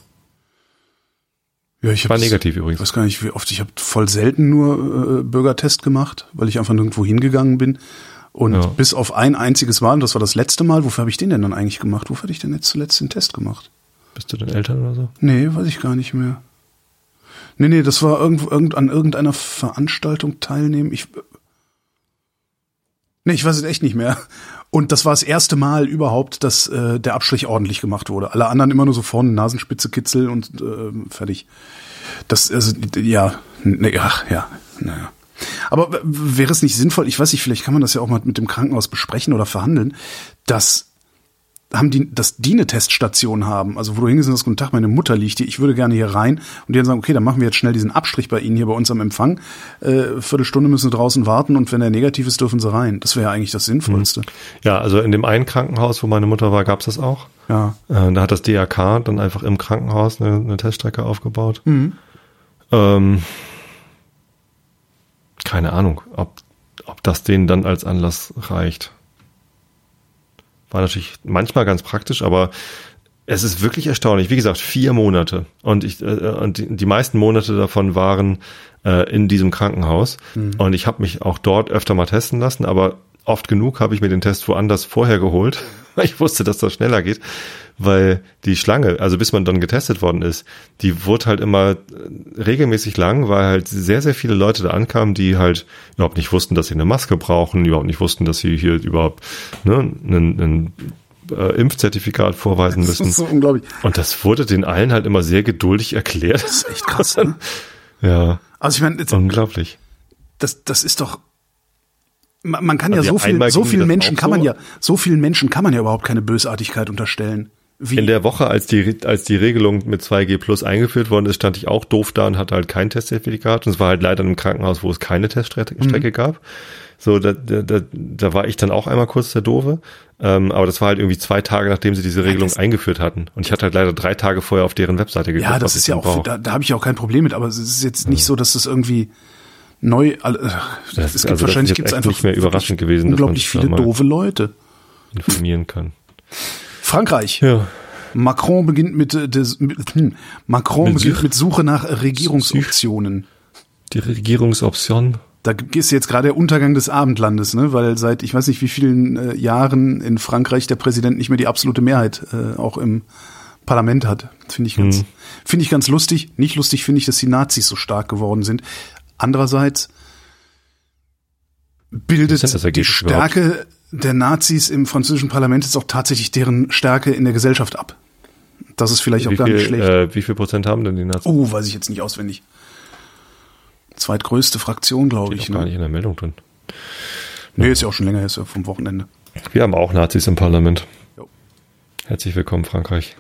Ja, ich War negativ Ich übrigens. weiß gar nicht, wie oft. Ich habe voll selten nur äh, Bürgertest gemacht, weil ich einfach nirgendwo hingegangen bin. Und Ja. bis auf ein einziges Mal, und das war das letzte Mal, wofür habe ich den denn dann eigentlich gemacht? Wofür hatte ich denn jetzt zuletzt den Test gemacht? Bist du denn Eltern oder so? Nee, weiß ich gar nicht mehr. Nee, nee, das war irgendwo irgend, an irgendeiner Veranstaltung teilnehmen. Ich Nee, ich weiß es echt nicht mehr. Und das war das erste Mal überhaupt, dass äh, der Abstrich ordentlich gemacht wurde. Alle anderen immer nur so vorne Nasenspitze Kitzel und äh, fertig. Das also ja, nee, ach ja, naja. Aber wäre es nicht sinnvoll, ich weiß nicht, vielleicht kann man das ja auch mal mit dem Krankenhaus besprechen oder verhandeln, dass haben die, dass die eine Teststation haben, also wo du hingehst und sagst, guten Tag, meine Mutter liegt hier, ich würde gerne hier rein und die dann sagen, okay, dann machen wir jetzt schnell diesen Abstrich bei Ihnen hier bei uns am Empfang, äh, Viertelstunde müssen sie draußen warten und wenn er negativ ist, dürfen sie rein. Das wäre ja eigentlich das Sinnvollste. Ja, also in dem einen Krankenhaus, wo meine Mutter war, gab's das auch. Ja. Äh, da hat das DRK dann einfach im Krankenhaus eine, eine Teststrecke aufgebaut. Ähm, keine Ahnung, ob, ob das denen dann als Anlass reicht. War natürlich manchmal ganz praktisch, aber es ist wirklich erstaunlich. Wie gesagt, vier Monate. Und ich, äh, und die, die meisten Monate davon waren äh, in diesem Krankenhaus. Und ich habe mich auch dort öfter mal testen lassen, aber oft genug habe ich mir den Test woanders vorher geholt, weil ich wusste, dass das schneller geht. Weil die Schlange, also bis man dann getestet worden ist, die wurde halt immer äh, regelmäßig lang, weil halt sehr, sehr viele Leute da ankamen, die halt überhaupt nicht wussten, dass sie eine Maske brauchen, überhaupt nicht wussten, dass sie hier überhaupt ne, einen, einen äh, Impfzertifikat vorweisen Das müssen. ist so unglaublich. Und das wurde den allen halt immer sehr geduldig erklärt. Das ist echt krass. Ne? Ja, Also ich meine, jetzt- unglaublich. das, das ist doch. Man, man kann ja Also so viel, so vielen das Menschen kann man so. ja, so vielen Menschen kann man ja überhaupt keine Bösartigkeit unterstellen. Wie? In der Woche, als die, als die Regelung mit 2G Plus eingeführt worden ist, stand ich auch doof da und hatte halt kein Testzertifikat. Und es war halt leider in einem Krankenhaus, wo es keine Teststrecke Mhm. Gab. So, da, da, da, war ich dann auch einmal kurz der Doofe. Ähm, aber das war halt irgendwie zwei Tage, nachdem sie diese Regelung das- eingeführt hatten. Und ich hatte halt leider drei Tage vorher auf deren Webseite geguckt. ja, das was ist ja auch, brauche. da, da habe ich auch kein Problem mit, aber es ist jetzt nicht so, dass das irgendwie neu, äh, Das- es gibt also wahrscheinlich jetzt echt einfach nicht mehr überraschend gewesen, unglaublich viele doofe Leute. informieren kann. Frankreich. Ja. Macron beginnt mit, äh, des, mit hm, Macron Mit beginnt Such- mit Suche nach Regierungsoptionen. Die Regierungsoption. Da ist jetzt gerade der Untergang des Abendlandes, ne? weil seit ich weiß nicht wie vielen äh, Jahren in Frankreich der Präsident nicht mehr die absolute Mehrheit äh, auch im Parlament hat. Finde ich ganz, finde ich ganz lustig. Nicht lustig finde ich, dass die Nazis so stark geworden sind. Andererseits bildet das die Stärke der Nazis im französischen Parlament jetzt auch tatsächlich deren Stärke in der Gesellschaft ab. Das ist vielleicht auch Wie gar nicht viel, schlecht. äh, wie viel Prozent haben denn die Nazis? oh, weiß ich jetzt nicht auswendig. Zweitgrößte Fraktion, glaube ich. auch gar Ne? nicht in der Meldung drin. Nee, ist ja auch schon länger, ist ja vom Wochenende. Wir haben auch Nazis im Parlament. Jo. Herzlich willkommen, Frankreich.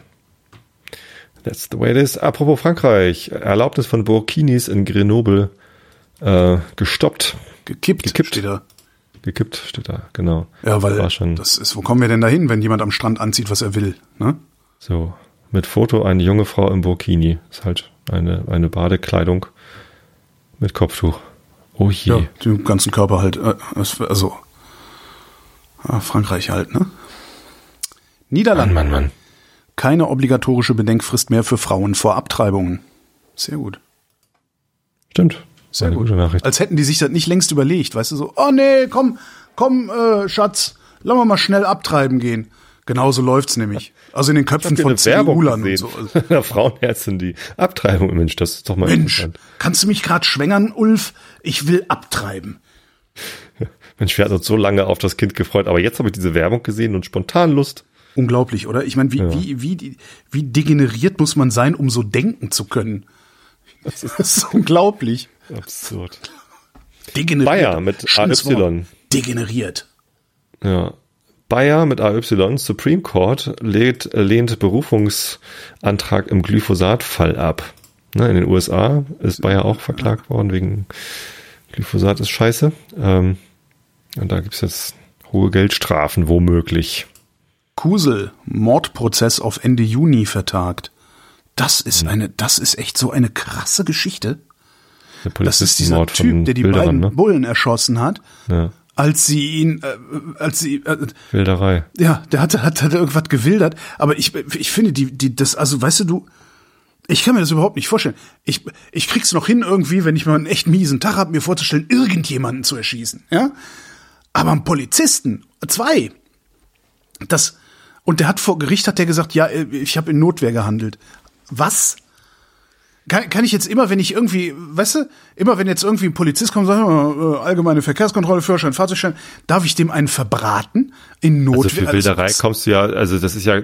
That's the way it is. Apropos Frankreich. Erlaubnis von Burkinis in Grenoble äh, gestoppt. Gekippt, Gekippt. steht da. Gekippt steht da, genau. Ja, weil War schon das ist, wo kommen wir denn da hin, wenn jemand am Strand anzieht, was er will? Ne? so. Mit Foto eine junge Frau im Burkini. Ist halt eine, eine Badekleidung mit Kopftuch. Oh je. Ja, den ganzen Körper halt, äh, also ja, Frankreich halt, ne? Niederlande. Mann, Mann, Mann. Keine obligatorische Bedenkfrist mehr für Frauen vor Abtreibungen. Sehr gut. Stimmt. Sehr gut. gute Nachricht. Als hätten die sich das nicht längst überlegt, weißt du so, oh nee, komm, komm, äh, Schatz, lass mal mal schnell abtreiben gehen. Genauso läuft's nämlich. Also in den Köpfen von CDU-Lern und so. Frauenärztin, die Abtreibung. Mensch, das ist doch mal Mensch, kannst du mich gerade schwängern, Ulf? Ich will abtreiben. Mensch, wir hatten uns so lange auf das Kind gefreut, aber jetzt habe ich diese Werbung gesehen und spontan Lust. Unglaublich, oder? Ich meine, wie, wie, wie, wie degeneriert muss man sein, um so denken zu können? Das ist unglaublich. Absurd. Degeneriert. Bayer mit Schönes AY. Wort. Degeneriert. Ja. Bayer mit AY, Supreme Court, lehnt, lehnt Berufungsantrag im Glyphosat-Fall ab. Ne, in den USA ist Bayer auch verklagt worden wegen Glyphosat ist scheiße. Ähm, und da gibt's jetzt hohe Geldstrafen, womöglich. Kusel, Mordprozess auf Ende Juni vertagt. Das ist Hm. eine, das ist echt so eine krasse Geschichte. Der Das ist dieser Polizistenmord Typ, der die Bilderern, beiden ne? Bullen erschossen hat, Ja. als sie ihn, äh, als sie, äh, Wilderei. ja, der hatte, hat, hat irgendwas gewildert. Aber ich, ich finde die, die, das, also, weißt du, du, ich kann mir das überhaupt nicht vorstellen. Ich, ich krieg's noch hin irgendwie, wenn ich mal einen echt miesen Tag hab, mir vorzustellen, irgendjemanden zu erschießen, ja. Aber einen Polizisten, zwei, das, und der hat vor Gericht hat der gesagt, ja, äh, ich habe in Notwehr gehandelt. Was? Kann, kann ich jetzt immer, wenn ich irgendwie, weißt du, immer wenn jetzt irgendwie ein Polizist kommt und sagt, äh, allgemeine Verkehrskontrolle, Führerschein, Fahrzeugschein, darf ich dem einen verbraten in Notwehr? Also für Wilderei was? kommst du ja, also das ist ja,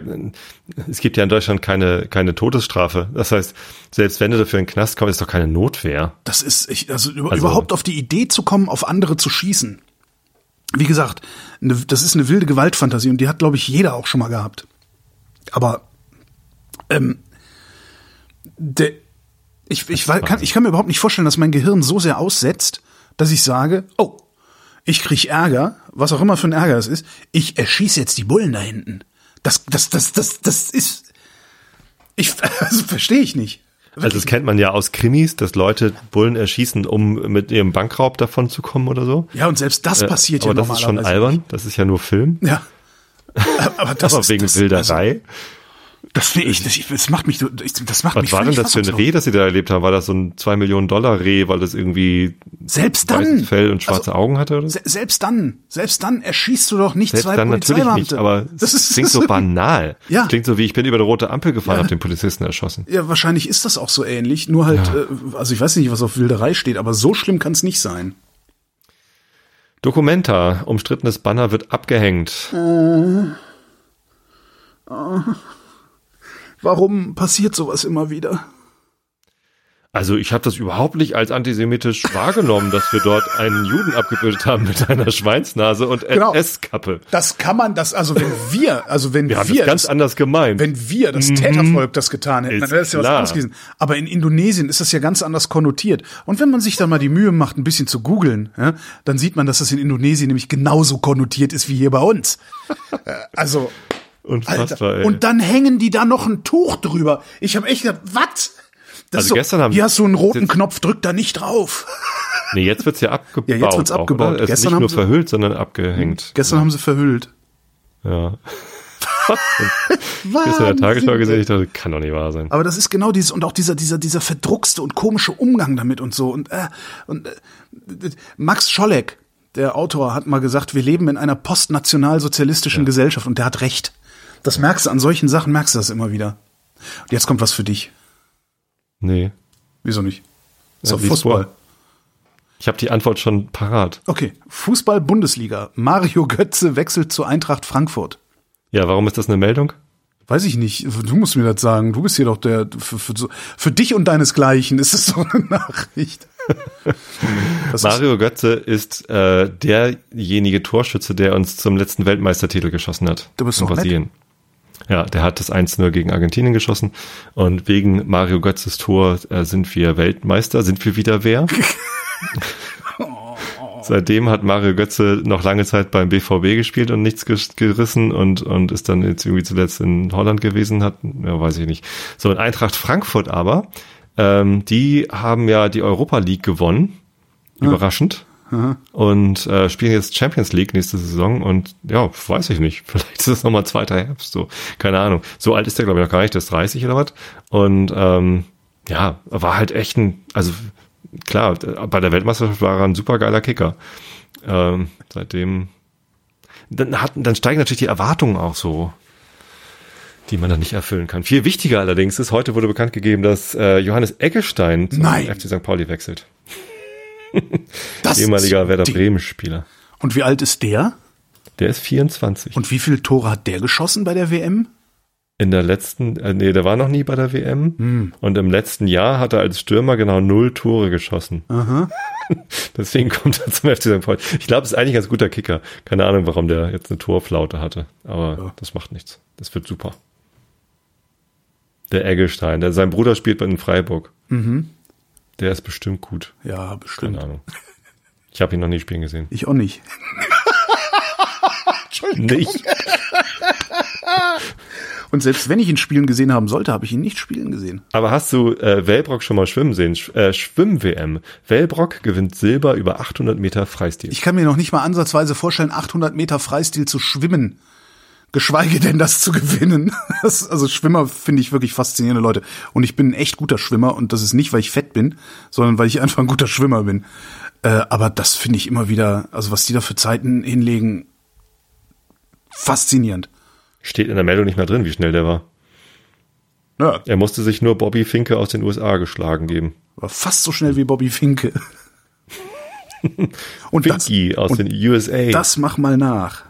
es gibt ja in Deutschland keine, keine Todesstrafe. Das heißt, selbst wenn du dafür in den Knast kommst, ist doch keine Notwehr. Das ist, ich, also, Also- überhaupt auf die Idee zu kommen, auf andere zu schießen. Wie gesagt, eine, das ist eine wilde Gewaltfantasie und die hat, glaube ich, jeder auch schon mal gehabt. Aber ähm, der, ich, ich, wei- kann, ich kann mir überhaupt nicht vorstellen, dass mein Gehirn so sehr aussetzt, dass ich sage, oh, ich krieg Ärger, was auch immer für ein Ärger es ist, ich erschieße jetzt die Bullen da hinten. Das, das, das, das, das ist, ich, also verstehe ich nicht. Also das kennt man ja aus Krimis, dass Leute Bullen erschießen, um mit ihrem Bankraub davon zu kommen oder so. Ja, und selbst das Äh, passiert aber ja das ist schon normalerweise. albern, das ist ja nur Film. Ja. Aber das aber ist, wegen das, Wilderei. Also, das finde ich, das, das macht mich, das macht Was mich war denn das für ein. Reh, das sie da erlebt haben? War das so ein 2 Millionen Dollar Reh, weil das irgendwie Selbst weißes dann, Fell und schwarze Augen hatte oder se selbst dann, selbst dann erschießt du doch nicht Selbst zwei dann natürlich nicht, aber das ist, klingt so banal. Ja. Klingt so wie, ich bin über eine rote Ampel gefahren, Ja. hab den Polizisten erschossen. Ja, wahrscheinlich ist das auch so ähnlich. Nur halt, äh, also ich weiß nicht, was auf Wilderei steht, aber so schlimm kann es nicht sein. Documenta, umstrittenes Banner wird abgehängt. Warum passiert sowas immer wieder? Also ich habe das überhaupt nicht als antisemitisch wahrgenommen, dass wir dort einen Juden abgebildet haben mit einer Schweinsnase und Genau. SS-Kappe. Das kann man, das, also wenn wir, also wenn Wir wir, das ganz das, anders gemeint. wenn wir, das Tätervolk, das getan hätten, Ist dann wäre das ja was anderes gewesen. Aber in Indonesien ist das ja ganz anders konnotiert. Und wenn man sich dann mal die Mühe macht, ein bisschen zu googeln, ja, dann sieht man, dass das in Indonesien nämlich genauso konnotiert ist wie hier bei uns. Äh, Also, Unfassbar, Alter. Und dann hängen die da noch ein Tuch drüber. Ich habe echt gedacht, was? Also so, gestern haben- hier hast du einen roten Knopf, drück da nicht drauf. nee, jetzt wird's ja abgebaut. Ja, jetzt wird's auch, abgebaut. Oder? Es ist Gestern nicht haben nur sie- verhüllt, sondern abgehängt. Gestern haben sie verhüllt. Ja. Gestern in der Tagesschau gesehen, ich dachte, kann doch nicht wahr sein. Aber das ist genau dieses und auch dieser dieser dieser verdruckste und komische Umgang damit und so und äh, und äh, Max Scholleck, der Autor, hat mal gesagt, wir leben in einer postnationalsozialistischen Gesellschaft und der hat recht. Das merkst du an solchen Sachen, merkst du das immer wieder. Und jetzt kommt was für dich. Nee. Wieso nicht? Ist Ja, Fußball. Ich habe die Antwort schon parat. Okay, Fußball-Bundesliga. Mario Götze wechselt zu Eintracht Frankfurt. Ja, warum ist das eine Meldung? Weiß ich nicht. Du musst mir das sagen. Du bist hier doch der für, für, so- für dich und deinesgleichen ist es so eine Nachricht. Mario Götze ist äh, derjenige Torschütze, der uns zum letzten Weltmeistertitel geschossen hat. Du bist in doch nett. Ja, der hat das 1-0 gegen Argentinien geschossen. Und wegen Mario Götzes Tor äh, sind wir Weltmeister. Sind wir wieder wer? Seitdem hat Mario Götze noch lange Zeit beim BVB gespielt und nichts gerissen und, und ist dann jetzt irgendwie zuletzt in Holland gewesen, hat, ja, weiß ich nicht. So, in Eintracht Frankfurt aber, ähm, die haben ja die Europa League gewonnen. Überraschend. Und äh, spielen jetzt Champions League nächste Saison und ja, weiß ich nicht. Vielleicht ist es nochmal zweiter Herbst, so. Keine Ahnung. So alt ist der, glaube ich, noch gar nicht, der ist 30 oder was. Und ähm, ja, war halt echt ein, also klar, bei der Weltmeisterschaft war er ein super geiler Kicker. Ähm, seitdem, dann, hat, dann steigen natürlich die Erwartungen auch so, die man dann nicht erfüllen kann. Viel wichtiger allerdings ist, heute wurde bekannt gegeben, dass äh, Johannes Eggestein zum Nein. FC St. Pauli wechselt. das Ehemaliger Werder. Bremen-Spieler. Und wie alt ist der? Der ist 24. Und wie viele Tore hat der geschossen bei der WM? in der letzten, äh, nee, der war noch nie bei der WM. Hm. Und im letzten Jahr hat er als Stürmer genau null Tore geschossen. Aha. Deswegen kommt er zum FC St. Pauli. Ich glaube, es ist eigentlich ein ganz guter Kicker. Keine Ahnung, warum der jetzt eine Torflaute hatte. Aber Ja. das macht nichts. Das wird super. Der Eggestein, der, sein Bruder spielt bei den Freiburg. Mhm. Der ist bestimmt gut. Ja, bestimmt. Keine Ahnung. Ich habe ihn noch nie spielen gesehen. Ich auch nicht. Nicht? Und selbst wenn ich ihn spielen gesehen haben sollte, habe ich ihn nicht spielen gesehen. Aber hast du äh, Wellbrock schon mal schwimmen sehen? Sch äh, Schwimm-WM. Wellbrock gewinnt Silber über 800 Meter Freistil. Ich kann mir noch nicht mal ansatzweise vorstellen, 800 Meter Freistil zu schwimmen. Geschweige denn das zu gewinnen. Das, also Schwimmer finde ich wirklich faszinierende Leute. Und ich bin ein echt guter Schwimmer und das ist nicht, weil ich fett bin, sondern weil ich einfach ein guter Schwimmer bin. Äh, aber das finde ich immer wieder, also was die da für Zeiten hinlegen, faszinierend. Steht in der Meldung nicht mehr drin, wie schnell der war. Ja, Er musste sich nur Bobby Finke aus den USA geschlagen geben. war fast so schnell wie Bobby Finke. und das, Finky aus und den USA. das mach mal nach.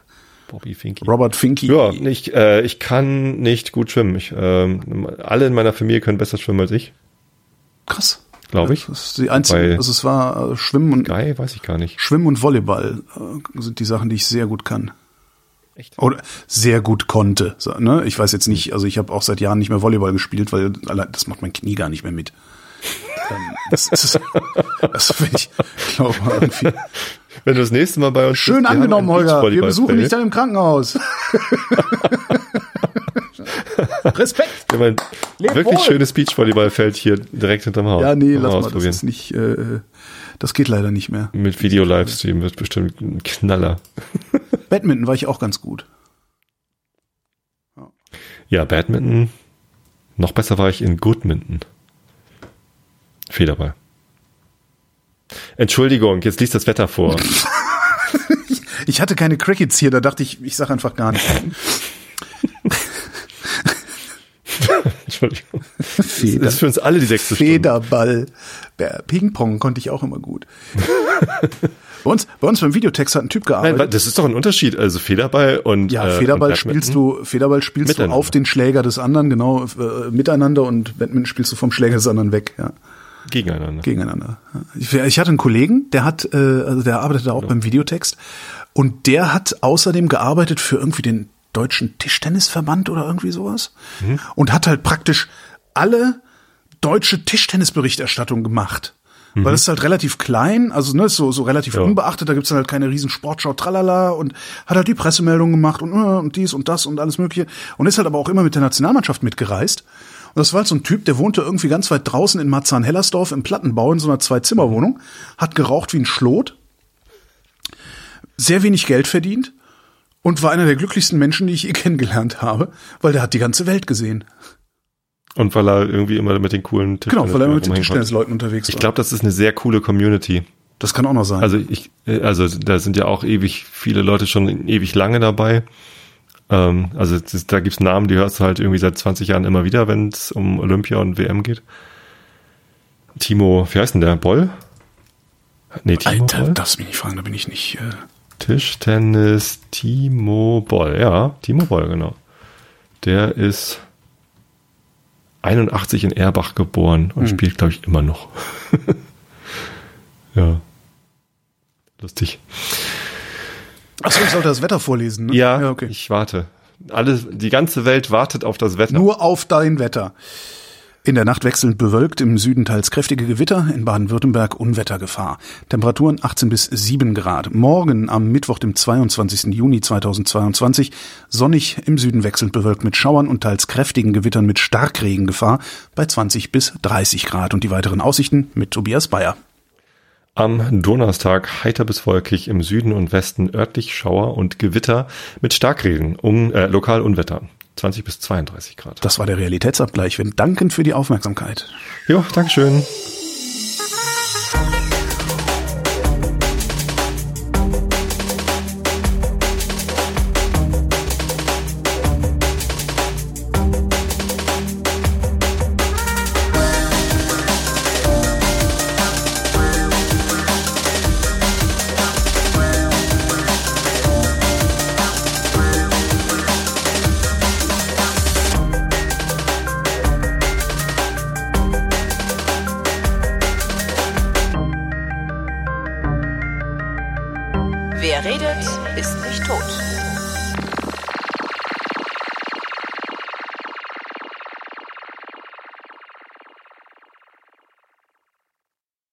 Bobby Finky. Robert Finke. Ja, ich, äh, ich kann nicht gut schwimmen. Ich, ähm, alle in meiner Familie können besser schwimmen als ich, Krass. glaube ich. Das ist die einzige, Weil- also es war äh, Schwimmen und Guy, weiß ich gar nicht. Schwimmen und Volleyball äh, sind die Sachen, die ich sehr gut kann. Echt? Oder sehr gut konnte. So, ne? Ich weiß jetzt nicht, also ich habe auch seit Jahren nicht mehr Volleyball gespielt, weil allein, das macht mein Knie gar nicht mehr mit. ähm, das ist, das finde ich, glaube irgendwie. Wenn du das nächste Mal bei uns Schön bist, angenommen, Holger. Wir besuchen dich dann im Krankenhaus. Respekt. Wir haben ein wirklich wohl. schönes Beachvolleyballfeld hier direkt hinterm Haus. Ja, nee, lass mal, das ist nicht, äh, das geht leider nicht mehr. Mit Video-Livestream wird bestimmt ein Knaller. Badminton war ich auch ganz gut. Ja, Badminton. Noch besser war ich in Goodminton. Federball. Entschuldigung, jetzt liest das Wetter vor. Ich hatte keine Crickets hier, da dachte ich, ich sag einfach gar nicht. Entschuldigung. Feder. Das ist für uns alle die sechste. Federball. Ping-Pong konnte ich auch immer gut. bei, uns, bei uns beim Videotext hat ein Typ Nein, gearbeitet. wa- das ist doch ein Unterschied. Also Federball und ja, äh, Federball und spielst du, Federball spielst du auf den Schläger des anderen, genau, äh, miteinander und Badminton spielst du vom Schläger des anderen weg, ja, gegeneinander. gegeneinander. Ich, ich hatte einen Kollegen, der hat, äh, also der arbeitet auch beim Videotext und der hat außerdem gearbeitet für irgendwie den deutschen Tischtennisverband oder irgendwie sowas Mhm. und hat halt praktisch alle deutsche Tischtennisberichterstattung gemacht. Weil das ist halt relativ klein, also ne, ist so, so relativ Mhm. Ja. unbeachtet, da gibt's dann halt keine riesen Sportschau, tralala und hat halt die Pressemeldung gemacht und, äh, und dies und das und alles mögliche und ist halt aber auch immer mit der Nationalmannschaft mitgereist. Und das war halt so ein Typ, der wohnte irgendwie ganz weit draußen in Marzahn-Hellersdorf im Plattenbau in so einer Zwei-Zimmer-Wohnung, hat geraucht wie ein Schlot, sehr wenig Geld verdient und war einer der glücklichsten Menschen, die ich je kennengelernt habe, weil der hat die ganze Welt gesehen. Und weil er irgendwie immer mit den coolen Genau, weil er mit den. Tischtennisleuten unterwegs Ich war. glaube, das ist eine sehr coole Community. das kann auch noch sein. Also ich, äh, also da sind ja auch ewig viele Leute schon ewig lange dabei. Ähm, also es ist, da gibt's Namen, die hörst du halt irgendwie seit 20 Jahren immer wieder, wenn es um Olympia und WM geht. Timo, wie heißt denn der? Boll? Nee, Timo Alter, Boll? darfst mich nicht fragen, da bin ich nicht. Äh, Tischtennis Timo Boll. Ja, Timo Boll, genau. Der ist 81 in Erbach geboren und spielt, glaube ich, immer noch. ja. Lustig. Achso, ich sollte das Wetter vorlesen. Ne? Ja, okay. ich warte. Alles, die ganze Welt wartet auf das Wetter. Nur auf dein Wetter. In der Nacht wechselnd bewölkt, im Süden teils kräftige Gewitter, in Baden-Württemberg Unwettergefahr. Temperaturen 18 bis 7 Grad. Morgen am Mittwoch, dem 22. Juni 2022, sonnig, im Süden wechselnd bewölkt mit Schauern und teils kräftigen Gewittern mit Starkregengefahr bei 20 bis 30 Grad. Und die weiteren Aussichten mit Tobias Bayer. Am Donnerstag heiter bis wolkig im Süden und Westen örtlich Schauer und Gewitter mit Starkregen, um, äh, lokal Unwetter. 20 bis 32 Grad. Das war der Realitätsabgleich. Wir danken für die Aufmerksamkeit. Jo, Dankeschön.